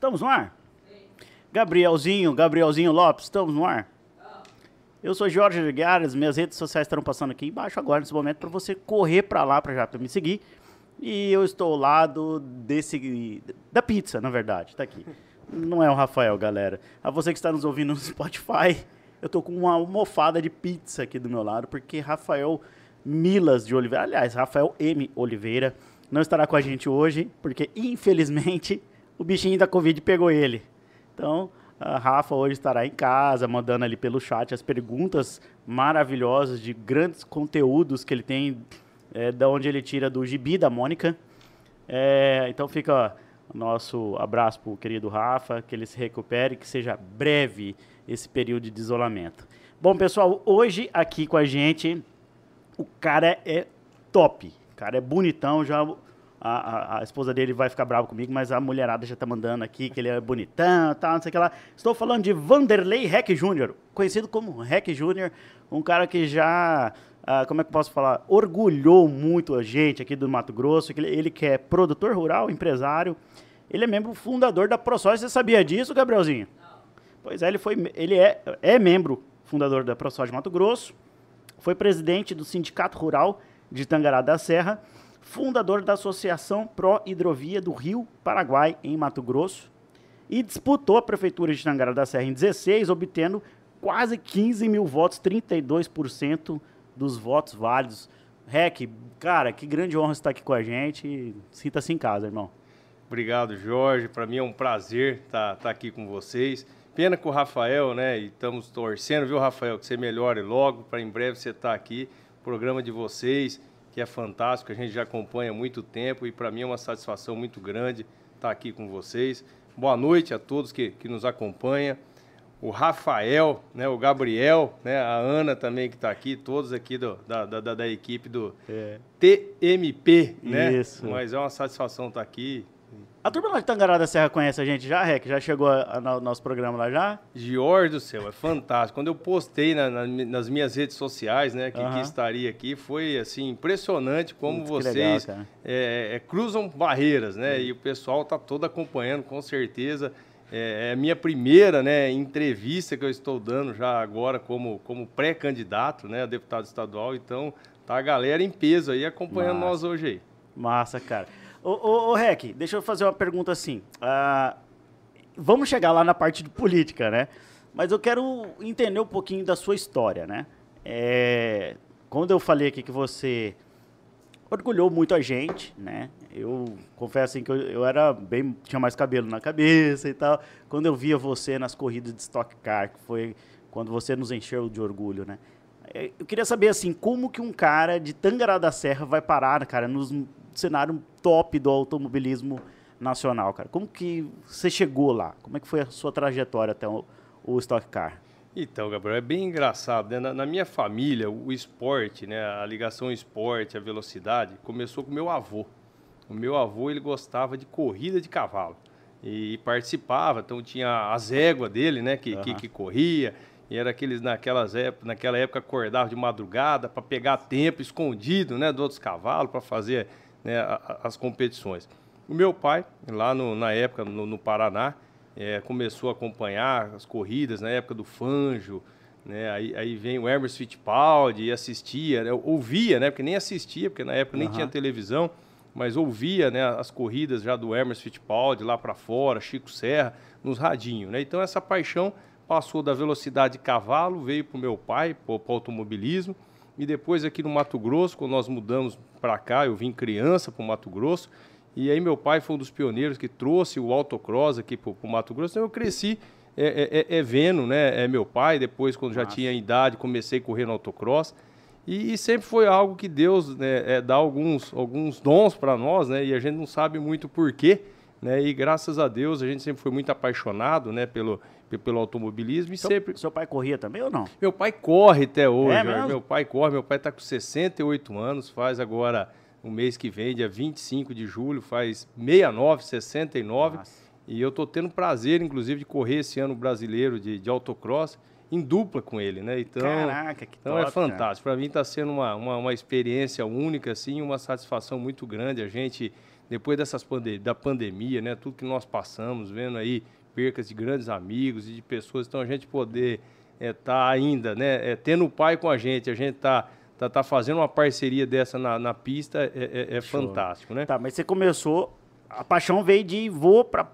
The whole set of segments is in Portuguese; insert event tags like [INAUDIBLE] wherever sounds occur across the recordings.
Estamos no ar? Gabrielzinho, Gabrielzinho Lopes, estamos no ar? Eu sou Jorge Ligares, minhas redes sociais estarão passando aqui embaixo agora, nesse momento, para você correr para lá para já pra me seguir. E eu estou ao lado desse. da pizza, na verdade, tá aqui. Não é o Rafael, galera. A você que está nos ouvindo no Spotify, eu tô com uma almofada de pizza aqui do meu lado, porque Rafael Milas de Oliveira, aliás, Rafael M. Oliveira, não estará com a gente hoje, porque infelizmente o bichinho da Covid pegou ele. Então, a Rafa hoje estará em casa, mandando ali pelo chat as perguntas maravilhosas de grandes conteúdos que ele tem, é, da onde ele tira do gibi da Mônica. É, então fica o nosso abraço para o querido Rafa, que ele se recupere, que seja breve esse período de isolamento. Bom, pessoal, hoje aqui com a gente, o cara é top. O cara é bonitão, já a, a, esposa dele vai ficar brava comigo, mas a mulherada já tá mandando aqui que ele é bonitão, tal, não sei o que lá. Estou falando de Vanderlei Heck Jr., conhecido como Heck Jr., um cara que já, ah, como é que posso falar, orgulhou muito a gente aqui do Mato Grosso, que ele, ele que é produtor rural, empresário, ele é membro fundador da ProSoja. Você sabia disso, Gabrielzinho? Não. Pois é, ele, foi, ele é, é membro fundador da ProSoja Mato Grosso, foi presidente do Sindicato Rural de Tangará da Serra, fundador da Associação Pro Hidrovia do Rio Paraguai, em Mato Grosso, e disputou a Prefeitura de Tangará da Serra em 16, obtendo quase 15 mil votos, 32% dos votos válidos. Rec, cara, que grande honra estar aqui com a gente. Sinta-se em casa, irmão. Obrigado, Jorge. Para mim é um prazer estar, estar aqui com vocês. Pena com o Rafael, né? E estamos torcendo, viu, Rafael, que você melhore logo, para em breve você estar aqui. Programa de vocês que é fantástico, a gente já acompanha há muito tempo e para mim é uma satisfação muito grande estar aqui com vocês. Boa noite a todos que, que nos acompanham. O Rafael, né, o Gabriel, né, a Ana também que está aqui, todos aqui do, da, da, da equipe do é. TMP, né? Isso. Mas é uma satisfação estar aqui a turma lá de Tangará da Serra conhece a gente já, Rec? Já chegou no nosso programa lá já? Gior do céu, é fantástico. Quando eu postei na, na, nas minhas redes sociais, né, que, uhum. que, estaria aqui, foi assim impressionante como vocês legal, é, é, cruzam barreiras, né? Uhum. E o pessoal está todo acompanhando, com certeza. É, é a minha primeira né, entrevista que eu estou dando já agora como, como pré-candidato né, a deputado estadual. Então, tá a galera em peso aí acompanhando Massa. nós hoje aí. Massa, cara. Ô, ô, ô Rec, deixa eu fazer uma pergunta assim. Uh, vamos chegar lá na parte de política, né? Mas eu quero entender um pouquinho da sua história, né? É, quando eu falei aqui que você orgulhou muito a gente, né? Eu confesso assim, que eu, eu, era bem tinha mais cabelo na cabeça e tal. Quando eu via você nas corridas de Stock Car, que foi quando você nos encheu de orgulho, né? É, eu queria saber assim, como que um cara de Tangará da Serra vai parar, cara, nos cenário top do automobilismo nacional, cara. Como que você chegou lá? Como é que foi a sua trajetória até o, o Stock Car? Então, Gabriel, é bem engraçado. Né? Na, na, minha família, o esporte, né, a ligação esporte, a velocidade, começou com meu avô. O meu avô ele gostava de corrida de cavalo e participava. Então tinha as éguas dele, né, que, uhum. que, que corria. E era aqueles naquelas época, naquela época acordava de madrugada para pegar tempo escondido, né, dos outros cavalos para fazer né, as competições. O meu pai, lá no, na época, no, no Paraná, é, começou a acompanhar as corridas na época do Fanjo, né? Aí, aí vem o Hermes Fittipaldi e assistia, né? ouvia, né? Porque nem assistia, porque na época nem uhum. tinha televisão, mas ouvia, né? As corridas já do Hermes Fittipaldi lá para fora, Chico Serra, nos radinhos, né? Então essa paixão passou da velocidade de cavalo, veio para o meu pai, para o automobilismo, e depois aqui no Mato Grosso, quando nós mudamos para cá, eu vim criança para o Mato Grosso, e aí meu pai foi um dos pioneiros que trouxe o autocross aqui para o Mato Grosso, então eu cresci é, é, é, é, vendo, né, é meu pai, depois quando já Nossa. tinha idade, comecei a correr no autocross, e, e sempre foi algo que Deus né, é, dá alguns, alguns dons para nós, né, e a gente não sabe muito porquê, né, e graças a Deus a gente sempre foi muito apaixonado, né, pelo pelo automobilismo e seu, sempre. Seu pai corria também ou não? Meu pai corre até hoje. É mesmo? Meu pai corre, meu pai está com 68 anos, faz agora o mês que vem, dia 25 de julho, faz 69, 69. Nossa. E eu estou tendo prazer, inclusive, de correr esse ano brasileiro de, de autocross em dupla com ele, né? Então, Caraca, que então é top, é fantástico. Para mim está sendo uma, uma, uma experiência única, assim, uma satisfação muito grande. A gente depois dessas pande da pandemia, né? Tudo que nós passamos, vendo aí percas de grandes amigos e de pessoas, então a gente poder estar é, tá ainda, né? É, tendo o pai com a gente, a gente tá tá, tá fazendo uma parceria dessa na, na pista é, é, é fantástico, né? Tá, mas você começou, a paixão veio de vou para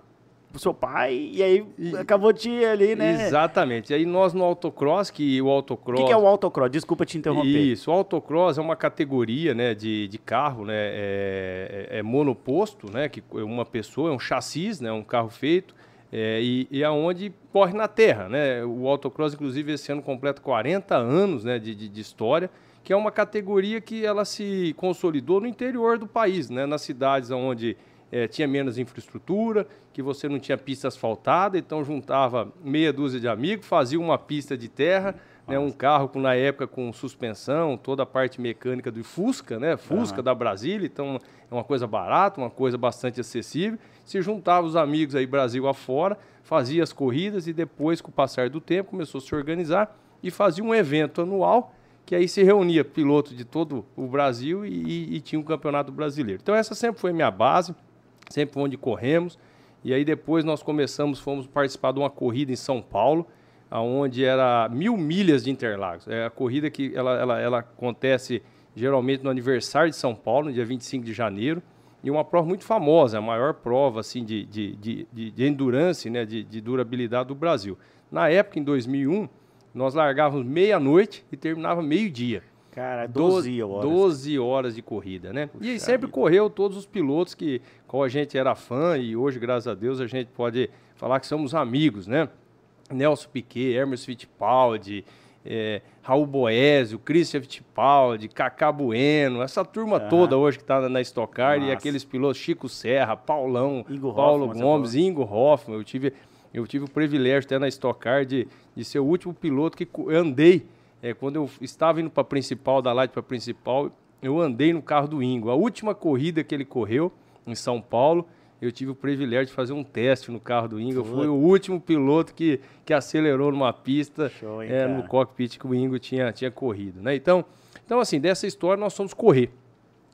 o seu pai e aí e, acabou de ali, né? Exatamente. E aí nós no autocross, que o autocross... O que, que, é o autocross? Desculpa te interromper. Isso, o autocross é uma categoria, né, de, de carro, né, é, é, é monoposto, né, que uma pessoa, é um chassis, né, um carro feito, é, e, e aonde corre na terra, né? O autocross, inclusive, esse ano completa 40 anos, né, de, de, de história, que é uma categoria que ela se consolidou no interior do país, né, nas cidades onde é, tinha menos infraestrutura, que você não tinha pista asfaltada, então juntava meia dúzia de amigos, fazia uma pista de terra, né, um carro com, na época com suspensão, toda a parte mecânica do Fusca, né, Fusca uhum. da Brasília, então é uma coisa barata, uma coisa bastante acessível. Se juntava os amigos aí Brasil afora, fazia as corridas e depois, com o passar do tempo, começou a se organizar e fazia um evento anual que aí se reunia piloto de todo o Brasil e, e, e tinha um campeonato brasileiro. Então essa sempre foi minha base sempre onde corremos. E aí depois nós começamos, fomos participar de uma corrida em São Paulo, onde era mil milhas de Interlagos. É a corrida que ela, ela, ela acontece geralmente no aniversário de São Paulo, no dia 25 de janeiro. E uma prova muito famosa, a maior prova assim, de, de, de, de endurance, né, de, de durabilidade do Brasil. Na época, em 2001, nós largávamos meia-noite e terminava meio-dia. Cara, 12 horas. 12 horas de corrida, né? Puxa e sempre vida. correu todos os pilotos que qual a gente era fã e hoje, graças a Deus, a gente pode falar que somos amigos, né? Nelson Piquet, Hermes Fittipaldi, é, Raul Boésio, Christian Fittipaldi, Cacá Bueno, essa turma toda hoje que está na Stock Car Nossa. e aqueles pilotos Chico Serra, Paulão, Ingo Paulo Hoffman, Gomes, Ingo Hoffman. Eu tive, eu tive o privilégio até na Stock Car de, de ser o último piloto que andei é, quando eu estava indo para a principal, da Light para a principal, eu andei no carro do Ingo. A última corrida que ele correu em São Paulo, eu tive o privilégio de fazer um teste no carro do Ingo. Foi o último piloto que, que acelerou numa pista Show, hein, é, no cockpit que o Ingo tinha, tinha corrido. Né? Então, então, assim, dessa história nós fomos correr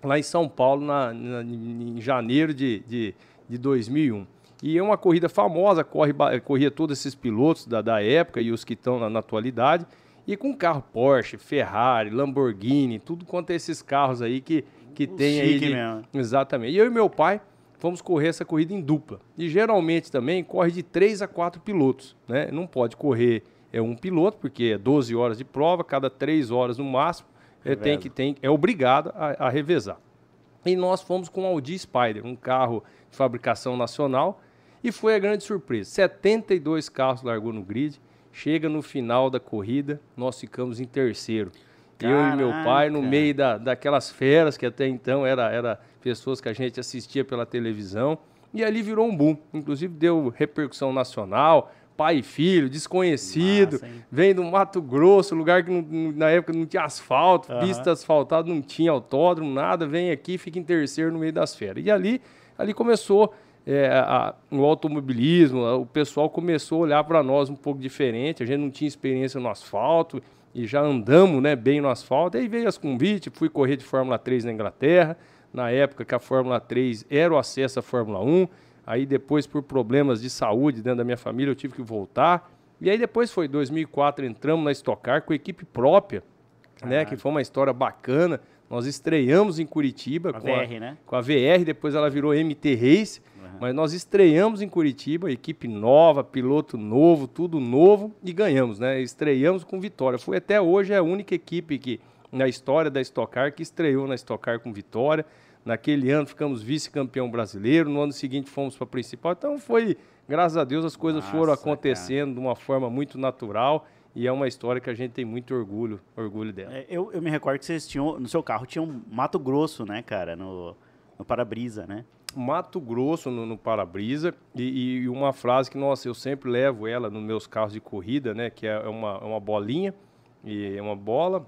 lá em São Paulo na, na em janeiro de, de, de 2001. E é uma corrida famosa, corre, corria todos esses pilotos da, da época e os que estão na, na atualidade. E com carro Porsche, Ferrari, Lamborghini, tudo quanto é esses carros aí que, que tem aí. De... Mesmo. Exatamente. E eu e meu pai fomos correr essa corrida em dupla. E geralmente também corre de 3 a 4 pilotos. Né? Não pode correr é um piloto, porque é 12 horas de prova, cada 3 horas no máximo, é, tem que, tem, é obrigado a, a revezar. E nós fomos com o Audi Spider, um carro de fabricação nacional, e foi a grande surpresa. 72 carros largou no grid, Chega no final da corrida, nós ficamos em terceiro. Caraca. Eu e meu pai, no meio da, daquelas feras que até então era, era pessoas que a gente assistia pela televisão. E ali virou um boom. Inclusive deu repercussão nacional, pai e filho, desconhecido, Massa, vem do Mato Grosso, lugar que não, na época não tinha asfalto, uhum. pista asfaltada, não tinha autódromo, nada, vem aqui, fica em terceiro no meio das feras. E ali, ali começou é, a, o automobilismo, o pessoal começou a olhar para nós um pouco diferente. A gente não tinha experiência no asfalto e já andamos né, bem no asfalto. Aí veio as convites, fui correr de Fórmula 3 na Inglaterra, na época que a Fórmula 3 era o acesso à Fórmula 1. Aí depois, por problemas de saúde dentro da minha família, eu tive que voltar. E aí depois foi 2004, entramos na Stock Car com equipe própria, né, que foi uma história bacana. Nós estreamos em Curitiba a com, VR, a, né? com a VR, depois ela virou MT Race. Mas nós estreamos em Curitiba, equipe nova, piloto novo, tudo novo e ganhamos, né? Estreamos com vitória. Foi até hoje a única equipe que na história da Stock Car que estreou na Stock Car com vitória. Naquele ano ficamos vice-campeão brasileiro, no ano seguinte fomos para a principal. Então foi, graças a Deus, as coisas Nossa, foram acontecendo cara. de uma forma muito natural e é uma história que a gente tem muito orgulho, orgulho dela. É, eu, eu me recordo que vocês tinham, no seu carro tinha um Mato Grosso, né, cara, no, no para-brisa, né? Mato Grosso no, no para-brisa e, e, uma frase que, nossa, eu sempre levo ela nos meus carros de corrida, né? Que é uma, é uma bolinha, e é uma bola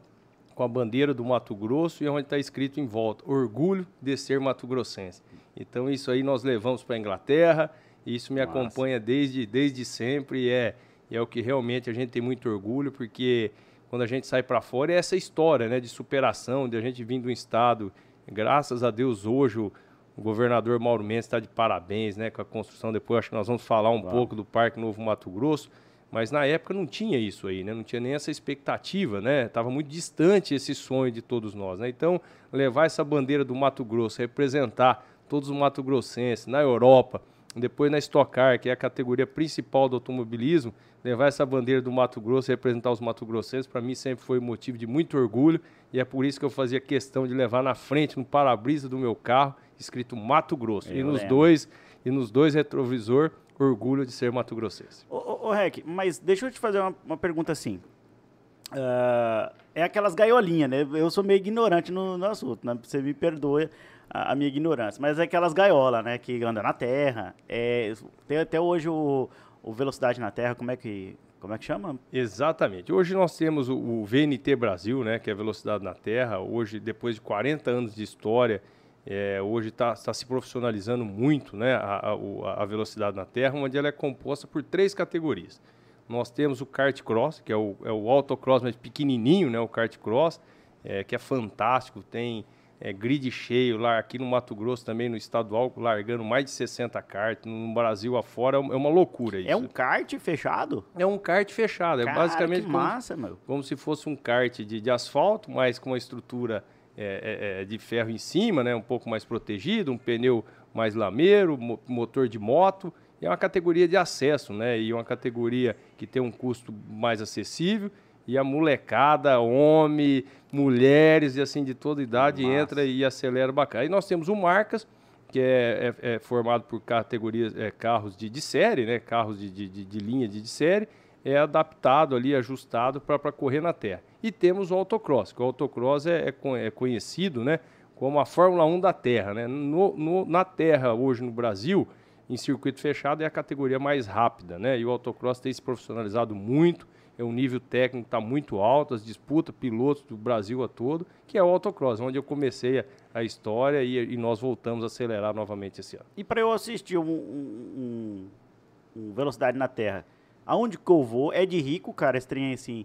com a bandeira do Mato Grosso e onde está escrito em volta, orgulho de ser mato-grossense. Então isso aí nós levamos para a Inglaterra, e isso me Nossa. acompanha desde, desde sempre e é, é o que realmente a gente tem muito orgulho, porque quando a gente sai para fora é essa história né, de superação, de a gente vir um estado, graças a Deus hoje o, O governador Mauro Mendes está de parabéns, né, com a construção. Depois acho que nós vamos falar um claro. pouco do Parque Novo Mato Grosso. Mas na época não tinha isso aí, né? Não tinha nem essa expectativa, né? Tava muito distante esse sonho de todos nós, né? Então, levar essa bandeira do Mato Grosso, representar todos os mato-grossenses na Europa, depois na Stock Car, que é a categoria principal do automobilismo, levar essa bandeira do Mato Grosso, representar os mato-grossenses, para mim sempre foi motivo de muito orgulho e é por isso que eu fazia questão de levar na frente, no para-brisa do meu carro, escrito Mato Grosso. Eu e nos dois e nos dois retrovisor orgulho de ser Mato Grossense. Ô, ô, ô Rec, mas deixa eu te fazer uma, uma pergunta assim. Uh, é aquelas gaiolinhas, né? Eu sou meio ignorante no, no assunto, né? Você me perdoa a, a, minha ignorância. Mas é aquelas gaiolas, né? Que anda na terra. É, tem até hoje o, o Velocidade na Terra, como é que... Como é que chama? Exatamente. Hoje nós temos o, o VNT Brasil, né, que é Velocidade na Terra. Hoje, depois de 40 anos de história, é, hoje está tá se profissionalizando muito né, a, a, a, velocidade na Terra, onde ela é composta por três categorias. Nós temos o kart cross, que é o, é o autocross, mas pequenininho, né, o kart cross, é, que é fantástico, tem é, grid cheio lá aqui no Mato Grosso também, no estadual, largando mais de 60 kart, no Brasil afora, é uma loucura isso. É um kart fechado? É um kart fechado, é Cara, basicamente que massa, como, meu. como se fosse um kart de, de asfalto, mas com uma estrutura é, é, é, de ferro em cima, né, um pouco mais protegido, um pneu mais lameiro, mo motor de moto. é uma categoria de acesso, né? E uma categoria que tem um custo mais acessível. E a molecada, homem, mulheres e assim de toda idade Nossa. entra e acelera bacana. Aí nós temos o Marcas, que é, é, é formado por categorias, é, carros de, de, série, né? Carros de, de, de linha de, de série é adaptado ali, ajustado para correr na terra. E temos o autocross, que o autocross é, é, é conhecido né, como a Fórmula 1 da terra. Né? No, no, na terra, hoje no Brasil, em circuito fechado, é a categoria mais rápida. Né? E o autocross tem se profissionalizado muito, é um nível técnico está muito alto, as disputas, pilotos do Brasil a todo, que é o autocross, onde eu comecei a, a história e, e, nós voltamos a acelerar novamente esse ano. E para eu assistir um, um, um, Velocidade na Terra, aonde que eu vou é de rico, cara, trem assim.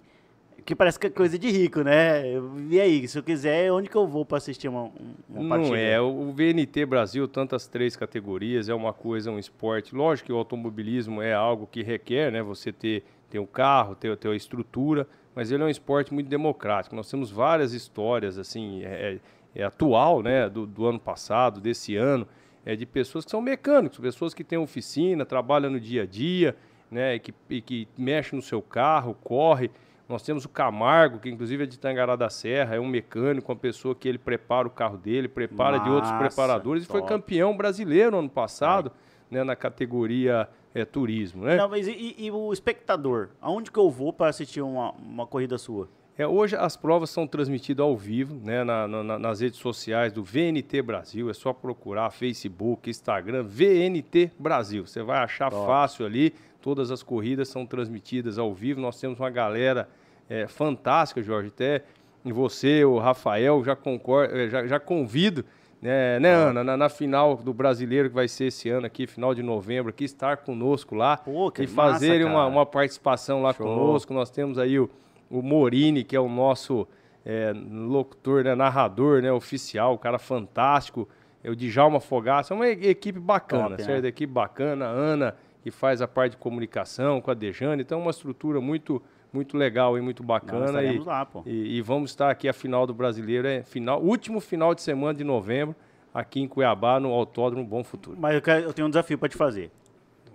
Que parece que é coisa de rico, né? E aí, se eu quiser, onde que eu vou para assistir uma, uma Não partida? é, o VNT Brasil, tantas três categorias, é uma coisa, um esporte. Lógico que o automobilismo é algo que requer, né? Você ter, ter um carro, ter, ter a estrutura, mas ele é um esporte muito democrático. Nós temos várias histórias, assim, é, é atual, né? Do, do ano passado, desse ano, é de pessoas que são mecânicos, pessoas que têm oficina, trabalham no dia a dia, né, e que, e que mexe no seu carro, corre. Nós temos o Camargo, que inclusive é de Tangará da Serra, é um mecânico, uma pessoa que ele prepara o carro dele, prepara Massa, de outros preparadores top. e foi campeão brasileiro ano passado, né, na categoria é, turismo, né? Não, mas e, e, o espectador? Aonde que eu vou para assistir uma, uma corrida sua? É, hoje as provas são transmitidas ao vivo, né, na, na, nas redes sociais do VNT Brasil. É só procurar Facebook, Instagram, VNT Brasil. Você vai achar Top. fácil ali. Todas as corridas são transmitidas ao vivo. Nós temos uma galera é, fantástica, Jorge. Até você, o Rafael, já, concordo, é, já, já convido, né, né Ana, na, na, final do brasileiro que vai ser esse ano aqui, final de novembro, aqui, estar conosco lá Pô, e fazer uma, uma participação lá Show. conosco. Nós temos aí o o Morini, que é o nosso é, locutor, né, narrador né, oficial, o cara fantástico, é o Djalma Fogaça, é uma equipe bacana, Top, certo? Né? Equipe bacana, Ana, que faz a parte de comunicação com a Dejane, então é uma estrutura muito muito legal e muito bacana. E, lá, e, e, vamos estar aqui a final do Brasileiro, é final, último final de semana de novembro, aqui em Cuiabá, no Autódromo Bom Futuro. Mas eu, quero, eu tenho um desafio para te fazer.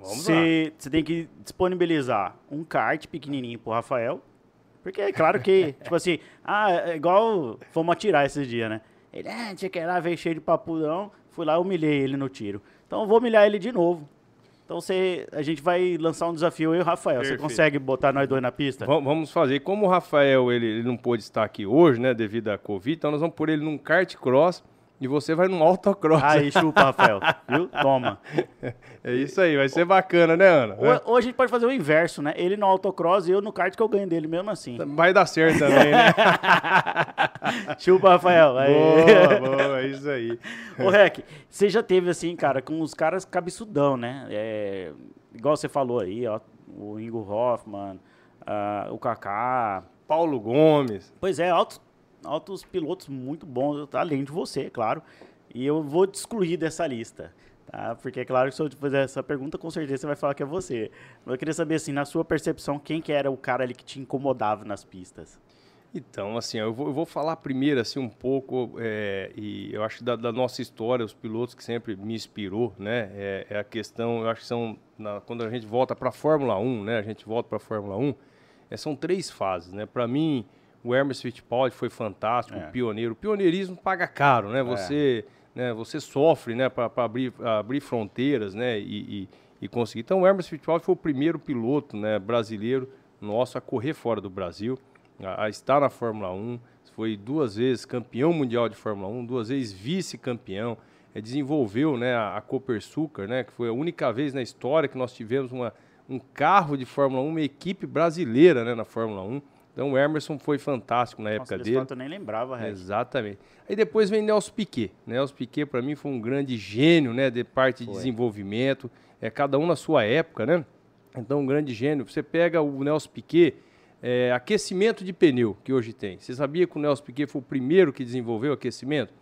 Você tem que disponibilizar um kart pequenininho pro Rafael, porque é claro que, [LAUGHS] tipo assim, ah, é igual fomos atirar esses dias, né? Ele, ah, tinha que ir lá, veio cheio de papudão, fui lá e humilhei ele no tiro. Então eu vou humilhar ele de novo. Então você, a gente vai lançar um desafio eu e o Rafael. Perfeito. Você consegue botar nós dois na pista? Vamos fazer. Como o Rafael ele, ele não pôde estar aqui hoje, né, devido à Covid, então nós vamos pôr ele num kart cross e você vai num autocross. Aí, chupa, Rafael. Viu? Toma. [LAUGHS] É isso aí, vai ser bacana, né, Ana? Hoje, hoje a gente pode fazer o inverso, né? Ele no autocross e eu no kart que eu ganho dele mesmo assim. Vai dar certo também, né? [LAUGHS] chupa, Rafael. Aí. Boa, boa, é isso aí. Ô, Rec, você já teve assim, cara, com os caras cabeçudão, né? É, igual você falou aí, ó, o Ingo Hoffman, uh, o Kaká. Paulo Gomes. Pois é, altos altos pilotos muito bons, além de você, claro. E eu vou te excluir dessa lista. Tá? Porque é claro que se eu te fizer essa pergunta, com certeza você vai falar que é você. Mas eu queria saber, assim, na sua percepção, quem que era o cara ali que te incomodava nas pistas? Então, assim, eu vou, eu vou falar primeiro, assim, um pouco, é, e eu acho da, da, nossa história, os pilotos que sempre me inspirou, né, é, é a questão, eu acho que são, na, quando a gente volta para a Fórmula 1, né, a gente volta para a Fórmula 1, é, são três fases, né, para mim, o Hermes Fittipaldi foi fantástico, é. pioneiro, o pioneirismo paga caro, né, é. você, né, você sofre, né, para abrir, abrir fronteiras, né, e, e, e conseguir. Então, o Hermes Fittipaldi foi o primeiro piloto, né, brasileiro nosso a correr fora do Brasil, a, a estar na Fórmula 1, foi duas vezes campeão mundial de Fórmula 1, duas vezes vice-campeão, é, desenvolveu né, a, a Copersucar, né, que foi a única vez na história que nós tivemos uma, um carro de Fórmula 1, uma equipe brasileira né, na Fórmula 1. Então o Emerson foi fantástico na época Nossa, dele. eu nem lembrava, Red. Exatamente. Aí depois vem Nelson Piquet. Nelson Piquet para mim foi um grande gênio, né, de parte foi. de desenvolvimento, é cada um na sua época, né? Então um grande gênio. Você pega o Nelson Piquet, é, aquecimento de pneu que hoje tem. Você sabia que o Nelson Piquet foi o primeiro que desenvolveu aquecimento?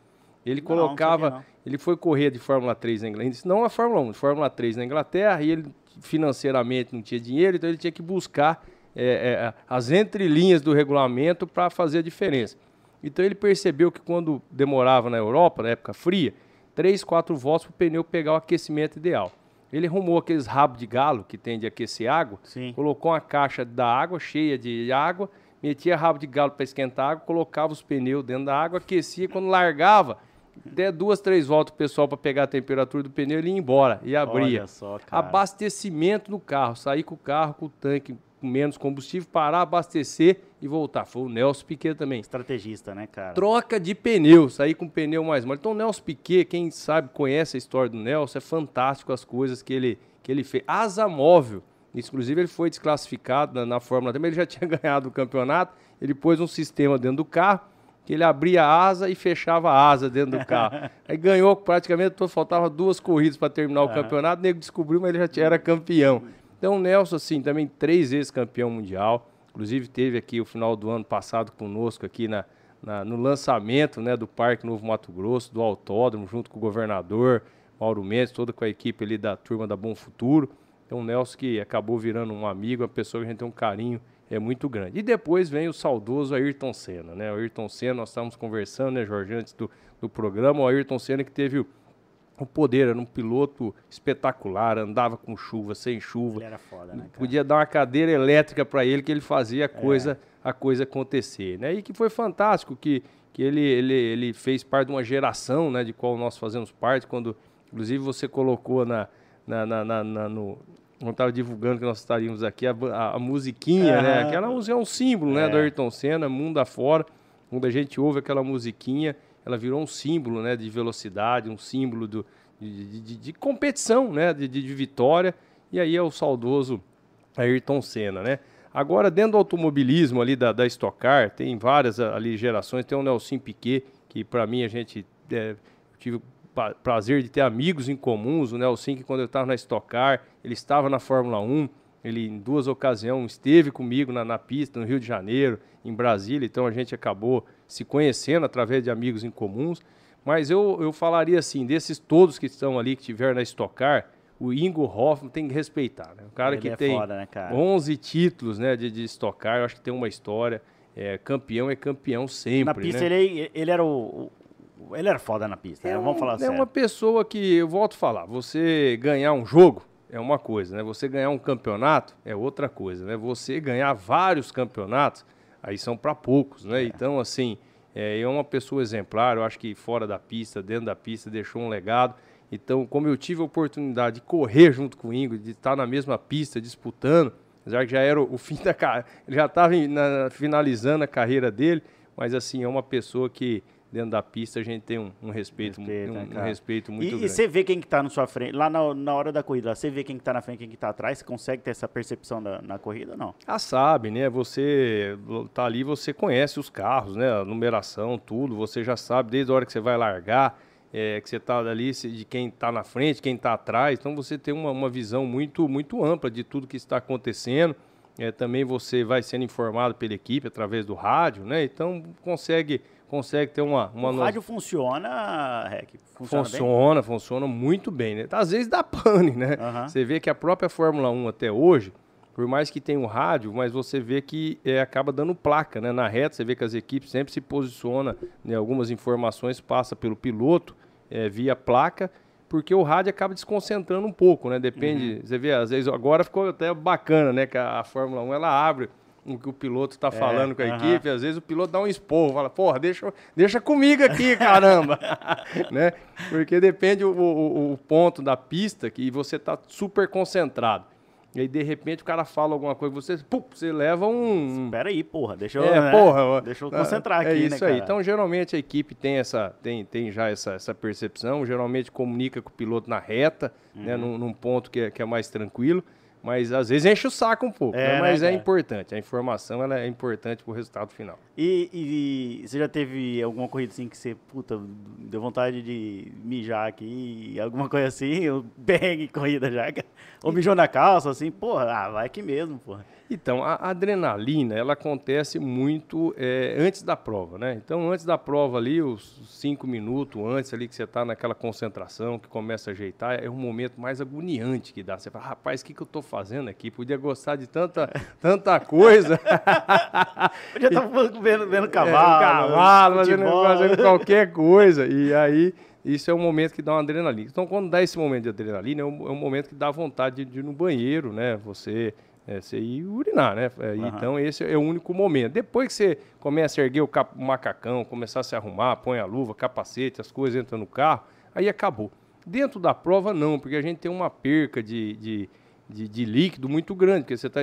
Ele não, colocava, não ele foi correr de Fórmula 3 na Inglaterra, não a Fórmula 1, de Fórmula 3 na Inglaterra, e ele financeiramente não tinha dinheiro, então ele tinha que buscar é, é, as entrelinhas do regulamento para fazer a diferença. Então ele percebeu que quando demorava na Europa, na época fria, 3, 4 voltas para o pneu pegar o aquecimento ideal. Ele arrumou aqueles rabos de galo que tem de aquecer água, Sim. colocou uma caixa da água cheia de água, metia rabo de galo para esquentar água, colocava os pneus dentro da água, aquecia, quando largava, até duas, três voltas o pessoal para pegar a temperatura do pneu, ele ia embora e abria. Só. Abastecimento no carro, sair com o carro com o tanque menos combustível, parar, abastecer e voltar. Foi o Nelson Piquet também. Estrategista, né, cara? Troca de pneu, sair com pneu mais mole. Então, o Nelson Piquet, quem sabe, conhece a história do Nelson, é fantástico as coisas que ele, que ele fez. Asa móvel. Inclusive, ele foi desclassificado na, na Fórmula também. Ele já [LAUGHS] tinha ganhado o campeonato. Ele pôs um sistema dentro do carro que ele abria a asa e fechava a asa dentro do carro. [LAUGHS] Aí ganhou praticamente, faltava duas corridas para terminar o campeonato. O nego descobriu, mas ele já era campeão. Então, o Nelson, assim, também três vezes campeão mundial. Inclusive, teve aqui o final do ano passado conosco aqui na, na, no lançamento né, do Parque Novo Mato Grosso, do autódromo, junto com o governador Mauro Mendes, toda com a equipe ali da turma da Bom Futuro. Então, o Nelson que acabou virando um amigo, uma pessoa que a gente tem um carinho é muito grande. E depois vem o saudoso Ayrton Senna, né? O Ayrton Senna, nós estávamos conversando, né, Jorge, antes do, do programa, o Ayrton Senna que teve o o poder, era um piloto espetacular, andava com chuva, sem chuva. Ele era foda, né, cara? Podia dar uma cadeira elétrica para ele que ele fazia a coisa, é. a coisa acontecer, né? E que foi fantástico que, que ele, ele, ele fez parte de uma geração, né, de qual nós fazemos parte, quando inclusive você colocou na, na, na, na, na no quando estava divulgando que nós estaríamos aqui, a, a, a musiquinha, né? Aquela música é um símbolo, né, é. do Ayrton Senna, mundo afora, quando a gente ouve aquela musiquinha, ela virou um símbolo né, de velocidade, um símbolo do, de, de, de competição, né, de, de, vitória. E aí é o saudoso Ayrton Senna, né? Agora, dentro do automobilismo ali da, da Stock Car, tem várias ali gerações. Tem o Nelson Piquet, que para mim a gente é, tive o prazer de ter amigos em comuns. O Nelson, que quando eu estava na Stock Car, ele estava na Fórmula 1. Ele, em duas ocasiões, esteve comigo na, na pista, no Rio de Janeiro, em Brasília. Então, a gente acabou se conhecendo através de amigos em comuns. Mas eu, eu falaria assim, desses todos que estão ali, que tiveram na Stock Car, o Ingo Hoffman tem que respeitar. Né? O cara Ele que é tem foda, né, cara? 11 títulos né, de, de Stock Car, eu acho que tem uma história. É, campeão é campeão sempre. Na pista né? ele, ele era o, o, Ele era foda na pista, né? é né? Vamos falar É sério. uma pessoa que, eu volto a falar, você ganhar um jogo é uma coisa, né? Você ganhar um campeonato é outra coisa, né? Você ganhar vários campeonatos aí são para poucos, né? É. Então, assim, é, é uma pessoa exemplar, eu acho que fora da pista, dentro da pista, deixou um legado. Então, como eu tive a oportunidade de correr junto com o Ingo, de estar na mesma pista disputando, apesar que já era o fim da carreira, [LAUGHS] ele já estava finalizando a carreira dele, mas assim, é uma pessoa que dentro da pista a gente tem um, um respeito, respeito, um, né, um, respeito muito e, grande. E você vê quem que tá na sua frente, lá na, na hora da corrida, você vê quem que tá na frente, quem que tá atrás, você consegue ter essa percepção da, na corrida ou não? Ah, sabe, né? Você tá ali, você conhece os carros, né? A numeração, tudo, você já sabe desde a hora que você vai largar, é, que você tá ali de quem tá na frente, quem tá atrás, então você tem uma, uma visão muito, muito ampla de tudo que está acontecendo. É, também você vai sendo informado pela equipe através do rádio, né? Então consegue consegue ter uma... uma o no- rádio funciona, Rec? Funciona, bem? Funciona, funciona muito bem, né? Às vezes dá pane, né? Aham. Você vê que a própria Fórmula 1 até hoje, por mais que tenha o rádio, mas você vê que é, acaba dando placa, né? Na reta, você vê que as equipes sempre se posicionam, né? algumas informações passa pelo piloto é, via placa, porque o rádio acaba desconcentrando um pouco, né? Depende, você vê, às vezes agora ficou até bacana, né? Que a, a Fórmula 1 ela abre o que o piloto está falando com a aham. equipe, às vezes o piloto dá um esporro, fala, porra, deixa, deixa comigo aqui, caramba, [LAUGHS] né? Porque depende o, o- o ponto da pista que você tá super concentrado. E aí, de repente, o cara fala alguma coisa, você, pum, você leva um... Pera aí, porra. Deixa eu, É, né? porra. Deixa eu concentrar é aqui, né, isso aí. cara? Então, geralmente, a equipe tem, essa, tem, tem já essa, essa percepção, geralmente comunica com o piloto na reta, Uhum. né, num, num ponto que é, que é mais tranquilo, mas às vezes enche o saco um pouco, É, né, né, mas é cara? importante, a informação ela é importante pro resultado final. E, e você já teve alguma corrida assim que você, puta, deu vontade de mijar aqui, alguma coisa assim, [LAUGHS] ou bang corrida já, ou mijou na calça, assim, porra, ah, vai aqui mesmo, porra. Então, a adrenalina, ela acontece muito é, antes da prova, né? Então, antes da prova ali, os cinco minutos antes ali que você está naquela concentração, que começa a ajeitar, é o momento mais agoniante que dá. Você fala, rapaz, o que, que eu estou fazendo aqui? Podia gostar de tanta, tanta coisa. [LAUGHS] Podia estar vendo, vendo É, cavalo, cavalo, fazendo, fazendo qualquer coisa. E aí, isso é um momento que dá uma adrenalina. Então, quando dá esse momento de adrenalina, é um, é um momento que dá vontade de, de ir no banheiro, né? Você, é, você ir urinar, né? É, Aham. Então, esse é o único momento. Depois que você começa a erguer o, cap- o macacão, começar a se arrumar, põe a luva, capacete, as coisas entram no carro, aí acabou. Dentro da prova, não, porque a gente tem uma perca de, de, de, de líquido muito grande, porque você está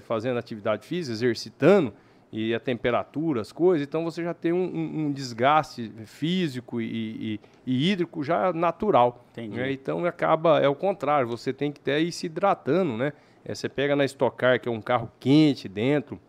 fazendo atividade física, exercitando, e a temperatura, as coisas, então você já tem um, um- um desgaste físico e, e- e hídrico já natural. Entendi. né? Então acaba, é o contrário, você tem que ter ir se hidratando, né? É, você pega na Stock Car, que é um carro quente dentro,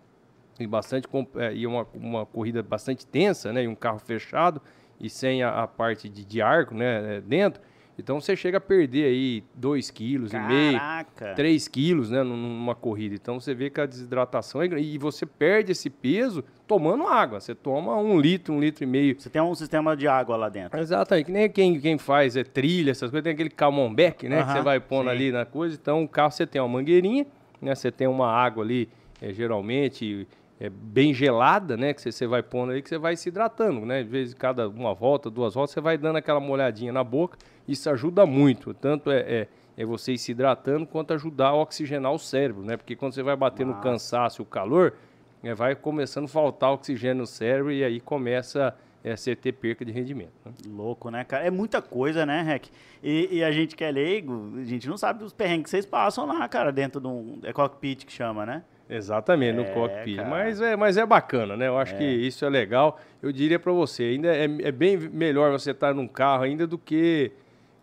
e bastante é, e uma, uma corrida bastante tensa, né? E um carro fechado e sem a, a parte de, de arco, né? é, Dentro. Então você chega a perder aí 2,5 kg e meio, Caraca. 3 quilos, né, num- numa corrida. Então você vê que a desidratação é grande. E você perde esse peso tomando água. Você toma um litro, um litro e meio. Você tem um sistema de água lá dentro. Aí, que nem quem, quem faz é trilha, essas coisas, tem aquele camombeck, né? que Aham, você vai pondo sim. ali na coisa. Então o carro você tem uma mangueirinha, né? Você tem uma água ali, é, geralmente é, bem gelada, né? Que você, vai pondo aí, que você vai se hidratando, né? De vez em cada uma volta, duas voltas, você vai dando aquela molhadinha na boca. Isso ajuda muito. Tanto é, é, é você ir se hidratando, quanto ajudar a oxigenar o cérebro, né? Porque quando você vai bater no cansaço e o calor, é, vai começando a faltar oxigênio no cérebro e aí começa é, você ter perca de rendimento. né? Louco, né, cara? É muita coisa, né, Rec? E, e a gente que é leigo, a gente não sabe dos perrengues que vocês passam lá, cara, dentro de um. É cockpit que chama, né? Exatamente, no É, cockpit. cara. Mas é, mas é bacana, né? Eu acho que isso é legal. Eu diria para você, ainda é, é bem melhor você estar num carro ainda do que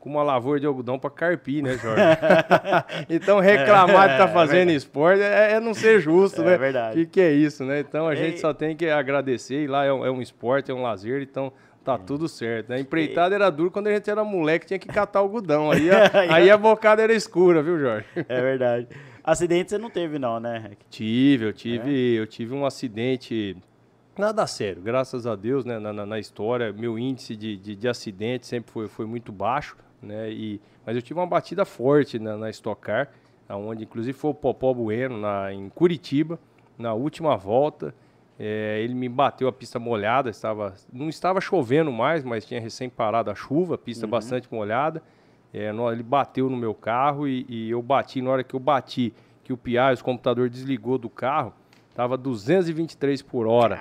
com uma lavoura de algodão para carpir, né, Jorge? [LAUGHS] então reclamar de estar É, fazendo verdade. esporte é, é não ser justo, É né? verdade. Que que é isso, né? Então a gente só tem que agradecer e lá é um, é um esporte, é um lazer, então tá tudo certo. Né? A empreitada era duro quando a gente era moleque, tinha que catar algodão. Aí a, [LAUGHS] aí a bocada era escura, viu, Jorge? É verdade. Acidente você não teve, não, né? Tive, eu É? tive, eu tive um acidente, nada sério, graças a Deus, né, na, na- na história, meu índice de, de, de acidente sempre foi, foi muito baixo, né, e, mas eu tive uma batida forte na, na Stock Car, onde inclusive foi o Popó Bueno, na, em Curitiba, na última volta, é, ele me bateu a pista molhada, estava, não estava chovendo mais, mas tinha recém parado a chuva, pista bastante molhada, é, ele bateu no meu carro e, e eu bati, na hora que eu bati, que o PI, o computador desligou do carro, tava 223 por hora.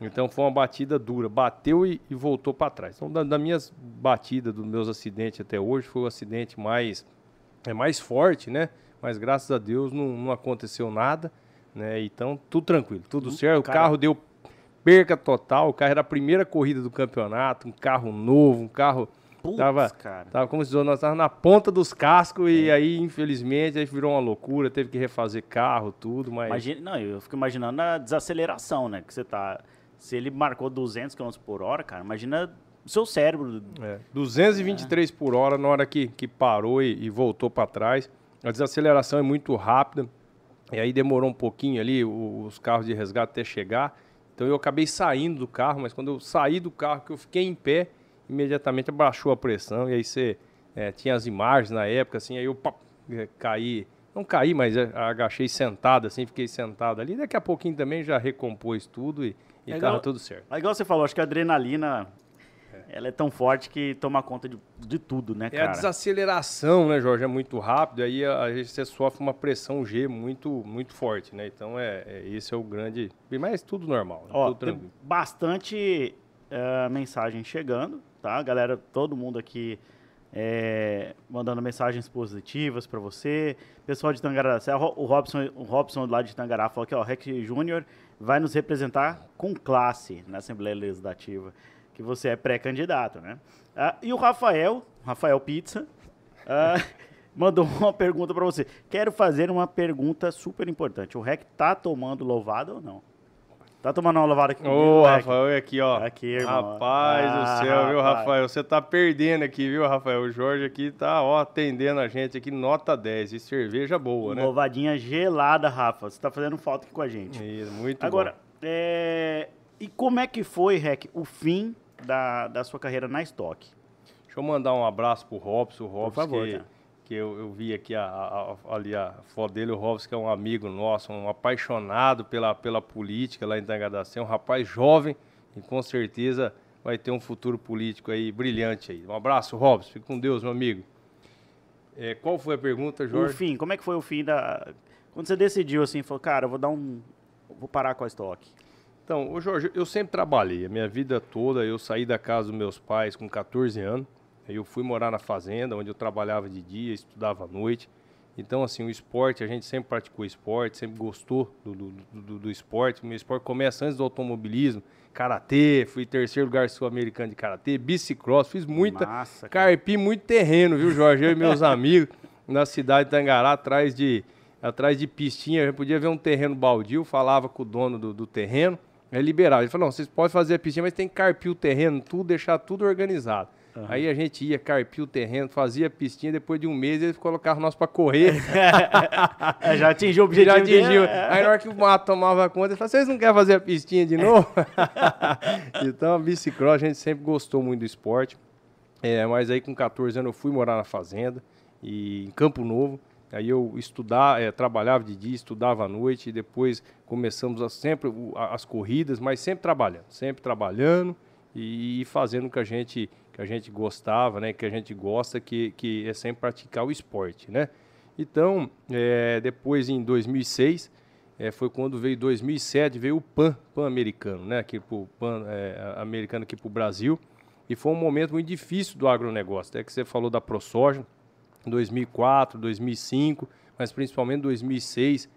Então foi uma batida dura. Bateu e, e voltou para trás. Então, da- das minhas batidas, dos meus acidentes até hoje, foi o acidente mais, é mais forte, né? Mas graças a Deus não, não aconteceu nada, né? Então, tudo tranquilo, tudo certo. O cara- carro deu perca total. O carro era a primeira corrida do campeonato, um carro novo, um carro. Putz, tava, cara. Tava como se diz, nós tava na ponta dos cascos e aí, infelizmente, aí virou uma loucura, teve que refazer carro, tudo, mas. Imagina, não, eu fico imaginando a desaceleração, né? Que você tá. Se ele marcou 200 km por hora, cara, imagina o seu cérebro. É, 223 por hora na hora que, que parou e, e voltou para trás. A desaceleração é muito rápida. E aí demorou um pouquinho ali o- os carros de resgate até chegar. Então eu acabei saindo do carro, mas quando eu saí do carro, que eu fiquei em pé, imediatamente abaixou a pressão, e aí você é, tinha as imagens na época, assim, aí eu pá, é, caí, não caí, mas é, agachei sentado, assim, fiquei sentado ali. Daqui a pouquinho também já recompôs tudo e, e é tava tudo certo. É igual você falou, acho que a adrenalina ela é tão forte que toma conta de, de tudo, né, cara? É a desaceleração, né, Jorge? É muito rápido, aí a, a gente sofre uma pressão G muito, muito forte, né? Então, é, é esse é o grande... Mas tudo normal, né? Ó, tudo tranquilo. bastante uh, mensagem chegando, tá? Galera, todo mundo aqui é, mandando mensagens positivas para você. Pessoal de Tangará, o Robson, o Robson lá de Tangará falou que o Rec Júnior vai nos representar com classe na Assembleia Legislativa que você é pré-candidato, né? Ah, e o Rafael, Rafael Pizza, ah, [LAUGHS] mandou uma pergunta para você. Quero fazer uma pergunta super importante. O REC tá tomando louvada ou não? Tá tomando uma louvada aqui Ô, Rafael, aqui, ó. Aqui, irmão. Rapaz ah, do céu, viu, Rafael? Você tá perdendo aqui, viu, Rafael? O Jorge aqui tá, ó, atendendo a gente aqui, nota 10. E cerveja boa, né? Louvadinha gelada, Rafa. Você tá fazendo falta aqui com a gente. Isso, muito Agora, bom. É... e como é que foi, Rec, o fim da, da sua carreira na Stock. Deixa eu mandar um abraço pro Robson, o Robson favor, que, que eu, eu, vi aqui a, a, ali a foto dele, o Robson que é um amigo nosso, um apaixonado pela, pela política lá em Tangadacé, um rapaz jovem e com certeza vai ter um futuro político aí brilhante aí. Um abraço, Robson, fique com Deus, meu amigo. É, qual foi a pergunta, Jorge? O fim, como é que foi o fim da... Quando você decidiu assim, falou, cara, eu vou dar um... Vou parar com a Stock. Então, ô Jorge, eu sempre trabalhei. A minha vida toda, eu saí da casa dos meus pais com 14 anos. Aí eu fui morar na fazenda, onde eu trabalhava de dia, estudava à noite. Então, assim, o esporte, a gente sempre praticou esporte, sempre gostou do, do, do, do esporte. O meu esporte começa antes do automobilismo, karatê, fui terceiro lugar sul-americano de karatê, bicicross, fiz muita, Massa, carpi muito terreno, viu, Jorge? Eu e meus [LAUGHS] amigos na cidade de Tangará, atrás de, atrás de pistinha, podia ver um terreno baldio, falava com o dono do, do terreno, é liberal. Ele falou, não, vocês podem fazer a piscina, mas tem que carpir o terreno, tudo, deixar tudo organizado. Uhum. Aí a gente ia, carpir o terreno, fazia pistinha, depois de um mês eles colocavam nós para correr. é, [LAUGHS] já atingiu o [LAUGHS] objetivo. Já atingiu. Aí na hora que o mato tomava conta, ele falou, vocês não querem fazer a pistinha de novo? [LAUGHS] então a bicicross, a gente sempre gostou muito do esporte. É, mas aí com 14 anos eu fui morar na fazenda, e em Campo Novo. Aí eu estudava, é, trabalhava de dia, estudava à noite, e depois começamos a, sempre as corridas, mas sempre trabalhando, sempre trabalhando e, e fazendo o que a gente que a gente gostava, né, que a gente gosta, que, que é sempre praticar o esporte, né? Então, é, depois em 2006, é, foi quando veio 2007, veio o PAN, PAN americano, né, aqui pro PAN é, americano aqui para o Brasil, e foi um momento muito difícil do agronegócio, até que você falou da ProSoja, 2004, 2005, mas principalmente 2006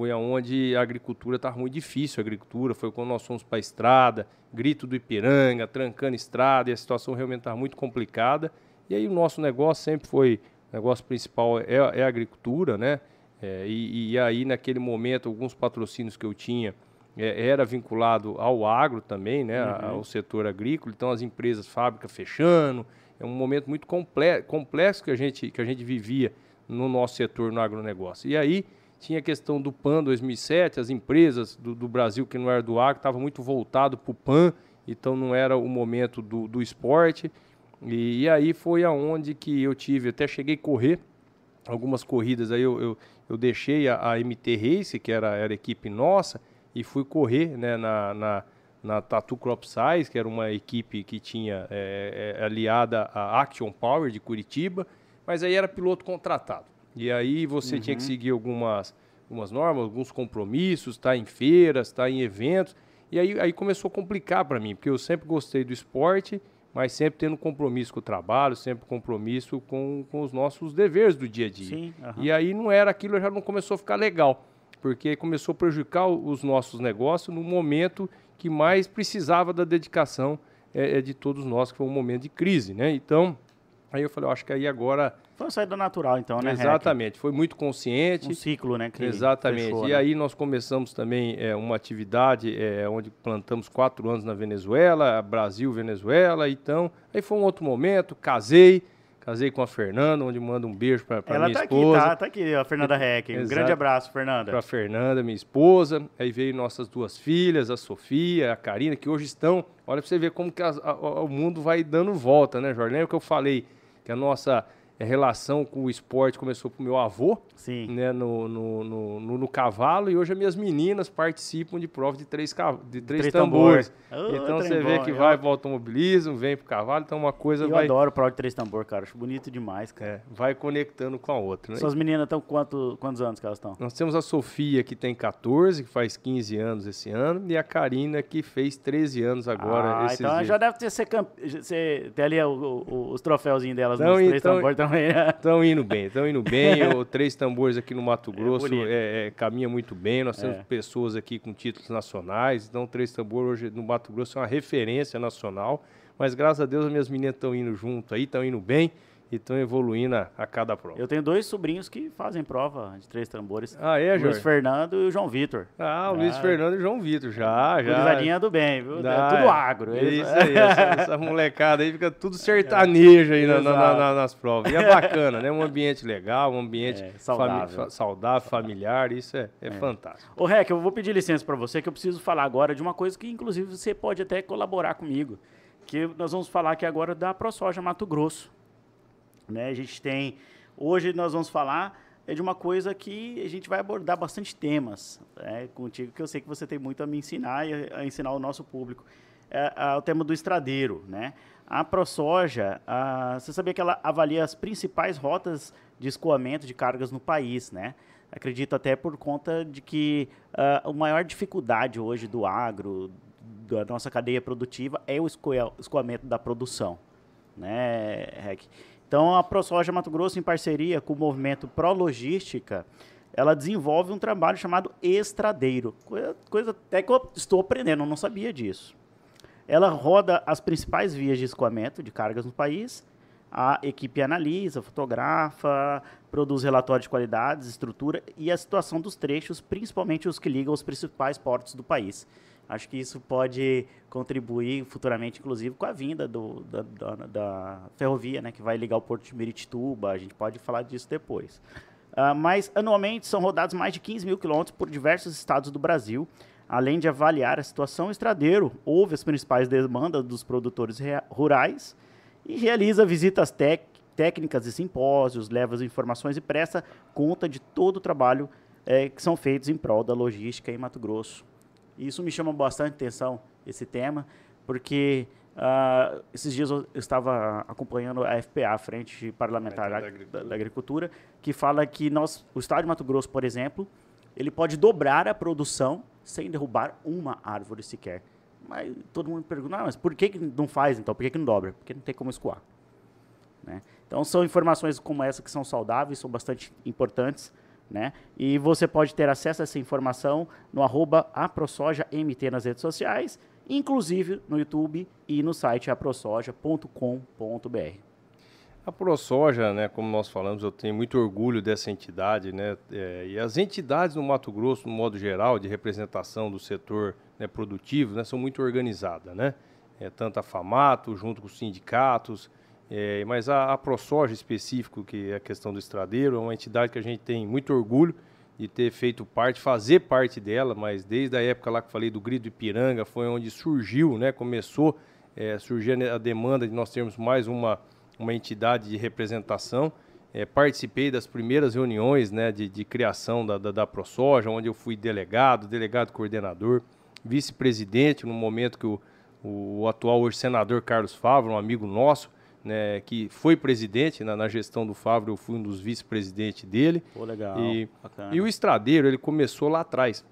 foi aonde a agricultura estava muito difícil. A agricultura foi quando nós fomos para a estrada, grito do Ipiranga, trancando estrada, e a situação realmente estava muito complicada. E aí o nosso negócio sempre foi, o negócio principal é, é a agricultura, né? É, e, e, aí naquele momento alguns patrocínios que eu tinha é, era vinculado ao agro também, né? Uhum. Ao setor agrícola. Então as empresas, fábrica fechando, é um momento muito complexo que a gente, que a gente vivia no nosso setor no agronegócio. E aí tinha a questão do PAN 2007, as empresas do, do Brasil que não era do agro estavam muito voltado para o PAN, então não era o momento do, do esporte. E, e, aí foi aonde que eu tive, até cheguei a correr algumas corridas, aí eu, eu, eu deixei a, a, MT Race, que era, era a equipe nossa, e fui correr né, na, na na Tatu Crop Size, que era uma equipe que tinha é, é, aliada à Action Power de Curitiba, mas aí era piloto contratado. E aí você uhum. tinha que uhum. seguir algumas, algumas normas, alguns compromissos, estar tá em feiras, estar tá em eventos. E aí, aí começou a complicar para mim, porque eu sempre gostei do esporte, mas sempre tendo compromisso com o trabalho, sempre compromisso com, com os nossos deveres do dia a dia. Sim, uhum. E aí não era aquilo, já não começou a ficar legal, porque começou a prejudicar os nossos negócios no momento que mais precisava da dedicação é, é, de todos nós, que foi um momento de crise, né? Então, aí eu falei, eu acho que aí agora... Foi uma saída natural, então, né? Exatamente, foi muito consciente. Um ciclo, né? Exatamente. Fechou, e né? aí nós começamos também é, uma atividade é, onde plantamos quatro anos na Venezuela, Brasil, Venezuela, então... Aí foi um outro momento, casei, Casei com a Fernanda, onde mando um beijo para minha Ela tá esposa. aqui, tá, tá aqui, a Fernanda Heck. Um grande abraço, Fernanda. Para Fernanda, minha esposa. Aí veio nossas duas filhas, a Sofia, a Karina, que hoje estão. Olha para você ver como que a- a- o mundo vai dando volta, né, Jorge? Lembra que eu falei a nossa relação com o esporte começou com meu avô, Sim. né, no, no, no, no- no cavalo, e hoje as minhas meninas participam de prova de três, de três, Três tambores. tambor. Ô, então você vê bom, que eu- vai pro automobilismo, vem pro cavalo, então uma coisa Eu vai, adoro prova de três tambor, cara. Acho bonito demais, cara. é, vai conectando com a outra. Né? Suas meninas estão quanto, quantos anos que elas estão? Nós temos a Sofia, que tem 14, que faz 15 anos esse ano, e a Karina, que fez 13 anos agora. ah, esses então dias. já deve ter, ser camp... ser- ter ali o- o- os troféuzinhos delas Então, nos três então- tambores também. Né? Estão indo bem, estão indo bem. o Três Tambores aqui no Mato Grosso bonito. é, é, caminha muito bem. Nós temos É. pessoas aqui com títulos nacionais. Então, o Três Tambores hoje no Mato Grosso é uma referência nacional. Mas graças a Deus as minhas meninas estão indo junto aí, estão indo bem e estão evoluindo a, a cada prova. Eu tenho dois sobrinhos que fazem prova de três tambores. Ah, é, Luiz Jorge? Fernando e o João Vitor. Ah, o Luiz Ah. Fernando e o João Vitor, já, já. Gurizadinha do bem, viu? É tudo agro. é Eles- Isso aí, essa, essa [LAUGHS] molecada aí fica tudo sertanejo aí na- na- na- nas provas. E é bacana, né? Um ambiente legal, um ambiente É, fami- saudável. fa- saudável, familiar, isso é, é, fantástico. Ô, Rec, eu vou pedir licença para você, que eu preciso falar agora de uma coisa que, inclusive, você pode até colaborar comigo. Que nós vamos falar aqui agora da ProSoja Mato Grosso. Né? A gente tem... Hoje nós vamos falar é de uma coisa que a gente vai abordar bastante temas né, contigo, que eu sei que você tem muito a me ensinar e a, a ensinar o nosso público. É, é o tema do estradeiro, né? A ProSoja, ah, você sabia que ela avalia as principais rotas de escoamento de cargas no país, né? Acredito até por conta de que ah, a maior dificuldade hoje do agro, da nossa cadeia produtiva, é o escoa- escoamento da produção, né, Rec? Então, a ProSoja Mato Grosso, em parceria com o movimento Pro Logística, ela desenvolve um trabalho chamado estradeiro. Coisa, coisa até que eu estou aprendendo, eu não sabia disso. Ela roda as principais vias de escoamento de cargas no país. A equipe analisa, fotografa, produz relatório de qualidades, estrutura e a situação dos trechos, principalmente os que ligam os principais portos do país. Acho que isso pode contribuir futuramente, inclusive, com a vinda do- da, da- da ferrovia, né, que vai ligar o porto de Miritituba. A gente pode falar disso depois. Ah, mas, anualmente, são rodados mais de 15 mil quilômetros por diversos estados do Brasil. Além de avaliar a situação estradeiro, ouve as principais demandas dos produtores rurais e realiza visitas tec- técnicas e simpósios, leva as informações e presta conta de todo o trabalho eh, que são feitos em prol da logística em Mato Grosso. E isso me chama bastante atenção, esse tema, porque ah, esses dias eu estava acompanhando a FPA, a Frente Parlamentar Da da, Agricultura. da Agricultura, que fala que nós, o Estado de Mato Grosso, por exemplo, ele pode dobrar a produção sem derrubar uma árvore sequer. Mas todo mundo pergunta, ah, mas por que, que não faz então? Por que, que não dobra? Porque não tem como escoar. né? Então são informações como essa que são saudáveis, são bastante importantes, né? E você pode ter acesso a essa informação no arroba aprosojamt nas redes sociais, inclusive no YouTube e no site aprosoja.com.br. A ProSoja, né, como nós falamos, eu tenho muito orgulho dessa entidade, né, é, e as entidades no Mato Grosso, no modo geral, de representação do setor né, produtivo, né, são muito organizadas, né, é, tanto a FAMATO, junto com os sindicatos, é, mas a, a ProSoja específico, que é a questão do estradeiro, é uma entidade que a gente tem muito orgulho de ter feito parte, fazer parte dela, mas desde a época lá que falei do Grito Ipiranga, foi onde surgiu, né, começou é, surgir a demanda de nós termos mais uma uma entidade de representação. É, participei das primeiras reuniões né, de, de criação da, da, da ProSoja, onde eu fui delegado, delegado coordenador, vice-presidente, no momento que o, o atual hoje senador Carlos Favre, um amigo nosso, né, que foi presidente na, na gestão do Favre, eu fui um dos vice-presidentes dele. Pô, legal. E, e o estradeiro, ele começou lá atrás.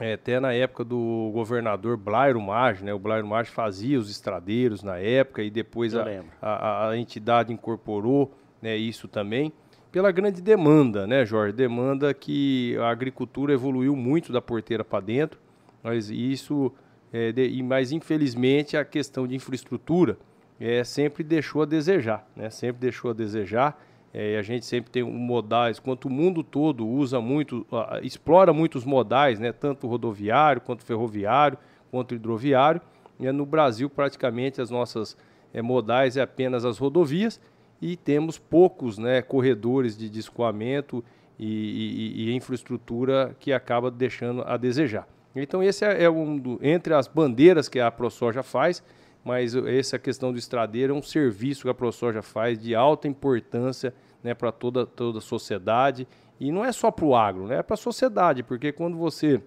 É, até na época do governador Blairo Maggi, né? O Blairo Maggi fazia os estradeiros na época e depois a, a, a entidade incorporou né, isso também pela grande demanda, né, Jorge? Demanda que a agricultura evoluiu muito da porteira para dentro, mas isso, é, de, e, mas infelizmente a questão de infraestrutura é, sempre deixou a desejar, né? Sempre deixou a desejar. É, e a gente sempre tem modais, quanto o mundo todo usa muito, ah, explora muitos modais, né, tanto rodoviário, quanto ferroviário, quanto hidroviário. E no Brasil, praticamente, as nossas é, modais é apenas as rodovias e temos poucos né, corredores de, de escoamento e, e, e, infraestrutura que acaba deixando a desejar. Então esse é, é um do, entre as bandeiras que a ProSoja faz, mas essa questão do estradeiro é um serviço que a ProSoja faz de alta importância né, para toda, toda a sociedade. E não é só para o agro, né, é para a sociedade, porque quando você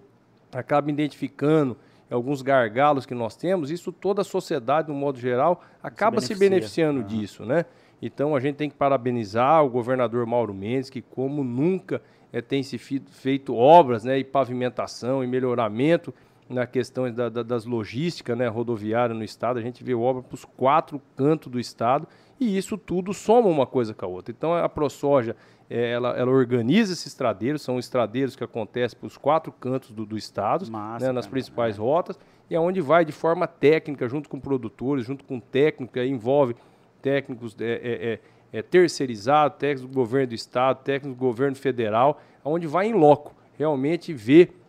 acaba identificando alguns gargalos que nós temos, isso toda a sociedade, no modo geral, acaba se, se beneficiando uhum. disso, né? Então a gente tem que parabenizar o governador Mauro Mendes, que como nunca é, tem se feito obras né, e pavimentação e melhoramento na questão da, da, das logísticas né, rodoviárias no estado. A gente vê obra para os quatro cantos do estado e isso tudo soma uma coisa com a outra. Então a ProSoja é, ela, ela, organiza esses estradeiros, são estradeiros que acontecem para os quatro cantos do, do estado, Massa, né, nas principais é. rotas, e é onde vai de forma técnica, junto com produtores, junto com técnico, que envolve técnicos é, é, é, é terceirizados, técnicos do governo do estado, técnicos do governo federal, onde vai em loco, realmente ver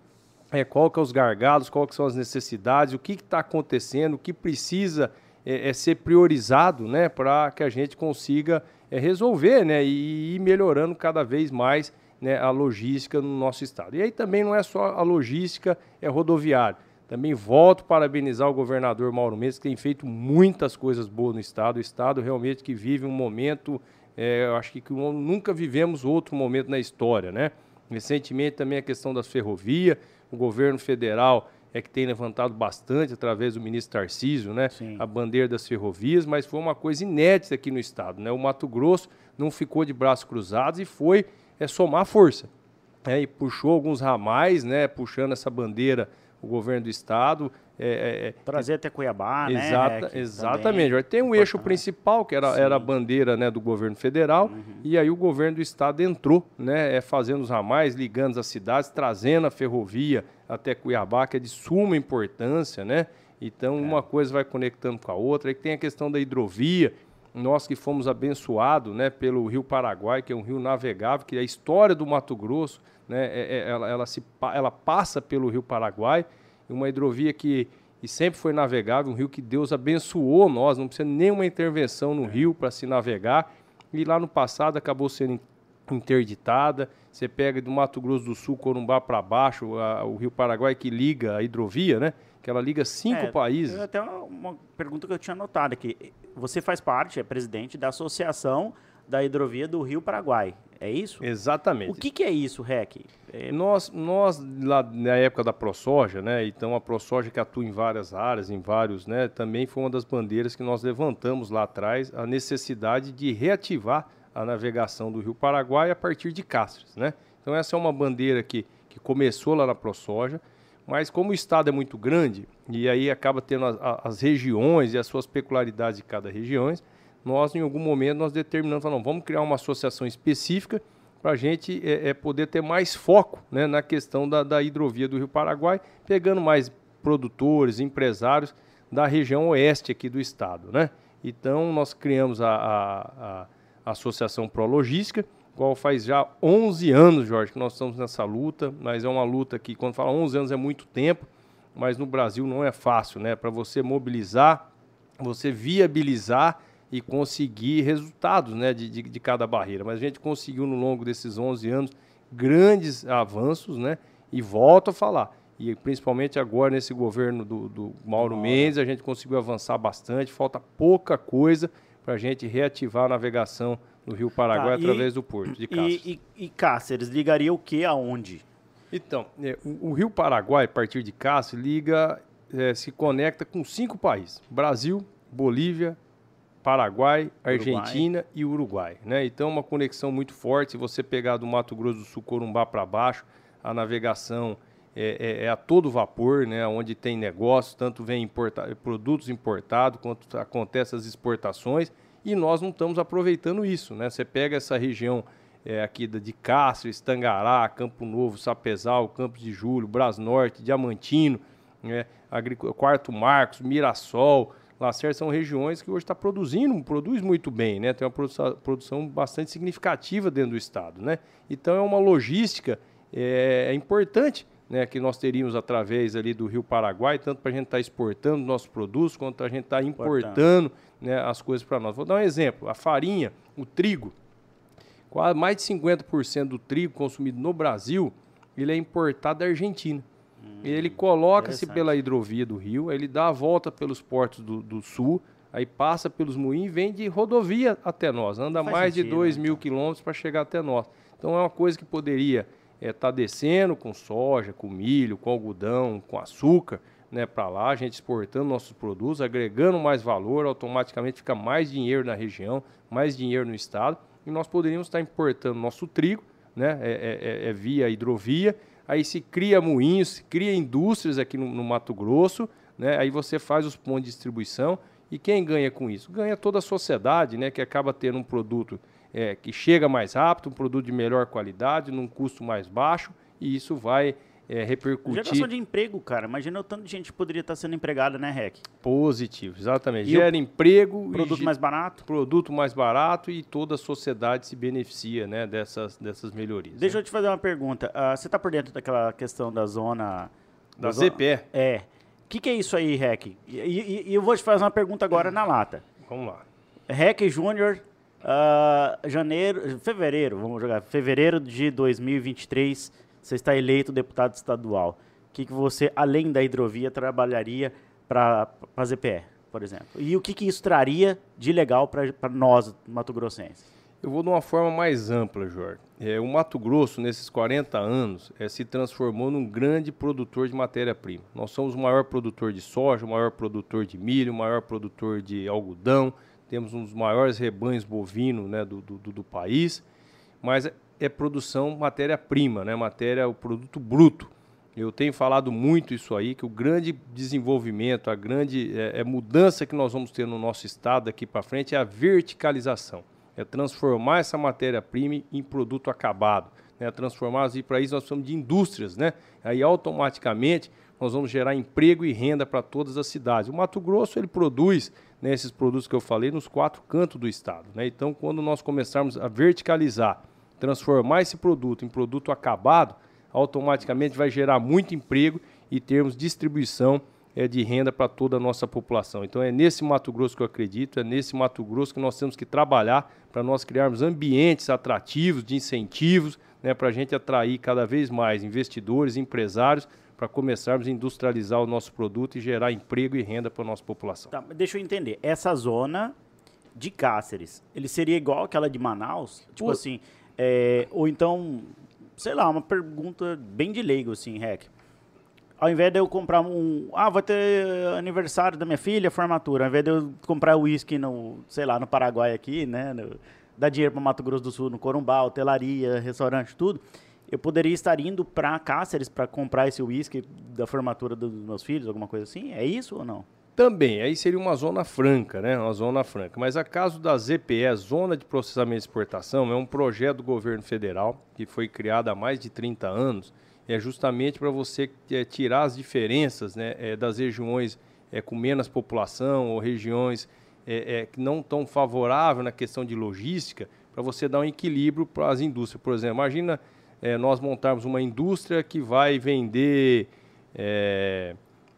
é, qual que é os gargalos, qual que são as necessidades, o que está acontecendo, o que precisa é, é ser priorizado né, para que a gente consiga é, resolver né, e ir melhorando cada vez mais né, a logística no nosso estado. E aí também não é só a logística é rodoviária. Também volto parabenizar o governador Mauro Mendes, que tem feito muitas coisas boas no estado. O estado realmente que vive um momento, é, eu acho que, que nunca vivemos outro momento na história, né? Recentemente também a questão das ferrovias, o governo federal é que tem levantado bastante através do ministro Tarcísio, né? Sim. A bandeira das ferrovias, mas foi uma coisa inédita aqui no estado, né? O Mato Grosso não ficou de braços cruzados e foi é, somar força. É, e puxou alguns ramais, né? Puxando essa bandeira o governo do estado. É, é, é Trazer até Cuiabá, exata, né? exatamente. Também... Tem um eixo principal, que era, era a bandeira né, do governo federal, uhum. e aí o governo do estado entrou, né, é, fazendo os ramais, ligando as cidades, trazendo a ferrovia até Cuiabá, que é de suma importância, né? Então, é. uma coisa vai conectando com a outra. Aí tem a questão da hidrovia, nós que fomos abençoados né, pelo Rio Paraguai, que é um rio navegável, que é a história do Mato Grosso, né, ela, ela, se, ela passa pelo Rio Paraguai, uma hidrovia que e sempre foi navegável, um rio que Deus abençoou nós, não precisa nenhuma intervenção no rio para se navegar, e lá no passado acabou sendo interditada. Você pega do Mato Grosso do Sul, Corumbá para baixo, a, o Rio Paraguai que liga a hidrovia, né? Que ela liga cinco é, países. Até uma, uma pergunta que eu tinha notado aqui. Você faz parte, é presidente da Associação da Hidrovia do Rio Paraguai. É isso? Exatamente. O que, que é isso, REC? É... Nós, nós, lá na época da ProSoja, né? Então a ProSoja que atua em várias áreas, em vários, né? Também foi uma das bandeiras que nós levantamos lá atrás, a necessidade de reativar a navegação do Rio Paraguai a partir de Castres, né? Então essa é uma bandeira que, que começou lá na ProSoja, mas como o estado é muito grande, e aí acaba tendo as, as regiões e as suas peculiaridades de cada região, nós, em algum momento, nós determinamos, falamos, vamos criar uma associação específica para a gente é, é, poder ter mais foco né, na questão da, da hidrovia do Rio Paraguai, pegando mais produtores, empresários da região oeste aqui do estado. Né? Então, nós criamos a, a, a Associação Pro Logística, qual faz já 11 anos, Jorge, que nós estamos nessa luta, mas é uma luta que, quando fala 11 anos, é muito tempo, mas no Brasil não é fácil, né? Para você mobilizar, você viabilizar e conseguir resultados né, de, de, de, cada barreira. Mas a gente conseguiu, no longo desses 11 anos, grandes avanços, né? E volto a falar, e principalmente agora nesse governo do, do Mauro Mendes, a gente conseguiu avançar bastante, falta pouca coisa para a gente reativar a navegação no Rio Paraguai tá, através do porto de Cáceres. E, e, e Cáceres ligaria o que aonde? Então, é, o, o, Rio Paraguai, a partir de Cáceres, liga, é, se conecta com cinco países: Brasil, Bolívia, Paraguai, Argentina Uruguai. e Uruguai. Né? Então, uma conexão muito forte. Se você pegar do Mato Grosso do Sul, Corumbá para baixo, a navegação é, é, é, a todo vapor, né? onde tem negócio, tanto vem importa produtos importados, quanto acontecem as exportações, e nós não estamos aproveitando isso. Né? Você pega essa região é, aqui de Castro, Estangará, Campo Novo, Sapezal, Campos de Julho, Brasnorte, Diamantino, né? Quarto Marcos, Mirassol, Lacerda são regiões que hoje está produzindo, produz muito bem, né? Tem uma produção, produção, bastante significativa dentro do estado, né? Então é uma logística é, é importante né, que nós teríamos através ali do Rio Paraguai, tanto para a gente estar tá exportando nossos produtos, quanto a gente estar tá importando né, as coisas para nós. Vou dar um exemplo: a farinha, o trigo. Quase mais de 50% do trigo consumido no Brasil, ele é importado da Argentina. Hum, ele coloca-se pela hidrovia do Rio, ele dá a volta pelos portos do, do sul, aí passa pelos moinhos e vem de rodovia até nós. Anda mais sentido, de 2 né? mil quilômetros para chegar até nós. Então é uma coisa que poderia está é, tá descendo com soja, com milho, com algodão, com açúcar, né, para lá, a gente exportando nossos produtos, agregando mais valor, automaticamente fica mais dinheiro na região, mais dinheiro no estado, e nós poderíamos estar importando nosso trigo, né, é, é, é, é via hidrovia, aí se cria moinhos, se cria indústrias aqui no, no Mato Grosso, né, aí você faz os pontos de distribuição, e quem ganha com isso? Ganha toda a sociedade, né, que acaba tendo um produto é, que chega mais rápido, um produto de melhor qualidade, num custo mais baixo, e isso vai é, repercutir. Geração de emprego, cara. Imagina o tanto de gente que poderia estar sendo empregada, né, REC? Positivo, exatamente. E Gera emprego. Produto mais barato. Produto mais barato e toda a sociedade se beneficia né, dessas, dessas melhorias. Deixa né? eu te fazer uma pergunta. Uh, você está por dentro daquela questão da zona. Da, da ZPE? É. O que, que, é isso aí, REC? E, e, e, eu vou te fazer uma pergunta agora na lata. Vamos lá. REC Júnior Uh, janeiro, fevereiro, vamos jogar, fevereiro de 2023, você está eleito deputado estadual. O que, que você, além da hidrovia, trabalharia para a ZPE, por exemplo? E o que, que isso traria de legal para nós, mato-grossenses? Eu vou de uma forma mais ampla, Jorge. É, o Mato Grosso, nesses 40 anos, é, se transformou num grande produtor de matéria-prima. Nós somos o maior produtor de soja, o maior produtor de milho, o maior produtor de algodão, temos um dos maiores rebanhos bovinos né, do, do, do país, mas é, produção matéria-prima, né, matéria, o produto bruto. Eu tenho falado muito isso aí, que o grande desenvolvimento, a grande é, é mudança que nós vamos ter no nosso estado daqui para frente é a verticalização. É transformar essa matéria-prima em produto acabado. Né, transformar, e para isso nós precisamos de indústrias. Né? Aí automaticamente nós vamos gerar emprego e renda para todas as cidades. O Mato Grosso ele produz né, esses produtos que eu falei nos quatro cantos do estado. Né? Então, quando nós começarmos a verticalizar, transformar esse produto em produto acabado, automaticamente vai gerar muito emprego e termos distribuição é, de renda para toda a nossa população. Então é nesse Mato Grosso que eu acredito, é nesse Mato Grosso que nós temos que trabalhar para nós criarmos ambientes atrativos, de incentivos, né, para a gente atrair cada vez mais investidores, empresários para começarmos a industrializar o nosso produto e gerar emprego e renda para a nossa população. Tá, deixa eu entender. Essa zona de Cáceres, ele seria igual aquela de Manaus? Tipo assim, é, ou então, sei lá, uma pergunta bem de leigo, assim, Rec. Ao invés de eu comprar um. Ah, vai ter aniversário da minha filha, formatura. Ao invés de eu comprar uísque no, sei lá, no Paraguai aqui, né? No, dar dinheiro para Mato Grosso do Sul, no Corumbá, hotelaria, restaurante, tudo eu poderia estar indo para Cáceres para comprar esse uísque da formatura dos meus filhos, alguma coisa assim? É isso ou não? Também, aí seria uma zona franca, né? Uma zona franca. Mas a caso da ZPE, Zona de Processamento e Exportação, é um projeto do governo federal que foi criado há mais de 30 anos. É justamente para você é, tirar as diferenças né, é, das regiões é, com menos população ou regiões que não tão favoráveis na questão de logística, para você dar um equilíbrio para as indústrias. Por exemplo, imagina nós montarmos uma indústria que vai vender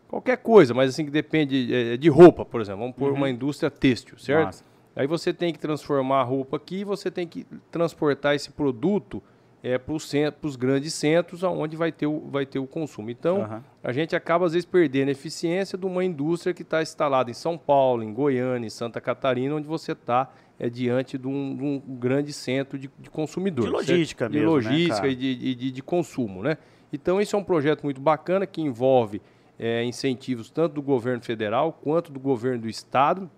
qualquer coisa, mas assim que depende é, de roupa, por exemplo. Vamos pôr uhum. uma indústria têxtil, certo? Nossa. Aí você tem que transformar a roupa aqui, você tem que transportar esse produto é, para os grandes centros, onde vai ter o, vai ter o consumo. Então, uhum. a gente acaba, às vezes, perdendo a eficiência de uma indústria que está instalada em São Paulo, em Goiânia, em Santa Catarina, onde você está é, diante de um, de um, grande centro de, de consumidores. De logística certo? mesmo, De logística né, e de, de, de, consumo, né? Então, esse é um projeto muito bacana que envolve é, incentivos tanto do governo federal quanto do governo do estado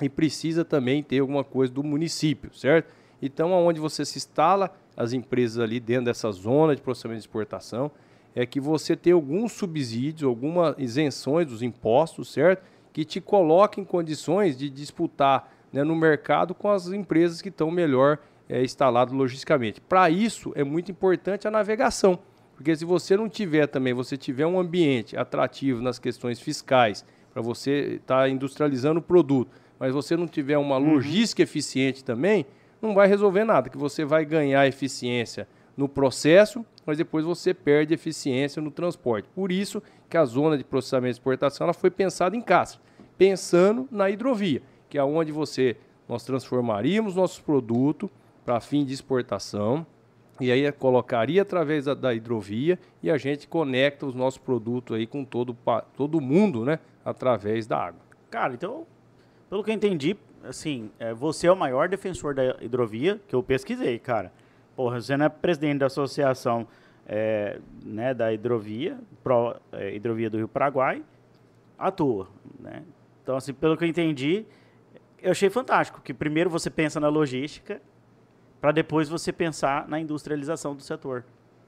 e precisa também ter alguma coisa do município, certo? Então, aonde você se instala as empresas ali dentro dessa zona de processamento de exportação, é que você tem alguns subsídios, algumas isenções dos impostos, certo? Que te coloquem em condições de disputar né, no mercado com as empresas que estão melhor é, instaladas logisticamente. Para isso, é muito importante a navegação, porque se você não tiver também, você tiver um ambiente atrativo nas questões fiscais, para você estar tá industrializando o produto, mas você não tiver uma uhum. logística eficiente também, não vai resolver nada, que você vai ganhar eficiência no processo, mas depois você perde eficiência no transporte. Por isso que a zona de processamento e exportação ela foi pensada em Castro, pensando na hidrovia, que é onde você nós transformaríamos nossos produtos para fim de exportação e aí colocaria através da, da, hidrovia e a gente conecta os nossos produtos aí com todo todo mundo, né, através da água. Cara, então, pelo que eu entendi, assim, é, você é o maior defensor da hidrovia que eu pesquisei, cara. Porra, você não é presidente da associação é, né, da hidrovia, Pro, é, hidrovia do Rio Paraguai, atua, né? Então, assim, pelo que eu entendi, eu achei fantástico que primeiro você pensa na logística para depois você pensar na industrialização do setor.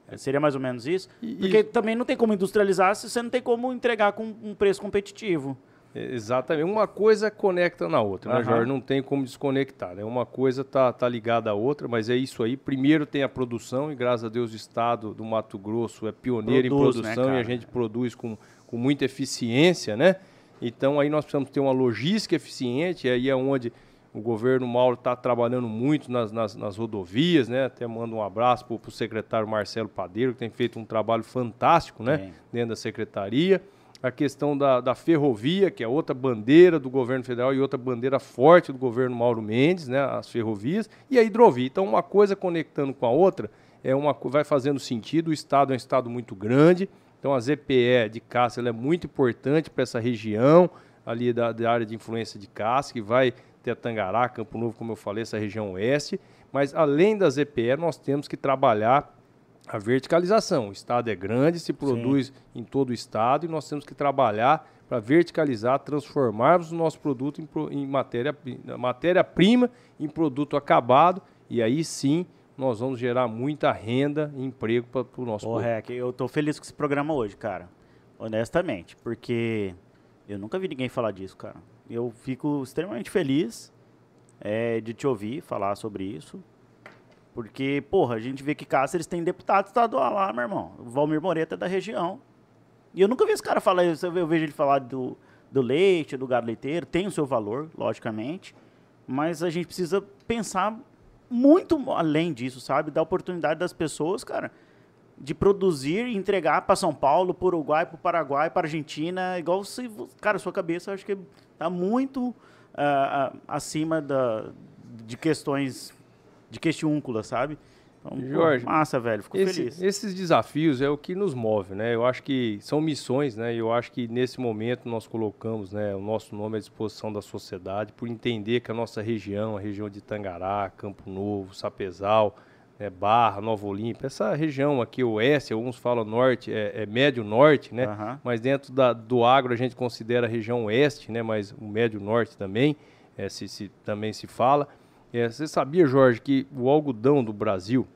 É, seria mais ou menos isso? E, Porque também não tem como industrializar se você não tem como entregar com um preço competitivo. Exatamente. Uma coisa conecta na outra, uhum. né, Jorge? Não tem como desconectar. Né? Uma coisa tá, tá ligada à outra, mas é isso aí. Primeiro tem a produção, e graças a Deus o estado do Mato Grosso é pioneiro produz, em né, produção né, e a gente produz com, com muita eficiência, né? Então aí nós precisamos ter uma logística eficiente, e aí é onde o governo Mauro está trabalhando muito nas, nas, nas, rodovias, né? Até mando um abraço para o secretário Marcelo Padeiro, que tem feito um trabalho fantástico, né? Dentro da secretaria a questão da, da ferrovia, que é outra bandeira do governo federal e outra bandeira forte do governo Mauro Mendes, né, as ferrovias, e a hidrovia. Então, uma coisa conectando com a outra é uma, vai fazendo sentido. O estado é um estado muito grande, então a ZPE de Cássio é muito importante para essa região ali da, da, área de influência de Cássio, que vai ter Tangará, Campo Novo, como eu falei, essa região oeste. Mas além da ZPE, nós temos que trabalhar a verticalização. O estado é grande, se produz Sim. em todo o estado e nós temos que trabalhar para verticalizar, transformarmos o nosso produto em, em matéria-prima matéria em produto acabado e aí sim nós vamos gerar muita renda e emprego para o nosso Ô, povo. Rec, eu estou feliz com esse programa hoje, cara. Honestamente, porque eu nunca vi ninguém falar disso, cara. Eu fico extremamente feliz é, de te ouvir falar sobre isso. Porque, porra, a gente vê que Cáceres tem deputado estadual lá, meu irmão. O Valmir Moreta é da região. E eu nunca vi esse cara falar isso. Eu vejo ele falar do, do leite, do gado leiteiro. Tem o seu valor, logicamente. Mas a gente precisa pensar muito além disso, sabe? Dar oportunidade das pessoas, cara, de produzir e entregar para São Paulo, para Uruguai, para Paraguai, para Argentina. Igual se. Cara, sua cabeça acho que está muito uh, acima da, de questões de questiúncula, sabe? Então, Jorge, pô, massa, velho, fico esse, feliz. Esses desafios é o que nos move, né? Eu acho que são missões, né? Eu acho que nesse momento nós colocamos, né, o nosso nome à disposição da sociedade por entender que a nossa região, a região de Tangará, Campo Novo, Sapezal, né, Barra, Nova Olímpia, essa região aqui oeste, alguns falam norte, é, é médio norte, né? Uhum. Mas dentro da, do agro a gente considera a região oeste, né? Mas o médio norte também, é, se, se também se fala. É, você sabia, Jorge, que o algodão do Brasil,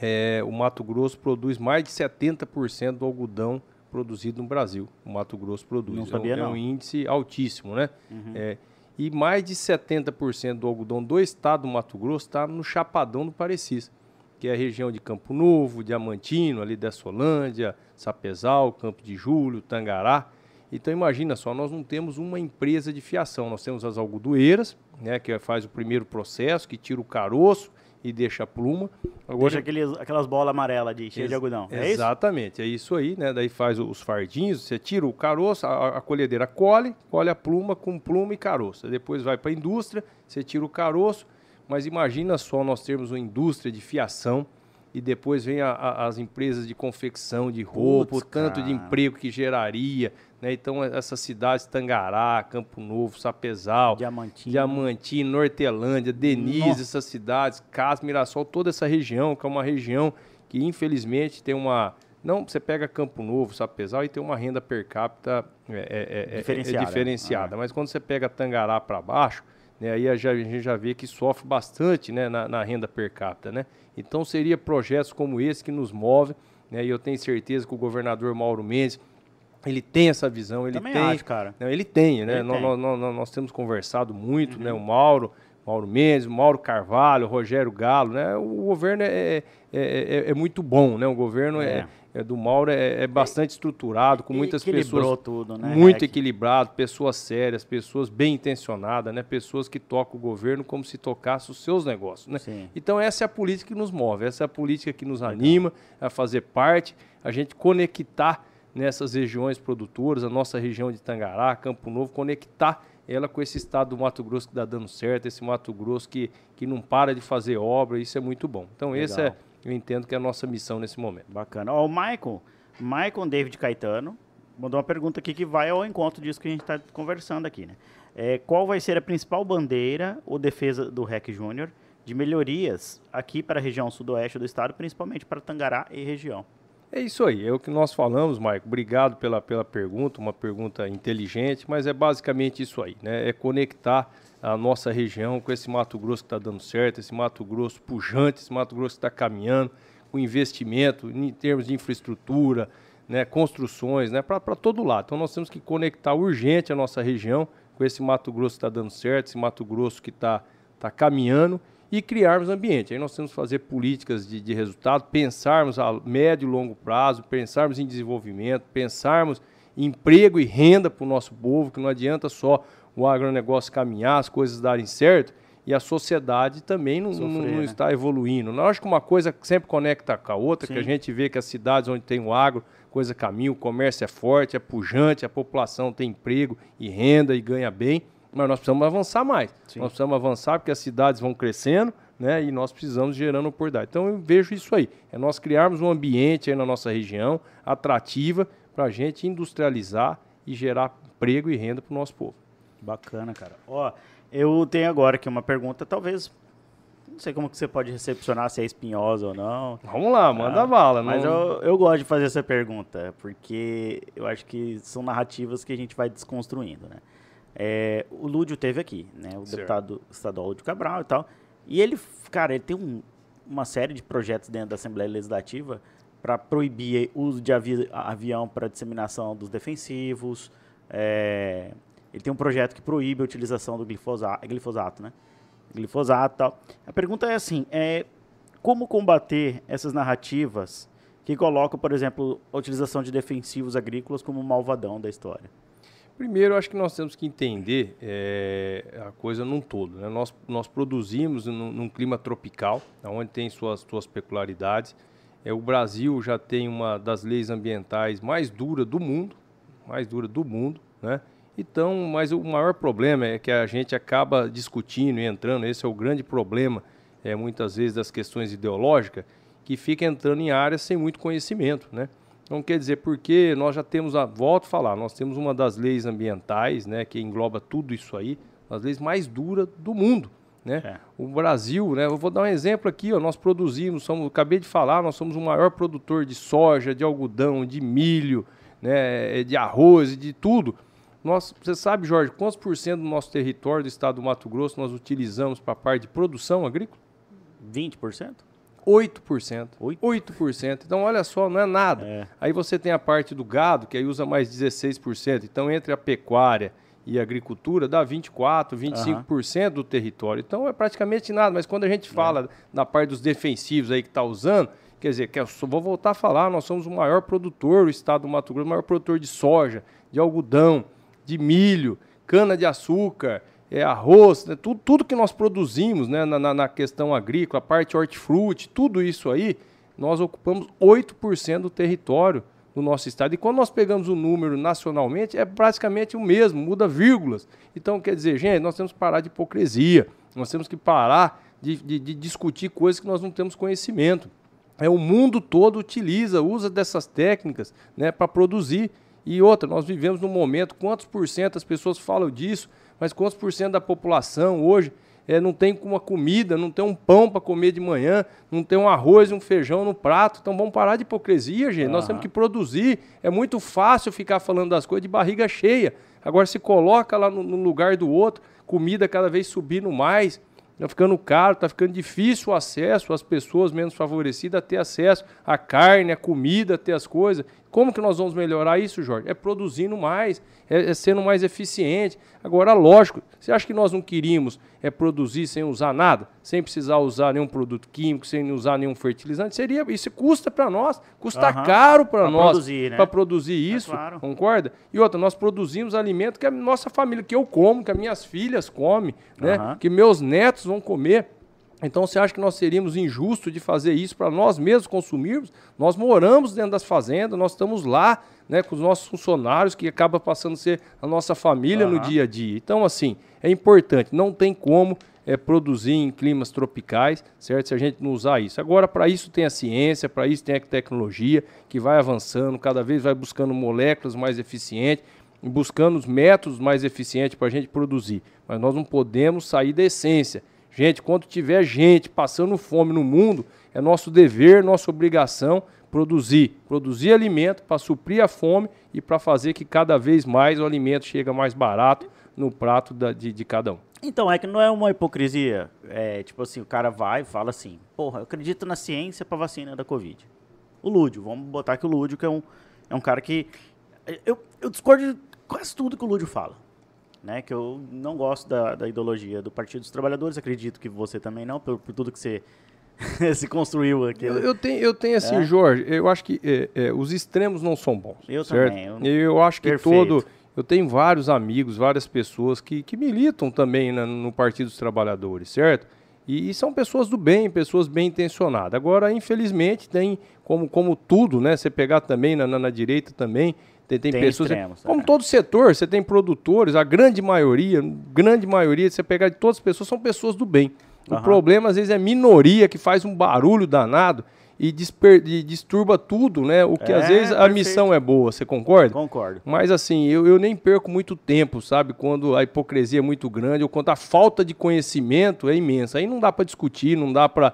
é, o Mato Grosso produz mais de 70% do algodão produzido no Brasil. O Mato Grosso produz. Não sabia, é, um, não. é um índice altíssimo, né? Uhum. É, e mais de 70% do algodão do estado do Mato Grosso está no Chapadão do Parecis, que é a região de Campo Novo, Diamantino, ali da Solândia, Sapezal, Campo de Julho, Tangará. Então imagina só, nós não temos uma empresa de fiação, nós temos as algodoeiras, né, que faz o primeiro processo, que tira o caroço e deixa a pluma. Agora, deixa aqueles, aquelas bolas amarelas de cheia de algodão. É exatamente, isso? é isso aí, né? Daí faz os fardinhos, você tira o caroço, a, a colhedeira colhe, colhe a pluma com pluma e caroço. Depois vai para a indústria, você tira o caroço, mas imagina só nós termos uma indústria de fiação e depois vem a, a, as empresas de confecção de roupa, Putz, o tanto cara. de emprego que geraria. Né? Então, essas cidades, Tangará, Campo Novo, Sapezal, Diamantino, Diamantino Nortelândia, Denise, Nossa. essas cidades, Cas, Mirassol, toda essa região, que é uma região que, infelizmente, tem uma... Não, você pega Campo Novo, Sapezal e tem uma renda per capita é, é, é, diferenciada. É diferenciada. Ah. Mas quando você pega Tangará para baixo, né, aí a, gente já vê que sofre bastante né, na, na, renda per capita. Né? Então seria projetos como esse que nos move, né, e eu tenho certeza que o governador Mauro Mendes ele tem essa visão, ele Também tem, acho, cara. Não, ele tem, né? Ele nós, tem. Nós, nós, nós, temos conversado muito, uhum. né? O Mauro, Mauro Mendes, Mauro Carvalho, Rogério Galo, né? O governo é, é, é, é muito bom, né? O governo é. É, do Mauro é, é bastante estruturado, com muitas pessoas. tudo, né? Muito equilibrado, pessoas sérias, pessoas bem intencionadas, né? Pessoas que tocam o governo como se tocasse os seus negócios, né? Sim. Então essa é a política que nos move, essa é a política que nos anima a fazer parte, a gente conectar nessas regiões produtoras, a nossa região de Tangará, Campo Novo, conectar ela com esse estado do Mato Grosso que está dando certo, esse Mato Grosso que, que não para de fazer obra, isso é muito bom. Então, esse é, eu entendo que é a nossa missão nesse momento. Bacana. Ó, o Michael, Michael David Caetano, mandou uma pergunta aqui que vai ao encontro disso que a gente está conversando aqui, né? É, qual vai ser a principal bandeira ou defesa do REC Júnior de melhorias aqui para a região sudoeste do estado, principalmente para Tangará e região? É isso aí, é o que nós falamos, Maico. Obrigado pela, pela pergunta, uma pergunta inteligente, mas é basicamente isso aí, né? É conectar a nossa região com esse Mato Grosso que está dando certo, esse Mato Grosso pujante, esse Mato Grosso que está caminhando, com investimento em termos de infraestrutura, né, construções, né, para todo lado. Então nós temos que conectar urgente a nossa região com esse Mato Grosso que está dando certo, esse Mato Grosso que está tá caminhando e criarmos ambiente. Aí nós temos que fazer políticas de, de resultado, pensarmos a médio e longo prazo, pensarmos em desenvolvimento, pensarmos em emprego e renda para o nosso povo, que não adianta só o agronegócio caminhar, as coisas darem certo, e a sociedade também não, Sofrer, não, não né? está evoluindo. Eu acho que uma coisa sempre conecta com a outra, Sim. que a gente vê que as cidades onde tem o agro, coisa caminha, o comércio é forte, é pujante, a população tem emprego e renda e ganha bem mas nós precisamos avançar mais. Sim. Nós precisamos avançar porque as cidades vão crescendo, né? E nós precisamos gerando oportunidade. Então eu vejo isso aí. É nós criarmos um ambiente aí na nossa região atrativa para a gente industrializar e gerar emprego e renda para o nosso povo. Bacana, cara. Ó, eu tenho agora aqui uma pergunta, talvez não sei como que você pode recepcionar se é espinhosa ou não. Vamos lá, manda ah, bala. Mas eu, eu gosto de fazer essa pergunta, porque eu acho que são narrativas que a gente vai desconstruindo, né? É, o Lúdio teve aqui, né? O certo. deputado estadual Lúdio Cabral e tal. E ele, cara, ele tem um, uma série de projetos dentro da Assembleia Legislativa para proibir o uso de avi avião para disseminação dos defensivos. É, ele tem um projeto que proíbe a utilização do glifosato, glifosato né? Glifosato tal. A pergunta é assim, é, como combater essas narrativas que colocam, por exemplo, a utilização de defensivos agrícolas como um malvadão da história? Primeiro, acho que nós temos que entender é, a coisa num todo. Né? Nós, nós produzimos num, num, clima tropical, onde tem suas, suas peculiaridades. É, o Brasil já tem uma das leis ambientais mais duras do mundo, mais dura do mundo, né? Então, mas o maior problema é que a gente acaba discutindo e entrando, esse é o grande problema, é, muitas vezes, das questões ideológicas, que fica entrando em áreas sem muito conhecimento, né? Então, quer dizer, porque nós já temos, a, volto a falar, nós temos uma das leis ambientais, né, que engloba tudo isso aí, as leis mais duras do mundo. Né? É. O Brasil, né, eu vou dar um exemplo aqui, ó, nós produzimos, somos, acabei de falar, nós somos o maior produtor de soja, de algodão, de milho, né, de arroz, de tudo. Nós, você sabe, Jorge, quantos por cento do nosso território do estado do Mato Grosso nós utilizamos para a parte de produção agrícola? 20%? 8%. 8%. Então, olha só, não é nada. É. Aí você tem a parte do gado, que aí usa mais 16%. Então, entre a pecuária e a agricultura, dá 24%, 25% uhum. do território. Então, é praticamente nada. Mas quando a gente fala é. da parte dos defensivos aí que está usando, quer dizer, que eu vou voltar a falar, nós somos o maior produtor, o estado do Mato Grosso, o maior produtor de soja, de algodão, de milho, cana-de-açúcar, é, arroz, né, tudo, tudo que nós produzimos né, na, na questão agrícola, a parte hortifruti, tudo isso aí, nós ocupamos 8% do território do nosso estado. E quando nós pegamos o número nacionalmente, é praticamente o mesmo, muda vírgulas. Então, quer dizer, gente, nós temos que parar de hipocrisia, nós temos que parar de, de, de discutir coisas que nós não temos conhecimento. É, o mundo todo utiliza, usa dessas técnicas né, para produzir. E outra, nós vivemos num momento, quantos por cento as pessoas falam disso, mas quantos por cento da população hoje é, não tem uma comida, não tem um pão para comer de manhã, não tem um arroz e um feijão no prato. Então vamos parar de hipocrisia, gente. Uhum. Nós temos que produzir. É muito fácil ficar falando das coisas de barriga cheia. Agora se coloca lá no, no lugar do outro, comida cada vez subindo mais, está ficando caro, está ficando difícil o acesso às pessoas menos favorecidas a ter acesso à carne, à comida, a ter as coisas. Como que nós vamos melhorar isso, Jorge? É produzindo mais, é, é sendo mais eficiente. Agora, lógico, você acha que nós não queríamos é produzir sem usar nada, sem precisar usar nenhum produto químico, sem usar nenhum fertilizante? Seria isso custa para nós, custa uhum. caro para nós produzir, né? para produzir é isso, é claro. concorda? E outra, nós produzimos alimento que a nossa família, que eu como, que as minhas filhas comem, né? Uhum. Que meus netos vão comer. Então você acha que nós seríamos injustos de fazer isso para nós mesmos consumirmos? Nós moramos dentro das fazendas, nós estamos lá né, com os nossos funcionários, que acaba passando a ser a nossa família uhum. no dia a dia. Então, assim, é importante, não tem como é, produzir em climas tropicais, certo? Se a gente não usar isso. Agora, para isso tem a ciência, para isso tem a tecnologia, que vai avançando, cada vez vai buscando moléculas mais eficientes, buscando os métodos mais eficientes para a gente produzir. Mas nós não podemos sair da essência Gente, quando tiver gente passando fome no mundo, é nosso dever, nossa obrigação produzir, produzir alimento para suprir a fome e para fazer que cada vez mais o alimento chegue mais barato no prato da, de, de, cada um. Então, é que não é uma hipocrisia. É tipo assim, o cara vai e fala assim, porra, eu acredito na ciência para vacina da Covid. O Lúdio, vamos botar aqui o Lúdio, que é um, é um cara que... Eu, eu discordo de quase tudo que o Lúdio fala né? Que eu não gosto da, da ideologia do Partido dos Trabalhadores, acredito que você também não, por, por tudo que você [LAUGHS] se construiu aqui. Eu, eu, tenho, eu tenho assim, é? Jorge, eu acho que é, é, os extremos não são bons. Eu certo? também. Eu, eu acho que perfeito. todo. Eu tenho vários amigos, várias pessoas que, que militam também na, no Partido dos Trabalhadores, certo? E, e, são pessoas do bem, pessoas bem intencionadas. Agora, infelizmente, tem, como, como tudo, né? Você pegar também na, na, na direita também, tem, tem, tem pessoas. Extremos, como é. todo setor, você tem produtores, a grande maioria, grande maioria, você pegar de todas as pessoas, são pessoas do bem. Uhum. O problema, às vezes, é minoria que faz um barulho danado e, disper, e disturba tudo, né? O que é, às vezes a missão é boa, você concorda? Concordo. Mas assim, eu, eu nem perco muito tempo, sabe? Quando a hipocrisia é muito grande ou quando a falta de conhecimento é imensa. Aí não dá para discutir, não dá para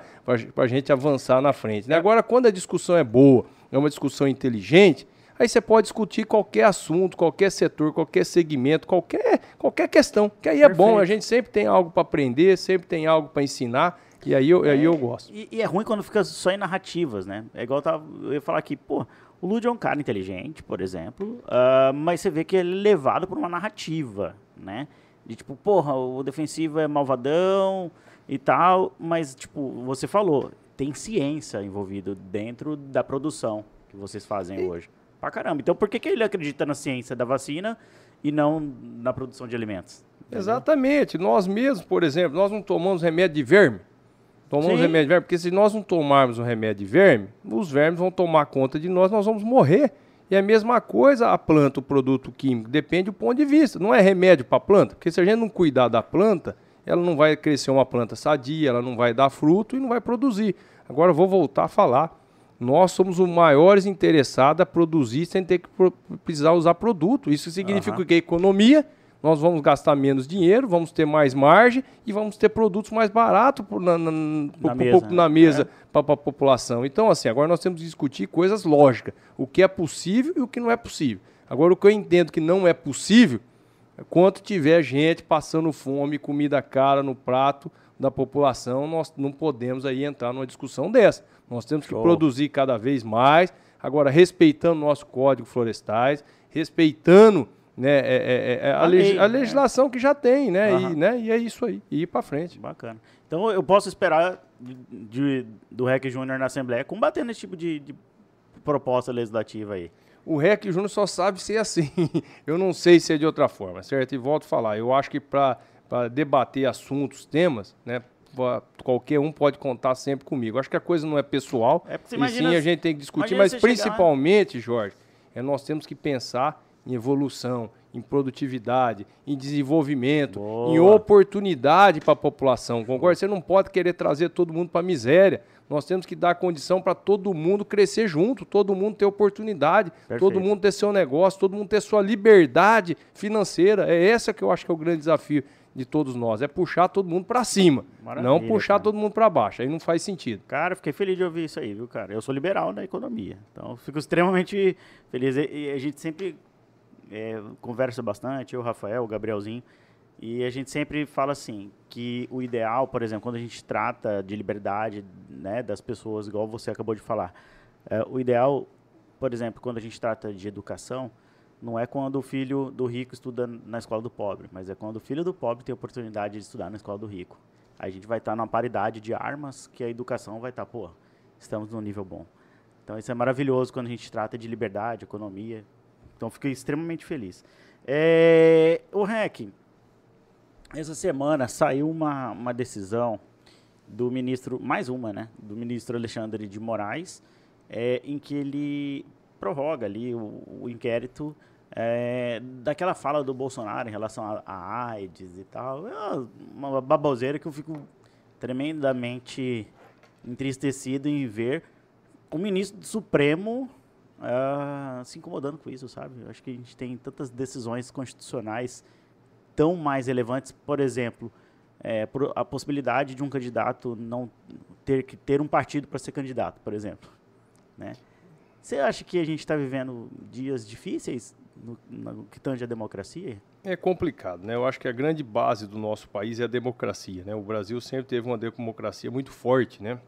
a gente avançar na frente. Né? Agora, quando a discussão é boa, é uma discussão inteligente, Aí você pode discutir qualquer assunto, qualquer setor, qualquer segmento, qualquer, qualquer questão. Que aí é Perfeito. bom, a gente sempre tem algo para aprender, sempre tem algo para ensinar. E aí eu, é, aí eu gosto. E, e, é ruim quando fica só em narrativas, né? É igual eu, tava, eu ia falar aqui, pô, o Lud é um cara inteligente, por exemplo, uh, mas você vê que ele é levado por uma narrativa, né? De tipo, porra, o defensivo é malvadão e tal, mas, tipo, você falou, tem ciência envolvida dentro da produção que vocês fazem e, hoje. Pra caramba. Então por que, que ele acredita na ciência da vacina e não na produção de alimentos? Entendeu? Exatamente. Nós mesmos, por exemplo, nós não tomamos remédio de verme. Tomamos Sim. remédio de verme, porque se nós não tomarmos um remédio de verme, os vermes vão tomar conta de nós, nós vamos morrer. E é a mesma coisa a planta, o produto químico, depende do ponto de vista. Não é remédio para a planta, porque se a gente não cuidar da planta, ela não vai crescer uma planta sadia, ela não vai dar fruto e não vai produzir. Agora eu vou voltar a falar nós somos os maiores interessados a produzir sem ter que precisar usar produto. Isso significa uhum. que a economia, nós vamos gastar menos dinheiro, vamos ter mais margem e vamos ter produtos mais baratos na, na, na, mesa, na mesa é. para a população. Então, assim, agora nós temos que discutir coisas lógicas. O que é possível e o que não é possível. Agora, o que eu entendo que não é possível, é quanto tiver gente passando fome, comida cara no prato da população, nós não podemos aí entrar numa discussão dessa. Nós temos que Show. produzir cada vez mais, agora respeitando nosso código florestais, respeitando né, é, é, é, a, a, lei, a, né? legislação né? que já tem, né, uhum. e, né? E é isso aí, e ir para frente. Bacana. Então eu posso esperar de, de, do REC Júnior na Assembleia combatendo esse tipo de, de proposta legislativa aí. O REC Júnior só sabe ser assim. [LAUGHS] eu não sei se é de outra forma, certo? E volto a falar, eu acho que para debater assuntos, temas, né, qualquer um pode contar sempre comigo. Acho que a coisa não é pessoal, é e sim a gente tem que discutir, mas principalmente, Jorge, é nós temos que pensar em evolução, em produtividade, em desenvolvimento, Boa. em oportunidade para a população. Concorda? Você não pode querer trazer todo mundo para a miséria. Nós temos que dar condição para todo mundo crescer junto, todo mundo ter oportunidade, Perfeito. todo mundo ter seu negócio, todo mundo ter sua liberdade financeira. É essa que eu acho que é o grande desafio de todos nós. É puxar todo mundo para cima, Maravilha, não puxar cara. todo mundo para baixo. Aí não faz sentido. Cara, fiquei feliz de ouvir isso aí, viu, cara? Eu sou liberal na economia, então fico extremamente feliz. E a gente sempre é, conversa bastante, eu, o Rafael, o Gabrielzinho, e a gente sempre fala assim, que o ideal, por exemplo, quando a gente trata de liberdade né, das pessoas, igual você acabou de falar, é, o ideal por exemplo, quando a gente trata de educação, não é quando o filho do rico estuda na escola do pobre, mas é quando o filho do pobre tem a oportunidade de estudar na escola do rico. Aí a gente vai estar tá numa paridade de armas que a educação vai estar, tá, pô, estamos num nível bom. Então isso é maravilhoso quando a gente trata de liberdade, economia. Então fiquei extremamente feliz. É, o REC, essa semana saiu uma, uma decisão do ministro, mais uma, né? Do ministro Alexandre de Moraes, é, em que ele prorroga ali o, o inquérito é, daquela fala do Bolsonaro em relação a, AIDS e tal. É uma baboseira que eu fico tremendamente entristecido em ver o ministro do Supremo uh, se incomodando com isso, sabe? Eu acho que a gente tem tantas decisões constitucionais tão mais relevantes, por exemplo, é, a possibilidade de um candidato não ter que ter um partido para ser candidato, por exemplo, né? Você acha que a gente está vivendo dias difíceis no, no, que tange a democracia? É complicado, né? Eu acho que a grande base do nosso país é a democracia, né? O Brasil sempre teve uma democracia muito forte, né?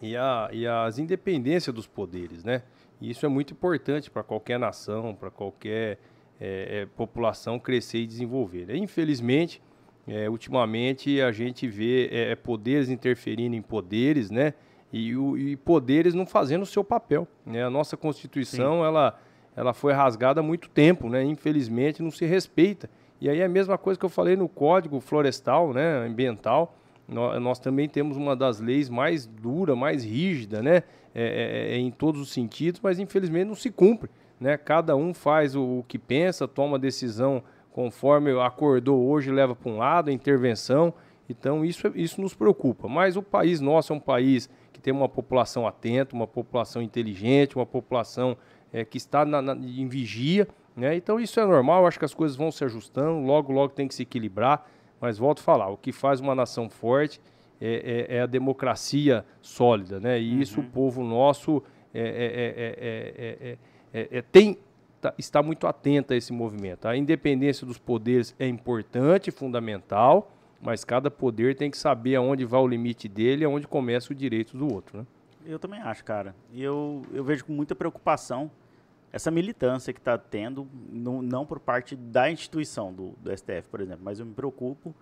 E, a, e as independências dos poderes, né? E isso é muito importante para qualquer nação, para qualquer é, é, população crescer e desenvolver. Né? Infelizmente, é, ultimamente a gente vê é, é, poderes interferindo em poderes, né? E, o, e poderes não fazendo o seu papel. Né? A nossa Constituição ela, ela foi rasgada há muito tempo, né? infelizmente não se respeita. E aí é a mesma coisa que eu falei no Código Florestal, né? ambiental, nós, nós também temos uma das leis mais dura, mais rígida, né? É, é, é, em todos os sentidos, mas infelizmente não se cumpre. Né? Cada um faz o, o que pensa, toma decisão conforme acordou hoje, leva para um lado, a intervenção. Então isso, isso nos preocupa. Mas o país nosso é um país ter uma população atenta, uma população inteligente, uma população é, que está na, na, em vigia. Né? Então isso é normal, acho que as coisas vão se ajustando, logo, logo tem que se equilibrar. Mas volto a falar, o que faz uma nação forte é, é, é a democracia sólida. Né? E uhum. isso o povo nosso é, tem, tá, está muito atento a esse movimento. A independência dos poderes é importante, fundamental, mas cada poder tem que saber aonde vai o limite dele e aonde começa o direito do outro, né? Eu também acho, cara. E eu, eu vejo com muita preocupação essa militância que está tendo, não, não por parte da instituição do, do STF, por exemplo, mas eu me preocupo,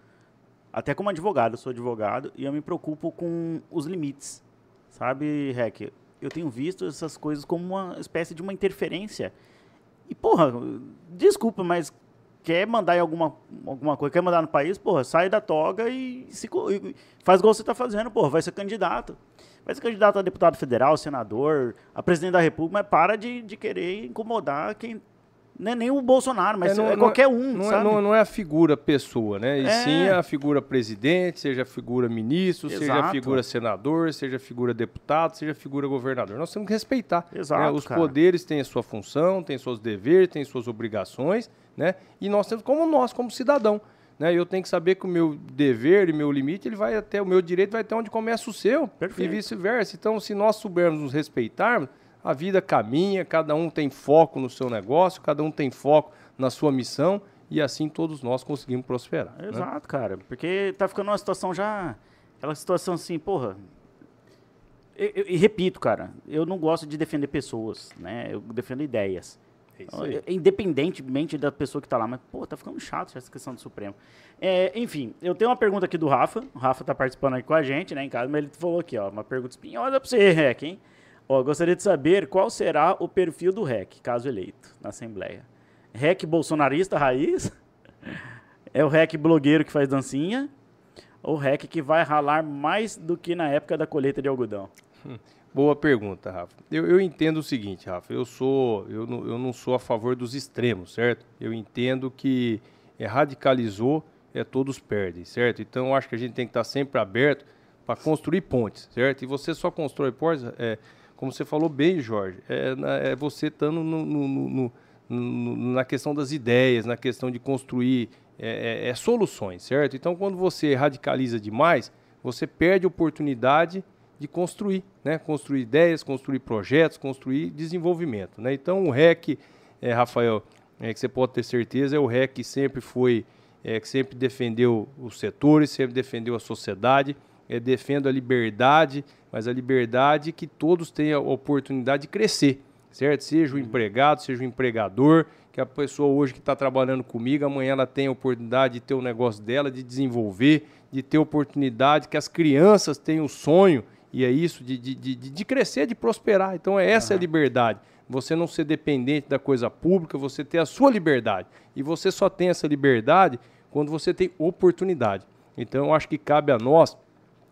até como advogado, eu sou advogado, e eu me preocupo com os limites, sabe, Rec? Eu tenho visto essas coisas como uma espécie de uma interferência. E, porra, desculpa, mas quer mandar em alguma, alguma coisa, quer mandar no país, porra, sai da toga e, se, e faz igual você está fazendo, porra, vai ser candidato. Vai ser candidato a deputado federal, senador, a presidente da república, mas para de, de querer incomodar quem. Não é nem o Bolsonaro, mas é, não, é qualquer um. Não, é, não, não, é a figura pessoa, né? E é. sim a figura presidente, seja a figura ministro, Exato. seja a figura senador, seja a figura deputado, seja a figura governador. Nós temos que respeitar. Né? Exato, né? Os cara. poderes têm a sua função, têm seus deveres, têm suas obrigações né? E nós temos como nós, como cidadão, né? Eu tenho que saber que o meu dever e meu limite, ele vai até o meu direito vai até onde começa o seu Perfeito. e vice-versa. Então, se nós soubermos nos respeitarmos, a vida caminha, cada um tem foco no seu negócio, cada um tem foco na sua missão e assim todos nós conseguimos prosperar. Né? Exato, né? cara, porque tá ficando uma situação já aquela situação assim, porra, e repito, cara, eu não gosto de defender pessoas, né? Eu defendo ideias. É Independentemente da pessoa que está lá, mas, pô, tá ficando chato essa questão do Supremo. É, enfim, eu tenho uma pergunta aqui do Rafa. O Rafa tá participando aí com a gente, né, em casa, mas ele falou aqui, ó, uma pergunta espinhosa para você, REC, hein? Ó, gostaria de saber qual será o perfil do REC, caso eleito, na Assembleia. REC bolsonarista raiz? [LAUGHS] É o REC blogueiro que faz dancinha? Ou REC que vai ralar mais do que na época da colheita de algodão? Boa pergunta, Rafa. Eu, eu, entendo o seguinte, Rafa. Eu sou, eu não, eu não sou a favor dos extremos, certo? Eu entendo que é, radicalizou, é todos perdem, certo? Então eu acho que a gente tem que estar sempre aberto para construir pontes, certo? E você só constrói pontes, é, como você falou bem, Jorge, é, é você estando no, no, no, na questão das ideias, na questão de construir é, é, é, soluções, certo? Então quando você radicaliza demais, você perde a oportunidade de construir, né? construir ideias, construir projetos, construir desenvolvimento. Né? Então o REC, é, Rafael, é, que você pode ter certeza, é o REC que sempre foi, que sempre defendeu os setores, sempre defendeu a sociedade, defendo a liberdade, mas a liberdade que todos tenham a oportunidade de crescer. certo? Seja o empregado, seja o empregador, que a pessoa hoje que está trabalhando comigo, amanhã ela tem a oportunidade de ter o negócio dela, de desenvolver, de ter oportunidade, que as crianças tenham o sonho, e é isso, de, de, de, de crescer, de prosperar. Então, é essa uhum. a liberdade. Você não ser dependente da coisa pública, você ter a sua liberdade. E você só tem essa liberdade quando você tem oportunidade. Então, eu acho que cabe a nós,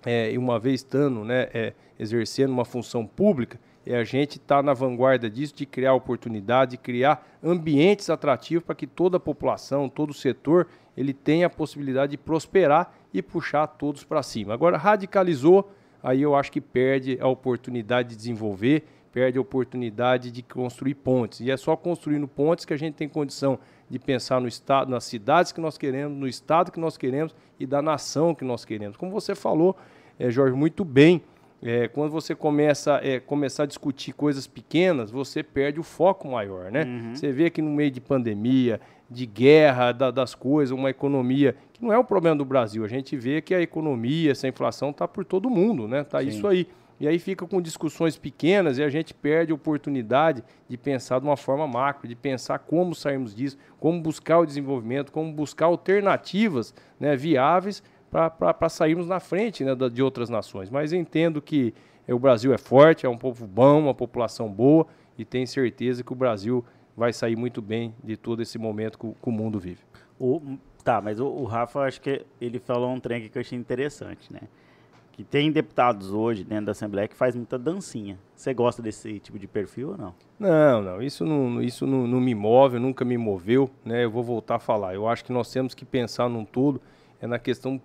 é, uma vez estando, né, é, exercendo uma função pública, é a gente estar tá na vanguarda disso, de criar oportunidade, de criar ambientes atrativos para que toda a população, todo o setor, ele tenha a possibilidade de prosperar e puxar todos para cima. Agora, radicalizou, aí eu acho que perde a oportunidade de desenvolver, perde a oportunidade de construir pontes. E é só construindo pontes que a gente tem condição de pensar no estado, nas cidades que nós queremos, no estado que nós queremos e da nação que nós queremos. Como você falou, é, Jorge, muito bem, é, quando você começa é, começar a discutir coisas pequenas, você perde o foco maior, né? Uhum. Você vê que no meio de pandemia, de guerra da, das coisas, uma economia que não é o problema do Brasil. A gente vê que a economia, essa inflação está por todo mundo, né? Tá Sim. isso aí. E aí fica com discussões pequenas e a gente perde a oportunidade de pensar de uma forma macro, de pensar como sairmos disso, como buscar o desenvolvimento, como buscar alternativas né, viáveis para sairmos na frente né, de outras nações. Mas entendo que é, o Brasil é forte, é um povo bom, uma população boa e tenho certeza que o Brasil vai sair muito bem de todo esse momento que o, que o mundo vive. O, tá, mas o, o, Rafa, acho que ele falou um trem que eu achei interessante, né? Que tem deputados hoje dentro da Assembleia que faz muita dancinha. Você gosta desse tipo de perfil ou não? Não, não. Isso não, isso não, não me move, nunca me moveu, né? Eu vou voltar a falar. Eu acho que nós temos que pensar num todo, é na questão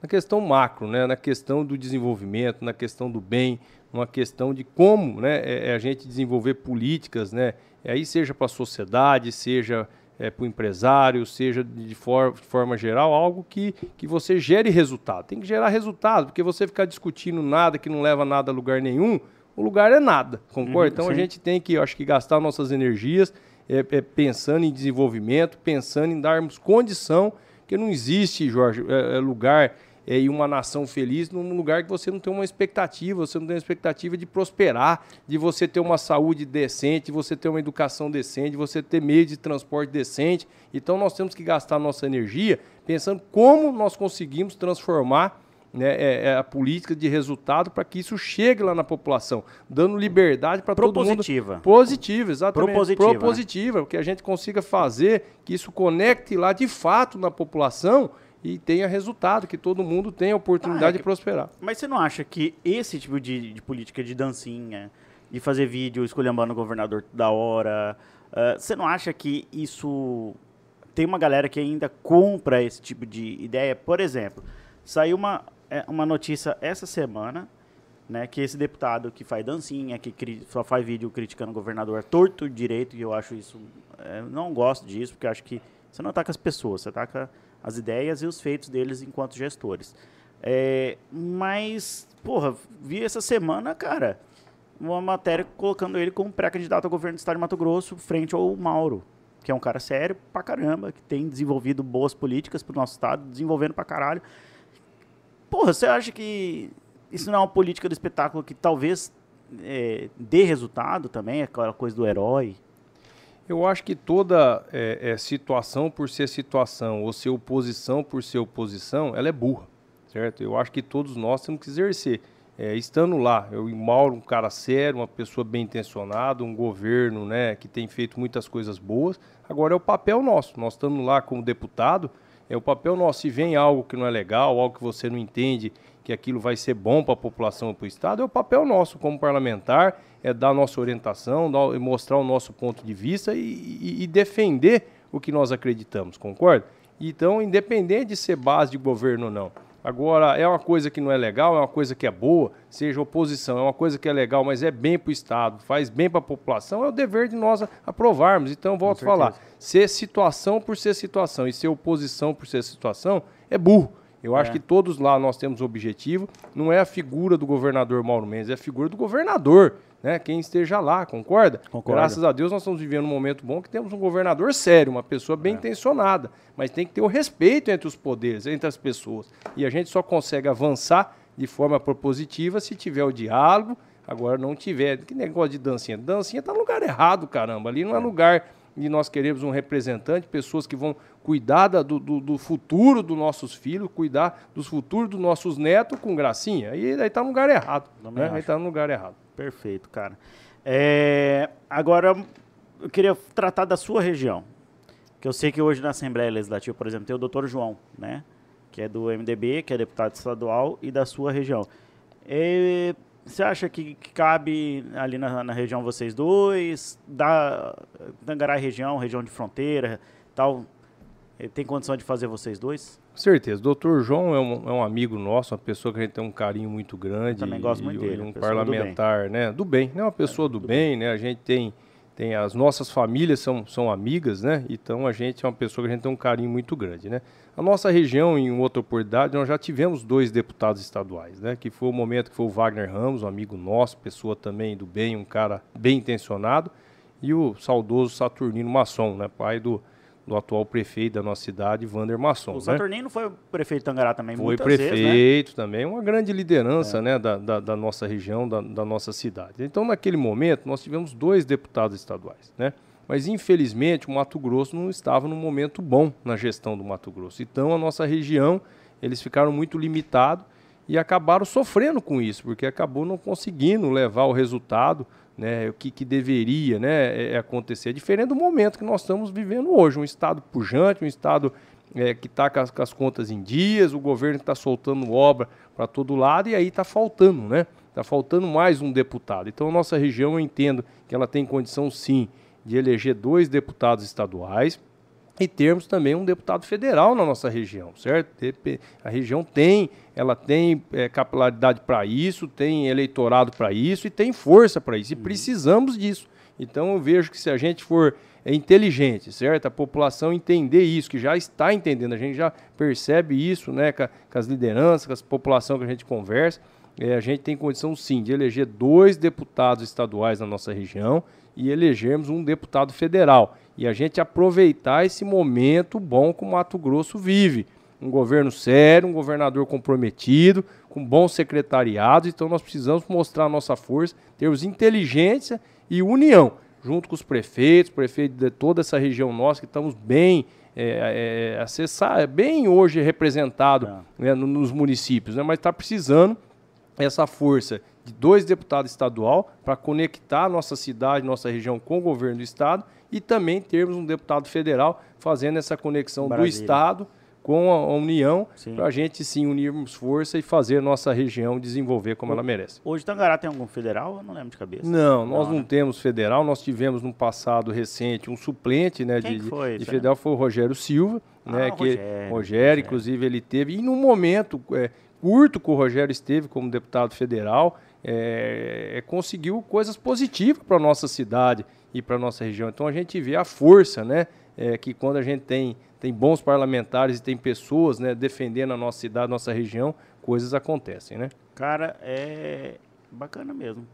na questão macro, né, na questão do desenvolvimento, na questão do bem, uma questão de como né, é, é a gente desenvolver políticas, né, aí seja para a sociedade, seja é, para o empresário, seja de, for, de, forma geral, algo que, que você gere resultado. Tem que gerar resultado, porque você ficar discutindo nada que não leva nada a lugar nenhum, o lugar é nada, concorda? Uhum, então sim. a gente tem que, acho que gastar nossas energias é, é, pensando em desenvolvimento, pensando em darmos condição, porque não existe, Jorge, é, é lugar é, e uma nação feliz num lugar que você não tem uma expectativa, você não tem uma expectativa de prosperar, de você ter uma saúde decente, de você ter uma educação decente, de você ter meio de transporte decente. Então nós temos que gastar nossa energia pensando como nós conseguimos transformar né, é, é a política de resultado para que isso chegue lá na população, dando liberdade para todo mundo. Propositiva. Positiva, exatamente. Propositiva. Né? Propositiva, né? que a gente consiga fazer que isso conecte lá de fato na população e tenha resultado, que todo mundo tenha oportunidade ah, é de prosperar. Mas você não acha que esse tipo de, de política de dancinha, de fazer vídeo escolhendo o governador da hora, uh, você não acha que isso tem uma galera que ainda compra esse tipo de ideia? Por exemplo, saiu uma, é, uma notícia essa semana, né, que esse deputado que faz dancinha, que só faz vídeo criticando o governador é torto direito, e eu acho isso, é, não gosto disso, porque eu acho que você não ataca as pessoas, você ataca as ideias e os feitos deles enquanto gestores. É, mas, porra, vi essa semana, cara, uma matéria colocando ele como pré-candidato ao governo do estado de Mato Grosso frente ao Mauro, que é um cara sério pra caramba, que tem desenvolvido boas políticas pro nosso estado, desenvolvendo pra caralho. Porra, você acha que isso não é uma política do espetáculo que talvez é, dê resultado também, aquela coisa do herói? Eu acho que toda é, é, situação por ser situação, ou ser oposição por ser oposição, ela é burra, certo? Eu acho que todos nós temos que exercer. É, estando lá, eu e Mauro, um cara sério, uma pessoa bem intencionada, um governo né, que tem feito muitas coisas boas. Agora é o papel nosso. Nós estamos lá como deputado, é o papel nosso. Se vem algo que não é legal, algo que você não entende que aquilo vai ser bom para a população e para o Estado, é o papel nosso como parlamentar é dar nossa orientação, dar, mostrar o nosso ponto de vista e, e, e defender o que nós acreditamos, concorda? Então, independente de ser base de governo ou não. Agora, é uma coisa que não é legal, é uma coisa que é boa, seja oposição, é uma coisa que é legal, mas é bem para o Estado, faz bem para a população, é o dever de nós aprovarmos. Então, volto a falar, ser situação por ser situação e ser oposição por ser situação é burro. Eu é. acho que todos lá nós temos objetivo, não é a figura do governador Mauro Mendes, é a figura do governador né, quem esteja lá, concorda? Graças a Deus nós estamos vivendo um momento bom que temos um governador sério, uma pessoa bem é. intencionada, mas tem que ter o respeito entre os poderes, entre as pessoas. E a gente só consegue avançar de forma propositiva se tiver o diálogo, Agora não tiver. Que negócio de dancinha? Dancinha tá no lugar errado, caramba. Ali não é, é lugar de nós queremos um representante, pessoas que vão cuidar do, do, do, futuro dos nossos filhos, cuidar dos futuros dos nossos netos com gracinha. Aí, aí tá no lugar errado. Né? Aí tá no lugar errado. Perfeito, cara. É, agora, eu queria tratar da sua região. Que eu sei que hoje na Assembleia Legislativa, por exemplo, tem o doutor João, né? Que é do MDB, que é deputado estadual e da sua região. E, você acha que, que cabe ali na, na, região vocês dois? Da Tangará região, região de fronteira, tal? Tem condição de fazer vocês dois? Certeza. O doutor João é um, é um, amigo nosso, uma pessoa que a gente tem um carinho muito grande. Eu também gosto muito dele. Um parlamentar, do né? Do bem, né? Uma pessoa é, do, do bem, bem, né? A gente tem tem as nossas famílias são, são amigas, né? Então a gente é uma pessoa que a gente tem um carinho muito grande, né? A nossa região, em outra oportunidade, nós já tivemos dois deputados estaduais, né? Que foi o momento que foi o Wagner Ramos, um amigo nosso, pessoa também do bem, um cara bem intencionado, e o saudoso Saturnino Masson, né? Pai do, do atual prefeito da nossa cidade, Vander Masson. O né? Saturnino foi prefeito de Tangará também Foi prefeito vezes, né? também, uma grande liderança é. né, da, da, da, nossa região, da, da nossa cidade. Então, naquele momento, nós tivemos dois deputados estaduais, né? Mas, infelizmente, o Mato Grosso não estava num momento bom na gestão do Mato Grosso. Então, a nossa região, eles ficaram muito limitados e acabaram sofrendo com isso, porque acabou não conseguindo levar o resultado né, o que, que deveria né, é, é acontecer, diferente do momento que nós estamos vivendo hoje, um Estado pujante, um Estado é, que está com, com, as contas em dias, o governo está soltando obra para todo lado e aí está faltando, né? Está faltando mais um deputado. Então, a nossa região, eu entendo que ela tem condição, sim, de eleger dois deputados estaduais, e termos também um deputado federal na nossa região, certo? A região tem, ela tem é, capilaridade para isso, tem eleitorado para isso e tem força para isso. E uhum. precisamos disso. Então eu vejo que se a gente for é, inteligente, certo? A população entender isso, que já está entendendo, a gente já percebe isso, né? Com, com as lideranças, com a população que a gente conversa, é, a gente tem condição sim de eleger dois deputados estaduais na nossa região e elegermos um deputado federal e a gente aproveitar esse momento bom que o Mato Grosso vive. Um governo sério, um governador comprometido, com bons secretariados. Então nós precisamos mostrar a nossa força, termos inteligência e união, junto com os prefeitos, prefeitos de toda essa região nossa, que estamos bem é, é, acessar, bem hoje representado é. né, nos municípios, né, mas está precisando essa força de dois deputados estadual para conectar nossa cidade, nossa região com o governo do estado e também termos um deputado federal fazendo essa conexão do estado com a União, para a gente sim unirmos força e fazer a nossa região desenvolver como o, ela merece. Hoje Tangará tem algum federal? Eu não lembro de cabeça. Não, nós não, não né? temos federal. Nós tivemos no passado recente um suplente né, Quem de, foi, de federal, foi o Rogério Silva. Ah, né, que Rogério, Rogério, inclusive, ele teve. E num momento é, curto que o Rogério esteve como deputado federal, é, é, conseguiu coisas positivas para a nossa cidade e para a nossa região. Então a gente vê a força, né? É, que quando a gente tem, tem bons parlamentares e tem pessoas né, defendendo a nossa cidade, nossa região, coisas acontecem, né? Cara, é bacana mesmo.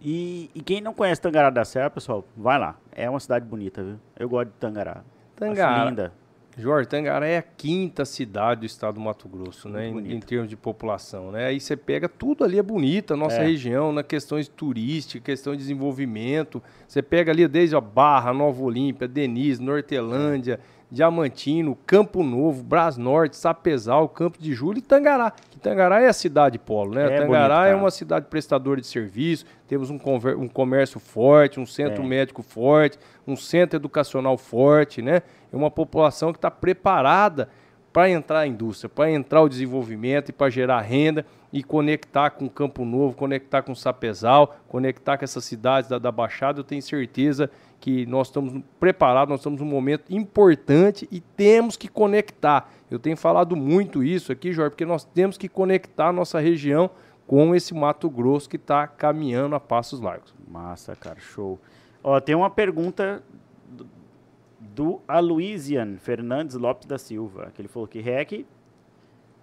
E, e quem não conhece Tangará da Serra, pessoal, vai lá. É uma cidade bonita, viu? Eu gosto de Tangará. Tangará. Acho linda. Jorge, Tangará é a quinta cidade do estado do Mato Grosso, né? Em, em, termos de população, né? Aí você pega tudo ali é bonita, a nossa é. região, na questões turísticas, questão de desenvolvimento. Você pega ali desde a Barra, Nova Olímpia, Denise, Nortelândia, é. Diamantino, Campo Novo, Brasnorte, Sapezal, Campo de Julho e Tangará. Que Tangará é a cidade polo, né? É Tangará bonito, é uma cidade prestadora de serviço, temos um, um comércio forte, um centro é. médico forte, um centro educacional forte, né? É uma população que está preparada para entrar a indústria, para entrar o desenvolvimento e para gerar renda e conectar com Campo Novo, conectar com Sapezal, conectar com essas cidades da, da Baixada. Eu tenho certeza que nós estamos preparados, nós estamos num momento importante e temos que conectar. Eu tenho falado muito isso aqui, Jorge, porque nós temos que conectar a nossa região com esse Mato Grosso que está caminhando a passos largos. Massa, cara, show. Ó, tem uma pergunta do Aloysian Fernandes Lopes da Silva, que ele falou que REC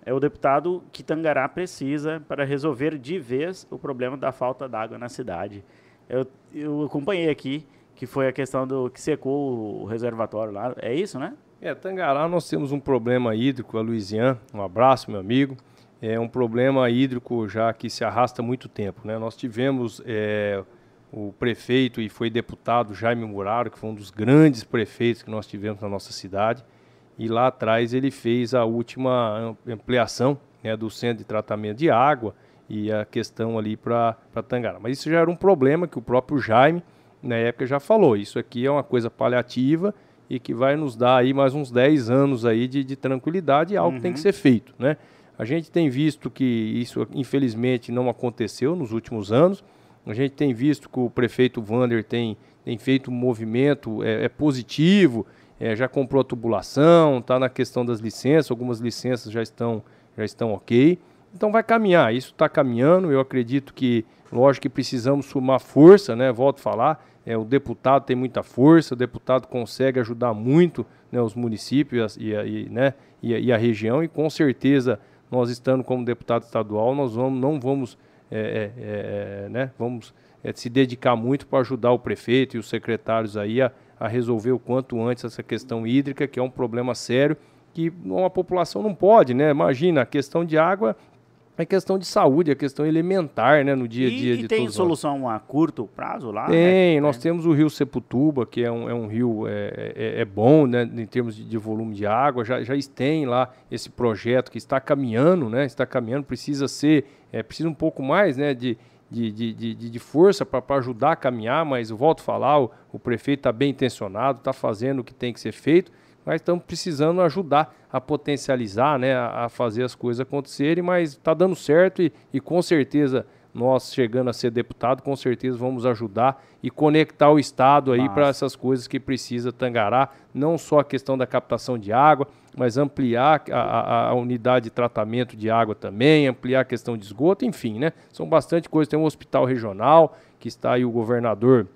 é o deputado que Tangará precisa para resolver de vez o problema da falta d'água na cidade. Eu, eu acompanhei aqui que foi a questão do que secou o reservatório lá. É isso, né? É, Tangará nós temos um problema hídrico, a Luizian, um abraço, meu amigo. é um problema hídrico já que se arrasta há muito tempo. Né? Nós tivemos é, o prefeito e foi deputado Jaime Muraro, que foi um dos grandes prefeitos que nós tivemos na nossa cidade, e lá atrás ele fez a última ampliação né, do centro de tratamento de água e a questão ali para Tangará. Mas isso já era um problema que o próprio Jaime, na época, já falou. Isso aqui é uma coisa paliativa e que vai nos dar aí mais uns 10 anos aí de, de tranquilidade, algo uhum. que tem que uhum. ser feito, né? A gente tem visto que isso, infelizmente, não aconteceu nos últimos anos. A gente tem visto que o prefeito Vander tem, tem feito um movimento é, é positivo, é, já comprou a tubulação, está na questão das licenças, algumas licenças já estão, já estão ok. Então vai caminhar, isso está caminhando. Eu acredito que, lógico que precisamos somar força, né? Volto a falar, é, o deputado tem muita força, o deputado consegue ajudar muito né, os municípios e a, e, né, e, a, e a região, e com certeza nós estando como deputado estadual, nós vamos, não vamos, é, é, é, né, vamos é, se dedicar muito para ajudar o prefeito e os secretários aí a, a resolver o quanto antes essa questão hídrica, que é um problema sério que uma população não pode, né? Imagina, a questão de água é questão de saúde, é questão elementar, né, no dia a dia e, de e tem solução a curto prazo lá? Tem, né? nós é. temos o rio Seputuba, que é um, é um rio é, é, é bom, né, em termos de, de, volume de água, já, já tem lá esse projeto que está caminhando, né, está caminhando, precisa ser, é, precisa um pouco mais, né, de, de, de, de, de força para ajudar a caminhar, mas eu volto a falar, o, o prefeito está bem intencionado, está fazendo o que tem que ser feito, mas estamos precisando ajudar a potencializar, né, a, a fazer as coisas acontecerem, mas está dando certo e, e com certeza nós chegando a ser deputado, com certeza vamos ajudar e conectar o Estado aí para essas coisas que precisa Tangará, não só a questão da captação de água, mas ampliar a, a, a, unidade de tratamento de água também, ampliar a questão de esgoto, enfim, né? São bastante coisas. Tem um hospital regional que está aí o governador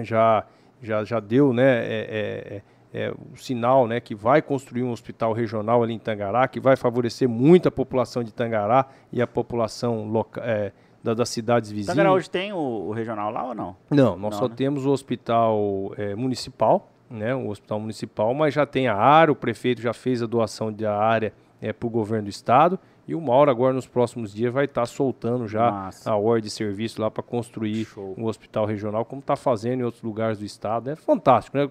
já já, já deu, né? É, é, é é, o sinal né, que vai construir um hospital regional ali em Tangará, que vai favorecer muito a população de Tangará e a população loca, é, da, das cidades vizinhas. Tangará hoje tem o, o, regional lá ou não? Não, nós não, só né? temos o hospital é, municipal, né, o hospital municipal, mas já tem a área, o prefeito já fez a doação da área é, para o governo do estado e o Mauro agora nos próximos dias vai estar tá soltando já Massa. a ordem de serviço lá para construir Show. um hospital regional, como está fazendo em outros lugares do estado. É fantástico. Né?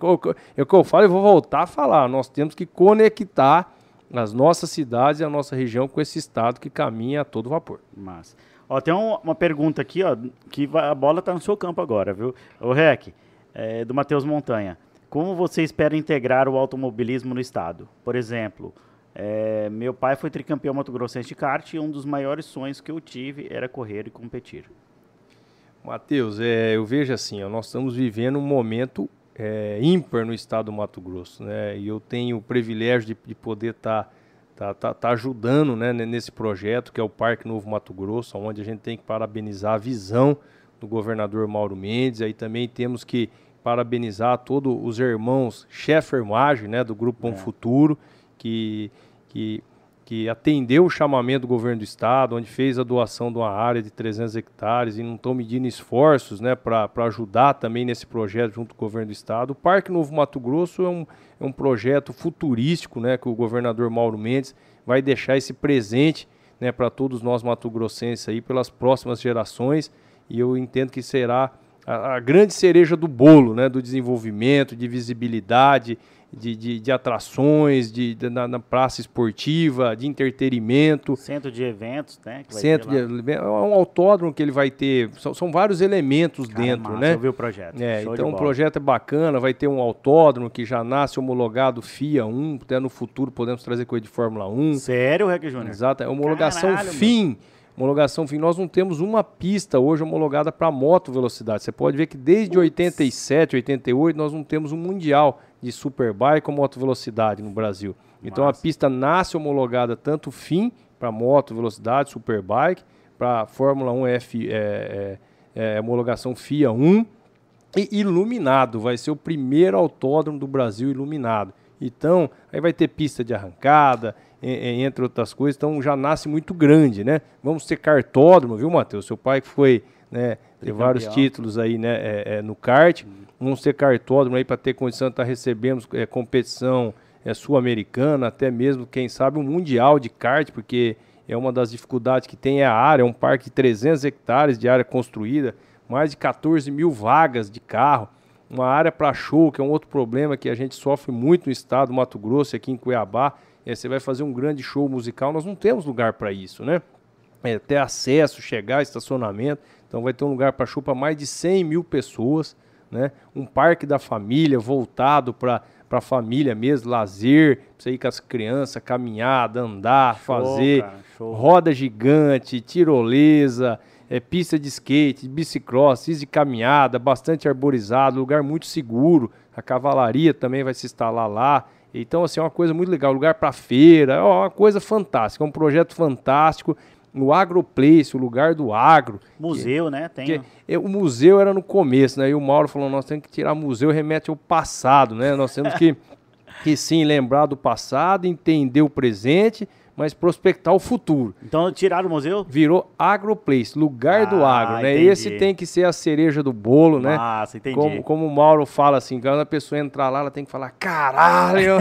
É o que eu falo e vou voltar a falar. Nós temos que conectar as nossas cidades e a nossa região com esse estado que caminha a todo vapor. Massa. Ó, tem um, uma pergunta aqui, ó, que a bola está no seu campo agora, viu? O REC, é, do Matheus Montanha. Como você espera integrar o automobilismo no estado? Por exemplo, é, meu pai foi tricampeão mato-grossense de kart e um dos maiores sonhos que eu tive era correr e competir. Matheus, é, eu vejo assim, ó, nós estamos vivendo um momento é, ímpar no estado do Mato Grosso, né? E eu tenho o privilégio de, de poder estar tá, tá, tá, tá, ajudando né, nesse projeto que é o Parque Novo Mato Grosso, onde a gente tem que parabenizar a visão do governador Mauro Mendes. Aí também temos que parabenizar todos os irmãos Sheffer Maggi, né, do Grupo Bom é. Futuro, que, que, que atendeu o chamamento do governo do estado, onde fez a doação de uma área de 300 hectares e não estão medindo esforços né, para ajudar também nesse projeto junto com o governo do estado. O Parque Novo Mato Grosso é um, é um projeto futurístico né, que o governador Mauro Mendes vai deixar esse presente né, para todos nós mato-grossenses aí pelas próximas gerações e eu entendo que será a, a, grande cereja do bolo, né, do desenvolvimento, de visibilidade de, de, de atrações, de, de na, na, praça esportiva, de entretenimento. Centro de eventos, né? Centro de é um autódromo que ele vai ter. São, são vários elementos Cara, dentro, massa, né? Eu vi o projeto. É, então o projeto é bacana, vai ter um autódromo que já nasce homologado FIA 1, até no futuro podemos trazer coisa de Fórmula 1. Sério, Rec Júnior? Exato, é homologação Caralho, FIM. Meu. Homologação FIM. Nós não temos uma pista hoje homologada para moto velocidade. Você pode ver que desde Ups. 87, 88 nós não temos um mundial de superbike ou moto velocidade no Brasil. Então a pista nasce homologada tanto fim para moto velocidade, superbike, para Fórmula 1 F, é, é, é, homologação FIA 1 e iluminado. Vai ser o primeiro autódromo do Brasil iluminado. Então, aí vai ter pista de arrancada, entre outras coisas, então já nasce muito grande, né? Vamos ter cartódromo, viu, Matheus? Seu pai que foi, né, tem vários títulos aí, né, é, é, no kart. Hum vamos ter cartódromo aí para ter condição de estar tá recebendo é, competição é, sul-americana, até mesmo, quem sabe, um mundial de kart, porque é uma das dificuldades que tem é a área, é um parque de 300 hectares de área construída, mais de 14 mil vagas de carro, uma área para show, que é um outro problema que a gente sofre muito no estado do Mato Grosso, aqui em Cuiabá. É, você vai fazer um grande show musical, nós não temos lugar para isso, né? É, ter acesso, chegar, estacionamento. Então vai ter um lugar para para mais de 100 mil pessoas, né? Um parque da família voltado para para a família mesmo, lazer, pra você ir com as crianças, caminhada, andar, show, fazer cara, roda gigante, tirolesa, é, pista de skate, bicicross, de caminhada, bastante arborizado, lugar muito seguro. A cavalaria também vai se instalar lá. Então, assim, é uma coisa muito legal. Lugar para feira, é uma coisa fantástica. É um projeto fantástico no Agroplace, o lugar do agro. Museu, que, né? Tem. Que, é, o museu era no começo, né? E o Mauro falou: nós temos que tirar museu remete ao passado, né? Nós temos que, [LAUGHS] que sim lembrar do passado, entender o presente mas prospectar o futuro. Então tiraram o museu? Virou Agroplace, lugar ah, do agro, né? Entendi. Esse tem que ser a cereja do bolo, né? Nossa, entendi. Como, como o Mauro fala assim, quando a pessoa entrar lá, ela tem que falar, caralho!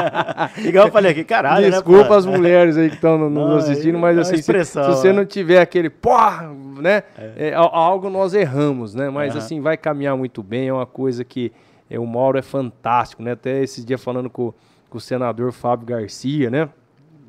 [LAUGHS] Igual eu falei aqui, caralho, né, Desculpa né, as mulheres aí que estão nos assistindo, mas é assim, se, se, você né? não tiver aquele porra, né? É. É, algo nós erramos, né? Mas uhum. assim, vai caminhar muito bem, é uma coisa que é, o Mauro é fantástico, né? Até esse dia falando com, com o senador Fábio Garcia, né?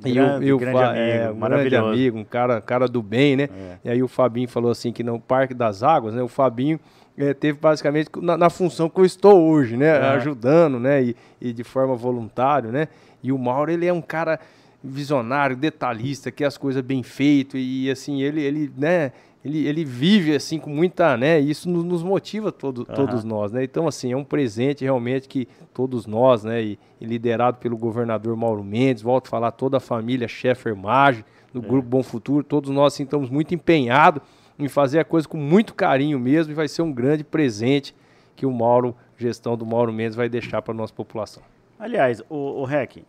E grande, o, grande amigo, é, um grande amigo, um cara, cara do bem, né? É. E aí o Fabinho falou assim que no Parque das Águas, né? O Fabinho é, teve basicamente na, na, função que eu estou hoje, né? É. Ajudando, né? E, e, de forma voluntária, né? E o Mauro, ele é um cara visionário, detalhista, que as coisas bem feito e assim, ele, ele, né? Ele, ele vive assim com muita, né? Isso nos, nos motiva todo, uhum. todos nós, né? Então assim é um presente realmente que todos nós, né? E, e liderado pelo governador Mauro Mendes, volto a falar toda a família Sheffer Maggi, do é. grupo Bom Futuro, todos nós assim, estamos muito empenhados em fazer a coisa com muito carinho mesmo e vai ser um grande presente que o Mauro, gestão do Mauro Mendes, vai deixar para nossa população. Aliás, o, o REC,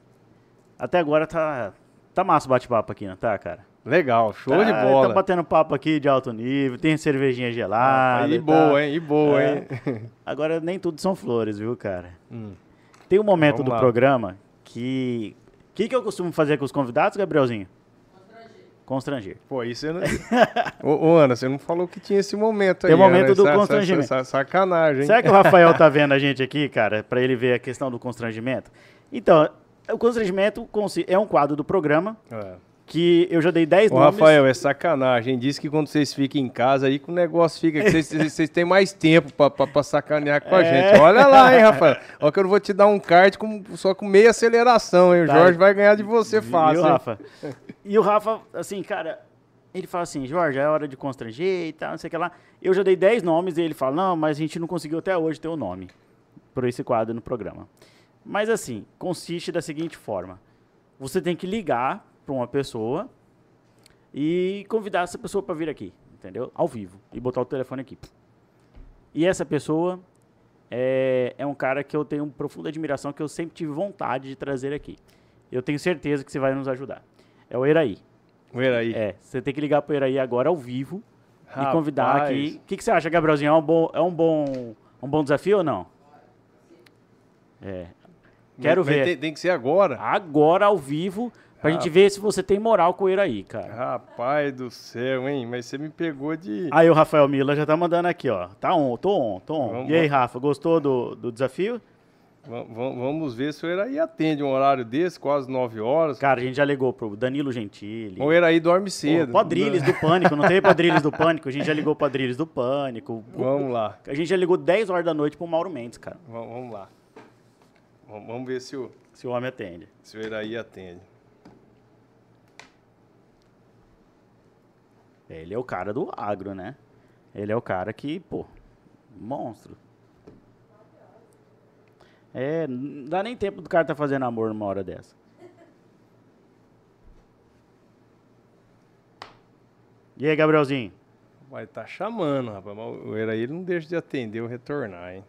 até agora tá tá massa o bate-papo aqui, não tá, cara? Legal, show tá, de bola. Tá batendo papo aqui de alto nível, tem cervejinha gelada. Ah, e, boa, tá. hein? E boa, é. hein? [LAUGHS] Agora, nem tudo são flores, viu, cara? Hum. Tem um momento Vamos do lá. programa que. O que, que eu costumo fazer com os convidados, Gabrielzinho? Constranger. Pô, isso eu não. [LAUGHS] ô, ô, Ana, você não falou que tinha esse momento aí. Tem o momento Ana, do essa, constrangimento. Essa, essa, sacanagem. Hein? Será que o Rafael tá [LAUGHS] vendo a gente aqui, cara, para ele ver a questão do constrangimento? Então, o constrangimento é um quadro do programa. É que eu já dei 10 Ô, nomes. Rafael, é sacanagem. Diz que quando vocês ficam em casa aí que o negócio fica. Que vocês, vocês têm mais tempo pra, pra, pra sacanear com a é. gente. Olha lá, hein, Rafael. Olha que eu não vou te dar um kart com, só com meia aceleração, hein? O tá. Jorge vai ganhar de você fácil. E o Rafa? E o Rafa, assim, cara, ele fala assim, Jorge, é hora de constranger e tal, não sei o que lá. Eu já dei 10 nomes e ele fala, não, mas a gente não conseguiu até hoje ter o um nome por esse quadro no programa. Mas assim, consiste da seguinte forma. Você tem que ligar para uma pessoa e convidar essa pessoa para vir aqui, entendeu? Ao vivo. E botar o telefone aqui. E essa pessoa é, é um cara que eu tenho profunda admiração, que eu sempre tive vontade de trazer aqui. Eu tenho certeza que você vai nos ajudar. É o Eraí. O Eraí. É, você tem que ligar para o Eraí agora ao vivo Rapaz. e convidar aqui. O que, que você acha, Gabrielzinho? É um bom, é um bom, um bom desafio ou não? É. Quero ver. Tem, tem, que ser agora. Agora, ao vivo. Pra gente ver se você tem moral com ele aí, cara. Rapaz do céu, hein? Mas você me pegou de. Aí o Rafael Mila já tá mandando aqui, ó. Tá on, tô on, tô on. Vamos, e aí, Rafa, gostou do, do desafio? Vamos ver se o Eraí atende um horário desse, quase 9 horas. Cara, a gente já ligou pro Danilo Gentili. O Eraí dorme cedo. Pô, Padrilhos do Pânico, não tem Padrilhos do Pânico? A gente já ligou Padrilhos do Pânico. Vamos lá. A gente já ligou 10 horas da noite pro Mauro Mendes, cara. Vamos lá. Vamos ver se o... Se o homem atende. Se o Eraí atende. Ele é o cara do agro, né? Ele é o cara que, pô, monstro. É, não dá nem tempo do cara tá fazendo amor numa hora dessa. E aí, Gabrielzinho? Vai tá chamando, rapaz. Mas o Eraí não deixa de atender ou retornar, hein?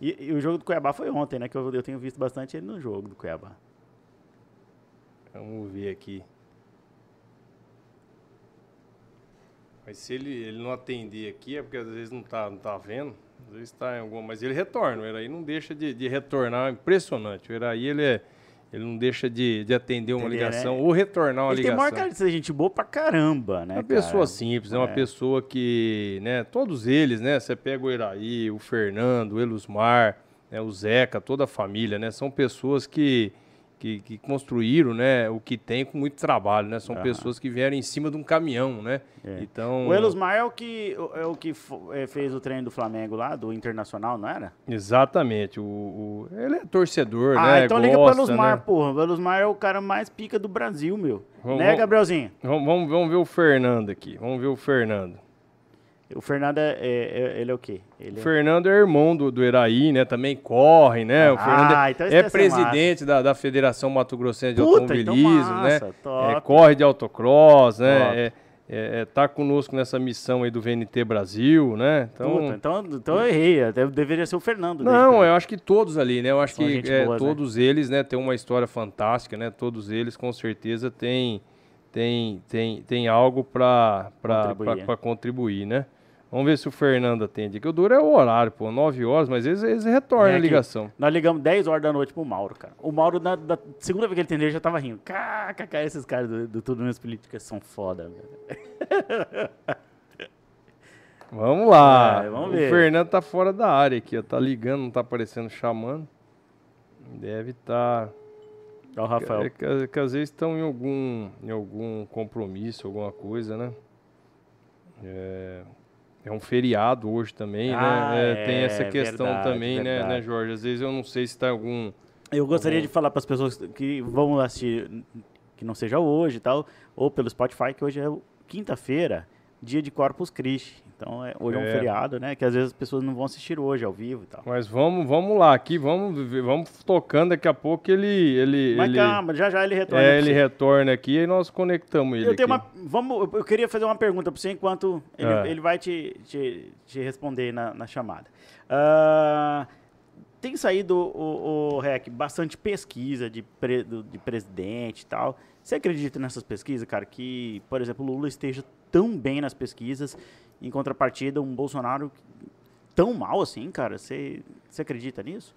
E, e, o jogo do Cuiabá foi ontem, né? Que eu, eu tenho visto bastante ele no jogo do Cuiabá. Vamos ver aqui. Mas se ele, ele não atender aqui, é porque às vezes não está não tá vendo, às vezes está em alguma. Mas ele retorna, o Eraí não deixa de, de retornar, impressionante. O Eraí ele é, Ele não deixa de, de atender uma Entender, ligação né? ou retornar uma Ele tem ligação. maior cara de ser gente boa pra caramba, né? É uma pessoa cara? simples, é uma É. pessoa que, né, todos eles, né, você pega o Iraí, o Fernando, o Elusmar, né, o Zeca, toda a família, né, são pessoas que, que, que construíram, né, o que tem com muito trabalho, né, são pessoas que vieram em cima de um caminhão, né, É. então... O Elusmar é o que, é o que é, fez o treino do Flamengo lá, do Internacional, não era? Exatamente, o, o- ele é torcedor, ah, né, então liga pro gosta, Elusmar, né? porra. O Elusmar é o cara mais pica do Brasil, meu. Vamos- né, Gabrielzinho? Vamos, vamos, vamos ver o Fernando aqui, vamos ver o Fernando. O Fernando é, é- é- ele é o quê? Ele O é... Fernando é irmão do, do Iraí, né? Também corre, né? O Ah, Fernando é, então é presidente da, da Federação Mato Grossense de Puta, então Automobilismo, massa, né? top. É, corre de autocross, né? É, é, tá conosco nessa missão aí do VNT Brasil, né? Então, Puta, então, então eu errei. Até deveria ser o Fernando. não, que- eu acho que todos ali, né? Eu acho São que é, boa, né? todos eles, né, têm uma história fantástica, né? Todos eles, com certeza, têm tem, tem, tem algo para Contribuir, contribuir, contribuir, né? Vamos ver se o Fernando atende aqui. O duro é o horário, pô, 9 horas, mas eles, eles retornam Vem a ligação. Nós ligamos 10 horas da noite pro Mauro, cara. O Mauro, na, da segunda vez que ele atendeu, já tava rindo. KKK, esses caras do, do Tudo Menos Políticas são foda, velho. [LAUGHS] Vamos lá. É, vamos o. Fernando tá fora da área aqui, ó. Tá ligando, não tá aparecendo chamando. Deve estar. Ó, o Rafael. É, que, que às vezes estão em algum, em algum compromisso, alguma coisa, né? É, é um feriado hoje também, Ah, né? É, tem é, essa questão verdade, também, né, né, verdade. Jorge? Às vezes eu não sei se tá algum. Eu gostaria bom. de falar para as pessoas que vão assistir, que não seja hoje e tal, ou pelo Spotify, que hoje é quinta-feira, dia de Corpus Christi. Então, é, hoje é. um É. feriado, né? Que às vezes as pessoas não vão assistir hoje ao vivo e tal. Mas vamos, vamos lá, aqui, vamos, vamos tocando. Daqui a pouco ele. ele Mas ele, calma, já já ele retorna. é, ele retorna aqui e nós conectamos ele. Eu tenho aqui. uma. Vamos, eu queria fazer uma pergunta para você enquanto ele, Ah. ele vai te, te, te responder na, na chamada. Ah, tem saído, o, o REC, bastante pesquisa de, pre- do- de presidente e tal. Você acredita nessas pesquisas, cara, que, por exemplo, o Lula esteja tão bem nas pesquisas, em contrapartida, um Bolsonaro tão mal assim, cara? Você, acredita nisso?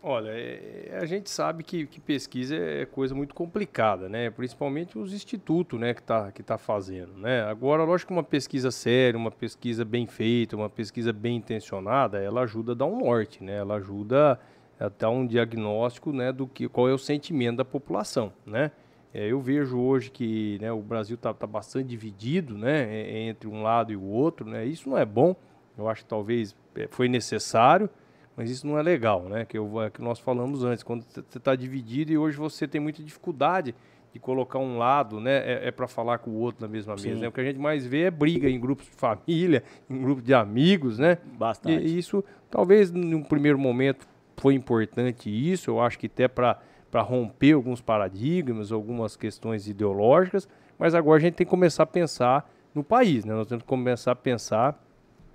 Olha, é- a gente sabe que, que pesquisa é coisa muito complicada, né? Principalmente os institutos, né, que tá, que tá fazendo, né? Agora, lógico que uma pesquisa séria, uma pesquisa bem feita, uma pesquisa bem intencionada, ela ajuda a dar um norte, né? Ela ajuda a dar um diagnóstico, né, do que qual é o sentimento da população, né? É, eu vejo hoje que né, o Brasil está tá bastante dividido, né, e- entre um lado e o outro, né? Isso não é bom. Eu acho que talvez é, foi necessário, mas isso não é legal, né? Que, eu, é que nós falamos antes, quando você está dividido e hoje você tem muita dificuldade de colocar um lado, né? É, para falar com o outro na mesma mesa. Né? O que a gente mais vê é briga em grupos de família, [LAUGHS] em grupos de amigos, né? Bastante. E isso, talvez, num primeiro momento, foi importante isso. Eu acho que até para romper alguns paradigmas, algumas questões ideológicas, mas agora a gente tem que começar a pensar no país, né? Nós temos que começar a pensar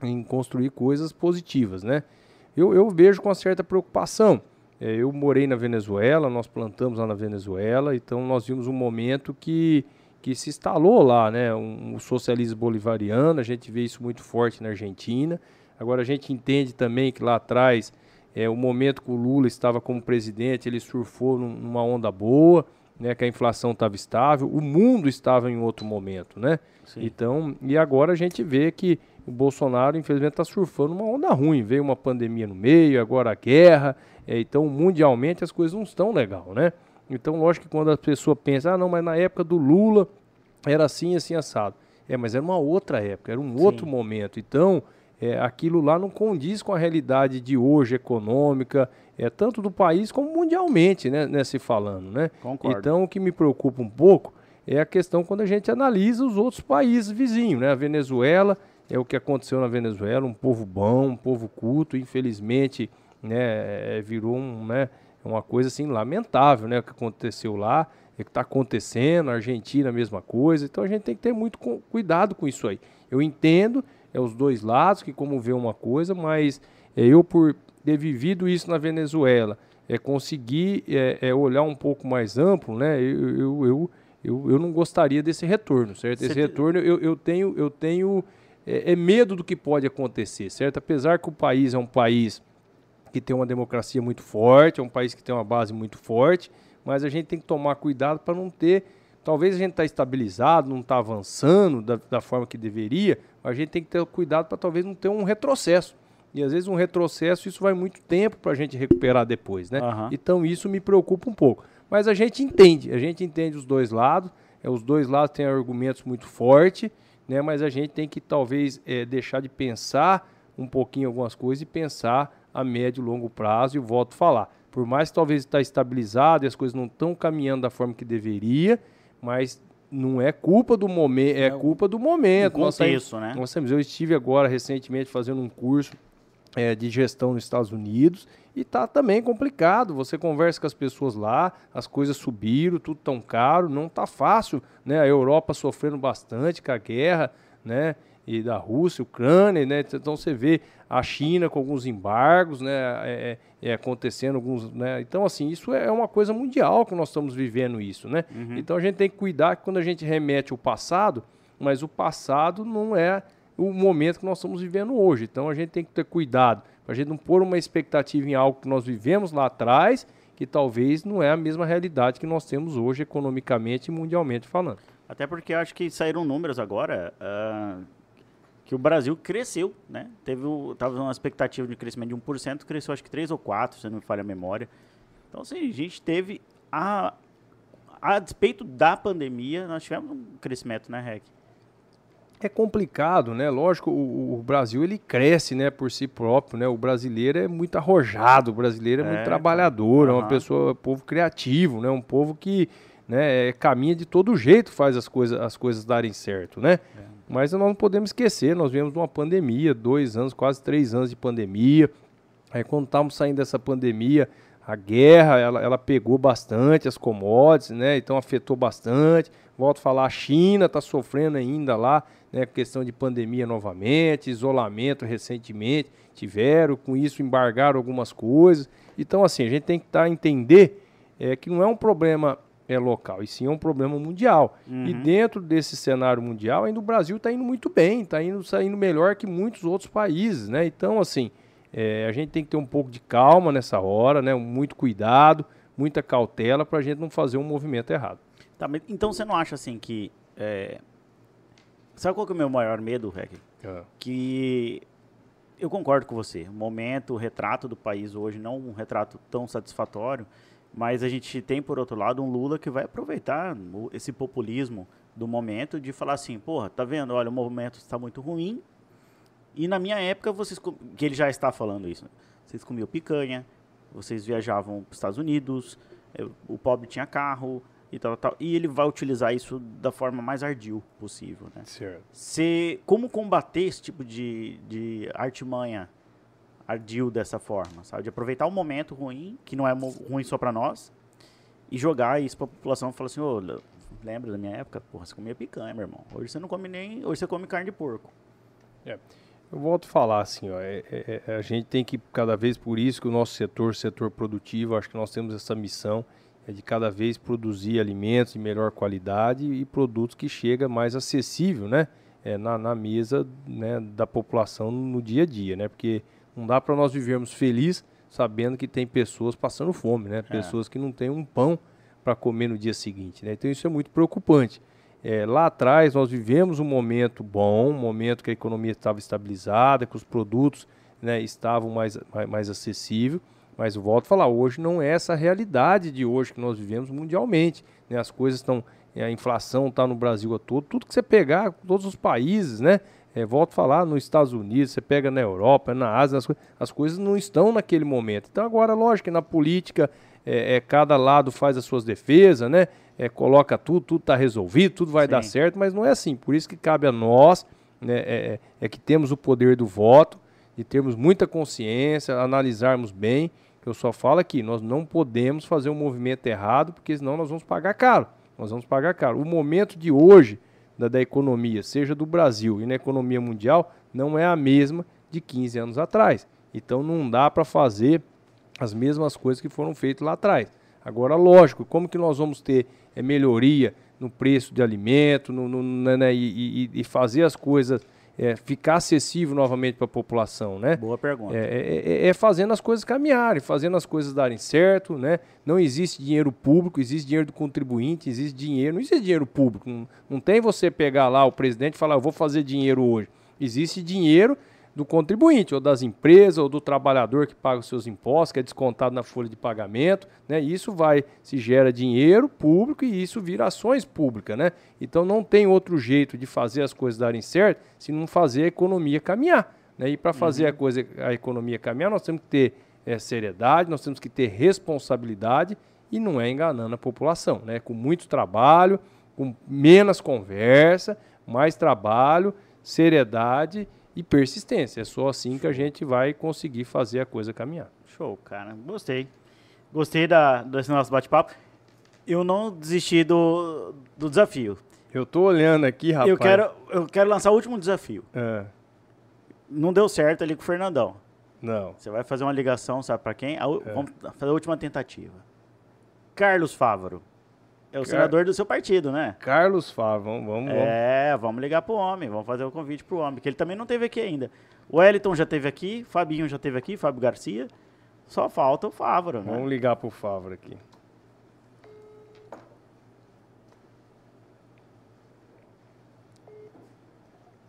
em construir coisas positivas, né? Eu, eu vejo com certa preocupação. É, eu morei na Venezuela, nós plantamos lá na Venezuela, então nós vimos um momento que, que se instalou lá, né? Um, um socialismo bolivariano, a gente vê isso muito forte na Argentina. Agora a gente entende também que lá atrás, é, o momento que o Lula estava como presidente, ele surfou num- numa onda boa, né? Que a inflação estava estável, o mundo estava em outro momento, né? Sim. Então, e agora a gente vê que o Bolsonaro, infelizmente, está surfando uma onda ruim. Veio uma pandemia no meio, agora a guerra. é, então, mundialmente, as coisas não estão legal, né? Então, lógico que quando a pessoa pensa, ah, não, mas na época do Lula era assim, assim, assado. É, mas era uma outra época, era um Sim. outro momento. Então, é, aquilo lá não condiz com a realidade de hoje, econômica, é, tanto do país como mundialmente, né, né, se falando, né? Concordo. Então, o que me preocupa um pouco é a questão quando a gente analisa os outros países vizinhos, né? A Venezuela é o que aconteceu na Venezuela, um povo bom, um povo culto, infelizmente, né, é, virou um, né, uma coisa assim lamentável, né, o que aconteceu lá, é o que está acontecendo, a Argentina a mesma coisa, então a gente tem que ter muito cu- cuidado com isso aí. Eu entendo, é os dois lados que como vê uma coisa, mas é, eu por ter vivido isso na Venezuela, é conseguir é, é, olhar um pouco mais amplo, né, eu, eu, eu, eu, eu não gostaria desse retorno, certo? Esse te- retorno eu, eu tenho, eu tenho é, é medo do que pode acontecer, certo? Apesar que o país é um país que tem uma democracia muito forte, é um país que tem uma base muito forte, mas a gente tem que tomar cuidado para não ter. Talvez a gente está estabilizado, não está avançando da, da, forma que deveria, mas a gente tem que ter cuidado para talvez não ter um retrocesso. E às vezes um retrocesso, isso vai muito tempo para a gente recuperar depois, né? Uhum. Então isso me preocupa um pouco. Mas a gente entende, a gente entende os dois lados, é, os dois lados têm argumentos muito fortes, né? Mas a gente tem que talvez é, deixar de pensar um pouquinho algumas coisas e pensar a médio e longo prazo, e volto a falar. Por mais que talvez está estabilizado e as coisas não estão caminhando da forma que deveria, mas não é culpa do momento, é, é culpa do momento. Nossa, isso, né? Nós temos, eu estive agora recentemente fazendo um curso é, de gestão nos Estados Unidos e tá também complicado. Você conversa com as pessoas lá, as coisas subiram, tudo tão caro, não tá fácil, né? A Europa sofrendo bastante com a guerra, né? E da Rússia, Ucrânia, né? Então você vê a China com alguns embargos, né? É, é, é acontecendo alguns, né? Então assim isso é uma coisa mundial que nós estamos vivendo isso, né? Uhum. Então a gente tem que cuidar que quando a gente remete o passado, mas o passado não é o momento que nós estamos vivendo hoje. Então a gente tem que ter cuidado para a gente não pôr uma expectativa em algo que nós vivemos lá atrás, que talvez não é a mesma realidade que nós temos hoje economicamente e mundialmente falando. Até porque acho que saíram números agora uh, que o Brasil cresceu, né? Teve tava uma expectativa de crescimento de 1%, cresceu acho que 3 ou 4, se não me falha a memória. Então, assim, a gente teve a a despeito da pandemia, nós tivemos um crescimento, né, Rec? é complicado, né? Lógico, o, o, Brasil ele cresce, né, por si próprio, né? O brasileiro é muito arrojado, o brasileiro é, é muito trabalhador, uhum. é uma pessoa, um povo criativo, né? Um povo que, né, é, caminha de todo jeito, faz as coisas, as coisas darem certo, né? É. Mas nós não podemos esquecer, nós vivemos uma pandemia, dois anos, quase três anos de pandemia. Aí quando estávamos saindo dessa pandemia, a guerra, ela, ela pegou bastante as commodities, né? Então afetou bastante. Volto a falar, a China está sofrendo ainda lá né, questão de pandemia novamente, isolamento recentemente tiveram, com isso embargaram algumas coisas. Então, assim, a gente tem que tá, entender é, que não é um problema é, local, e sim é um problema mundial. Uhum. E dentro desse cenário mundial, ainda o Brasil está indo muito bem, está indo saindo melhor que muitos outros países, né? Então, assim, é, a gente tem que ter um pouco de calma nessa hora, né? Muito cuidado, muita cautela para a gente não fazer um movimento errado. Tá, então você não acha assim que é, Sabe qual que é o meu maior medo, Rec? É. Que eu concordo com você. O momento, o retrato do país hoje, não um retrato tão satisfatório, mas a gente tem, por outro lado, um Lula que vai aproveitar esse populismo do momento de falar assim, porra, tá vendo? Olha, o momento está muito ruim. E na minha época, vocês que ele já está falando isso. Vocês comiam picanha, vocês viajavam para os Estados Unidos, o pobre tinha carro, e tal, tal. E ele vai utilizar isso da forma mais ardil possível, né? Certo. Se, como combater esse tipo de, de artimanha ardil dessa forma, sabe? De aproveitar um momento ruim, que não é ruim só para nós, e jogar isso pra população e falar assim, ô, oh, lembra da minha época? Porra, você comia picanha, meu irmão. Hoje você não come nem... Hoje você come carne de porco. É. Eu volto a falar assim, ó, é, é, é, a gente tem que cada vez por isso que o nosso setor, setor produtivo, acho que nós temos essa missão é de cada vez produzir alimentos de melhor qualidade e produtos que chega mais acessível, né? É, na, na, mesa né, da população no dia a dia, né? Porque não dá para nós vivermos felizes sabendo que tem pessoas passando fome, né? É. Pessoas que não têm um pão para comer no dia seguinte, né? Então isso é muito preocupante. É, lá atrás nós vivemos um momento bom, um momento que a economia estava estabilizada, que os produtos né, estavam mais, mais, mais acessíveis mas eu volto a falar, hoje não é essa realidade de hoje que nós vivemos mundialmente. Né? As coisas estão, a inflação está no Brasil a todo, tudo que você pegar, todos os países, né? É, volto a falar, nos Estados Unidos, você pega na Europa, na Ásia, as, as coisas não estão naquele momento. Então agora, lógico que na política, é, é, cada lado faz as suas defesas, né? É, coloca tudo, tudo está resolvido, tudo vai Sim. dar certo, mas não é assim. Por isso que cabe a nós, né, é, é, é que temos o poder do voto, de termos muita consciência, analisarmos bem eu só falo aqui, nós não podemos fazer um movimento errado, porque senão nós vamos pagar caro. Nós vamos pagar caro. O momento de hoje da, da economia, seja do Brasil e na economia mundial, não é a mesma de 15 anos atrás. Então não dá para fazer as mesmas coisas que foram feitas lá atrás. Agora, lógico, como que nós vamos ter é, melhoria no preço de alimento no, no, né, né e, e, e, fazer as coisas é, ficar acessível novamente para a população, né? Boa pergunta. É, é, é, é, fazendo as coisas caminharem, fazendo as coisas darem certo, né? Não existe dinheiro público, existe dinheiro do contribuinte, existe dinheiro, não existe dinheiro público. Não, não tem você pegar lá o presidente e falar, eu vou fazer dinheiro hoje. Existe dinheiro do contribuinte, ou das empresas, ou do trabalhador que paga os seus impostos, que é descontado na folha de pagamento, né? Isso vai, se gera dinheiro público e isso vira ações públicas, né? Então não tem outro jeito de fazer as coisas darem certo se não fazer a economia caminhar. Né? E para fazer uhum. a coisa, a economia caminhar, nós temos que ter é, seriedade, nós temos que ter responsabilidade e não é enganando a população, né? Com muito trabalho, com menos conversa, mais trabalho, seriedade e persistência. É só assim que a gente vai conseguir fazer a coisa caminhar. Show, cara. Gostei. Gostei da, desse nosso bate-papo. Eu não desisti do, do desafio. Eu tô olhando aqui, rapaz. Eu quero, eu quero lançar o último desafio. É. Não deu certo ali com o Fernandão. Não. Você vai fazer uma ligação, sabe para quem? A, é. Vamos fazer a última tentativa. Carlos Fávaro. É o Car... senador do seu partido, né? Carlos Fávaro, vamos, vamos. É, vamos ligar pro homem, vamos fazer o convite pro homem, que ele também não teve aqui ainda. O Wellington já teve aqui, Fabinho já teve aqui, Fábio Garcia. Só falta o Fávaro, né? Vamos ligar pro Fávaro aqui.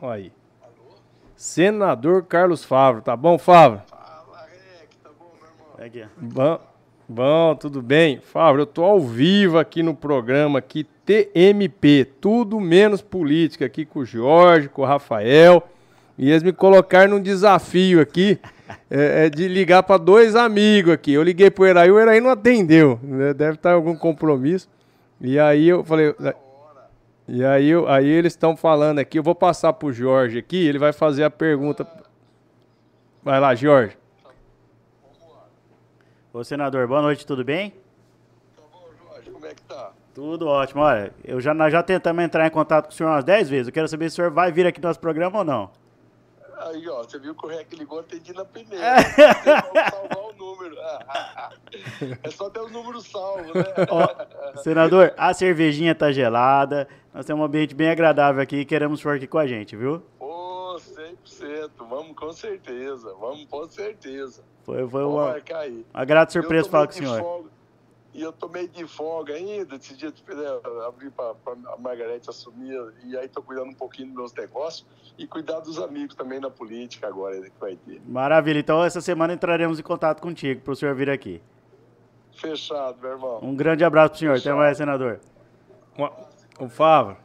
Olha aí. Alô? Senador Carlos Fávaro, tá bom, Fávaro? Fala, Rec, tá bom, meu irmão? Aqui. Bom. Bom, tudo bem? Fábio, eu tô ao vivo aqui no programa aqui TMP, tudo menos política aqui com o Jorge, com o Rafael. E eles me colocaram num desafio aqui é, é de ligar para dois amigos aqui. Eu liguei pro Eraí, o Eraí não atendeu, né? deve estar em algum compromisso. E aí eu falei, e aí, aí eles estão falando aqui, eu vou passar pro Jorge aqui, ele vai fazer a pergunta. Vai lá, Jorge. Ô, senador, boa noite, tudo bem? Tá bom, Jorge, como é que tá? Tudo ótimo. Olha, eu já, nós já tentamos entrar em contato com o senhor umas 10 vezes. Eu quero saber se o senhor vai vir aqui no nosso programa ou não. Aí, ó, você viu que o REC ligou, atendi na primeira. [LAUGHS] É. salvar o número. [LAUGHS] É só ter o número salvo, né? Ó, senador, a cervejinha tá gelada. Nós temos um ambiente bem agradável aqui e queremos o senhor aqui com a gente, viu? Pô, 100%. Vamos com certeza. Vamos com certeza. Foi, foi uma, aí. uma grata surpresa falar com o senhor. Folga, e eu tô meio de folga ainda, esse dia eu abri para a Margarete assumir, e aí tô cuidando um pouquinho dos meus negócios e cuidar dos amigos também na política agora que vai ter. Maravilha, então essa semana entraremos em contato contigo para o senhor vir aqui. Fechado, meu irmão. Um grande abraço pro senhor, Fechado. até mais, senador. O Fábio.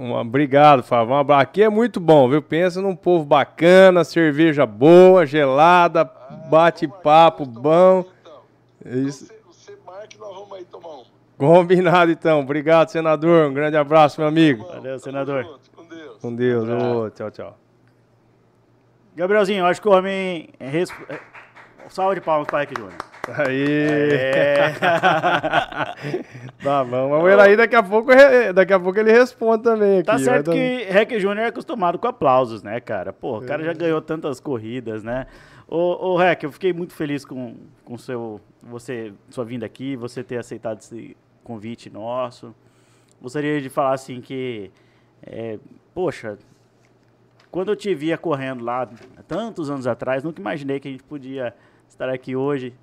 Fala, Rec. Um, obrigado, Fábio. Um abraço. Aqui é muito bom, viu? Pensa num povo bacana, cerveja boa, gelada, ah, bate-papo bom. Então. É isso. Você, marca e nós vamos aí tomar um. Combinado, então. Obrigado, senador. Um grande abraço, meu amigo. Valeu, senador. Com Deus. Com Deus. Oh, tchau, tchau. Gabrielzinho, acho que o homem... Resp... Salve de palmas para o Júnior. Aí. É. [LAUGHS] tá bom. Mas aí daqui a pouco, daqui a pouco ele responde também aqui. Tá certo que Rec Júnior é acostumado com aplausos, né, cara? Pô, o cara já ganhou tantas corridas, né? Ô, ô Rec, eu fiquei muito feliz com, com seu, você, sua vinda aqui, você ter aceitado esse convite nosso. Gostaria de falar assim que, é, poxa, quando eu te via correndo lá, tantos anos atrás, nunca imaginei que a gente podia estar aqui hoje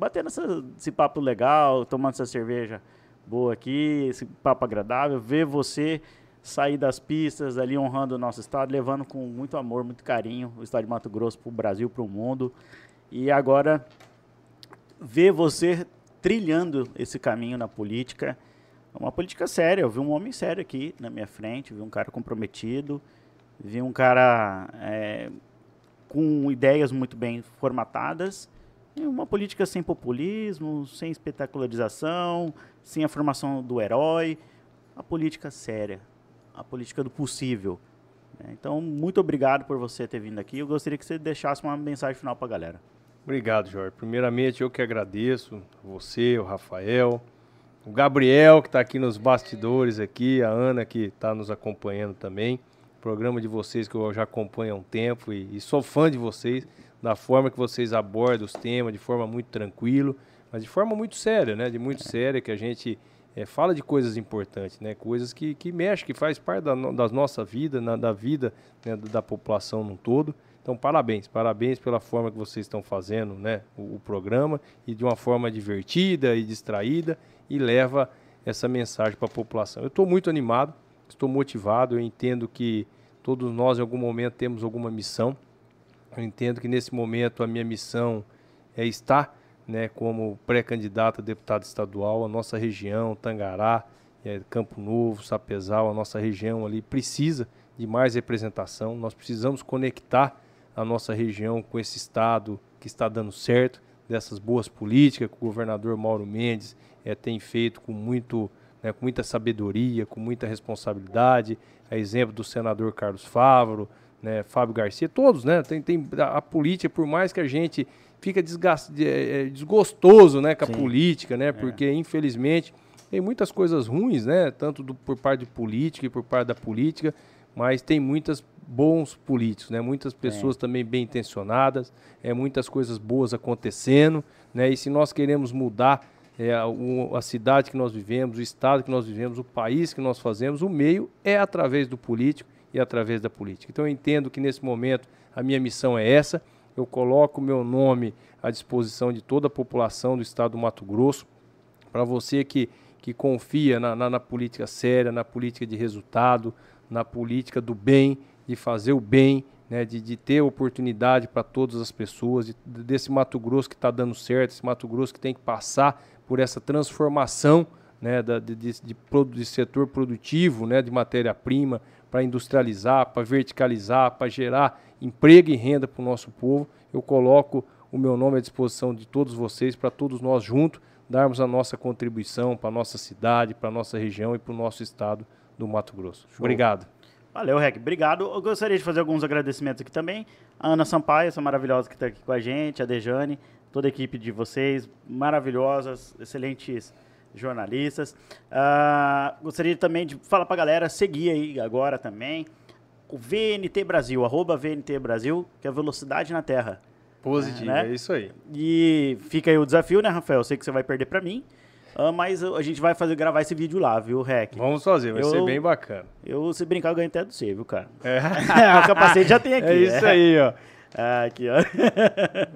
batendo essa, esse papo legal, tomando essa cerveja boa aqui, esse papo agradável, ver você sair das pistas ali honrando o nosso estado, levando com muito amor, muito carinho o estado de Mato Grosso para o Brasil, para o mundo. E agora ver você trilhando esse caminho na política, uma política séria. Eu vi um homem sério aqui na minha frente, vi um cara comprometido, vi um cara é, com ideias muito bem formatadas uma política sem populismo, sem espetacularização, sem a formação do herói. A política séria, a política do possível. Né? Então, muito obrigado por você ter vindo aqui. Eu gostaria que você deixasse uma mensagem final para a galera. Obrigado, Jorge. Primeiramente, eu que agradeço você, o Rafael, o Gabriel, que está aqui nos bastidores aqui, a Ana, que está nos acompanhando também. Programa de vocês que eu já acompanho há um tempo e, e sou fã de vocês da forma que vocês abordam os temas, de forma muito tranquilo, mas de forma muito séria, né? De muito séria, que a gente é, fala de coisas importantes, né? Coisas que, que mexem, que faz parte da, da nossa vida, na, da vida né, da população no todo. Então, parabéns, parabéns pela forma que vocês estão fazendo né, o, o programa e de uma forma divertida e distraída e leva essa mensagem para a população. Eu estou muito animado, estou motivado, eu entendo que todos nós em algum momento temos alguma missão. Eu entendo que nesse momento a minha missão é estar né, como pré-candidato a deputado estadual, a nossa região, Tangará, Campo Novo, Sapezal, a nossa região ali precisa de mais representação. Nós precisamos conectar a nossa região com esse estado que está dando certo, dessas boas políticas que o governador Mauro Mendes é, tem feito com muito né, com muita sabedoria, com muita responsabilidade. A exemplo do senador Carlos Fávaro, né, Fábio Garcia, todos, né? Tem, tem a, a política, por mais que a gente fica desgast, é, desgostoso, né, com a Sim. política, né? É. Porque é. infelizmente tem muitas coisas ruins, né? Tanto do, por parte de política e por parte da política, mas tem muitas bons políticos, né? Muitas pessoas é. também bem intencionadas, é muitas coisas boas acontecendo, né? E se nós queremos mudar é, a, a, cidade que nós vivemos, o estado que nós vivemos, o país que nós fazemos, o meio é através do político e através da política. Então eu entendo que nesse momento a minha missão é essa. Eu coloco o meu nome à disposição de toda a população do estado do Mato Grosso. Para você que, que confia na, na, na política séria, na política de resultado, na política do bem, de fazer o bem, né, de, de ter oportunidade para todas as pessoas, de, desse Mato Grosso que está dando certo, esse Mato Grosso que tem que passar por essa transformação né, da, de, de, de, setor produtivo, né, de matéria-prima, para industrializar, para verticalizar, para gerar emprego e renda para o nosso povo. Eu coloco o meu nome à disposição de todos vocês, para todos nós juntos darmos a nossa contribuição para a nossa cidade, para a nossa região e para o nosso estado do Mato Grosso. Show. Obrigado. Valeu, Rec. Obrigado. Eu gostaria de fazer alguns agradecimentos aqui também. A Ana Sampaio, essa maravilhosa que está aqui com a gente, a Dejane, toda a equipe de vocês, maravilhosas, excelentes jornalistas. Uh, gostaria também de falar para a galera seguir aí agora também o VNT Brasil, arroba VNT Brasil, que é Velocidade na Terra. Positivo, né? é isso aí. E fica aí o desafio, né, Rafael? Eu sei que você vai perder para mim. Uh, mas a gente vai fazer gravar esse vídeo lá, viu, Rec? Vamos fazer, vai eu, ser bem bacana. Eu, se brincar, eu ganho até do você, viu, cara? É. [LAUGHS] o capacete já tem [LAUGHS] aqui. É isso é. aí, ó. [LAUGHS] Ah, aqui, ó.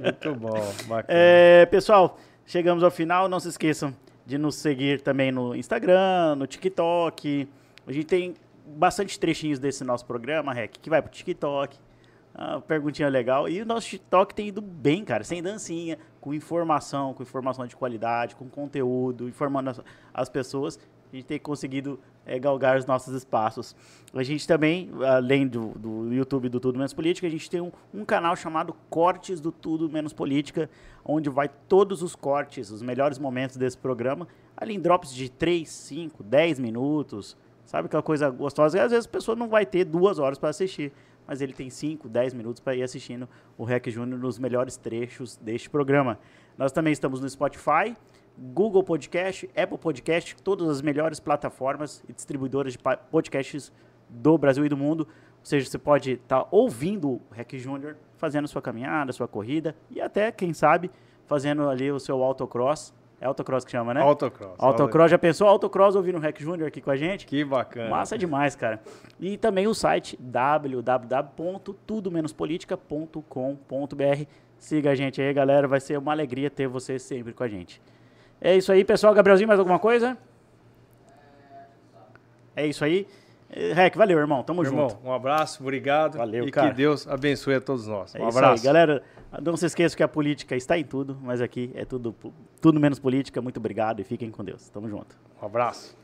Muito bom, bacana. É, pessoal, chegamos ao final. Não se esqueçam de nos seguir também no Instagram, no TikTok. A gente tem bastante trechinhos desse nosso programa, Rec, que vai pro TikTok. Ah, perguntinha legal. E o nosso TikTok tem ido bem, cara, sem dancinha, com informação, com informação de qualidade, com conteúdo, informando as, as pessoas. A gente tem conseguido é, galgar os nossos espaços. A gente também, além do, do YouTube do Tudo Menos Política, a gente tem um, um, canal chamado Cortes do Tudo Menos Política, onde vai todos os cortes, os melhores momentos desse programa, ali em drops de 3, 5, 10 minutos, sabe aquela coisa gostosa? E às vezes a pessoa não vai ter duas horas para assistir, mas ele tem 5, 10 minutos para ir assistindo o Rec Júnior nos melhores trechos deste programa. Nós também estamos no Spotify, Google Podcast, Apple Podcast, todas as melhores plataformas e distribuidoras de podcasts do Brasil e do mundo. Ou seja, você pode estar tá ouvindo o Rec Júnior, fazendo sua caminhada, sua corrida e até, quem sabe, fazendo ali o seu autocross. É autocross que chama, né? Autocross. Autocross. Já pensou autocross ouvindo o Rec Júnior aqui com a gente? Que bacana. Massa demais, cara. E também o site www.tudomenospolitica.com.br. Siga a gente aí, galera. Vai ser uma alegria ter você sempre com a gente. É isso aí, pessoal. Gabrielzinho, mais alguma coisa? É isso aí. Rec, valeu, irmão. Tamo irmão, junto. Um abraço, obrigado. Valeu, e cara. que Deus abençoe a todos nós. É um abraço. Aí, galera. Não se esqueça que a política está em tudo, mas aqui é tudo, tudo menos política. Muito obrigado e fiquem com Deus. Tamo junto. Um abraço.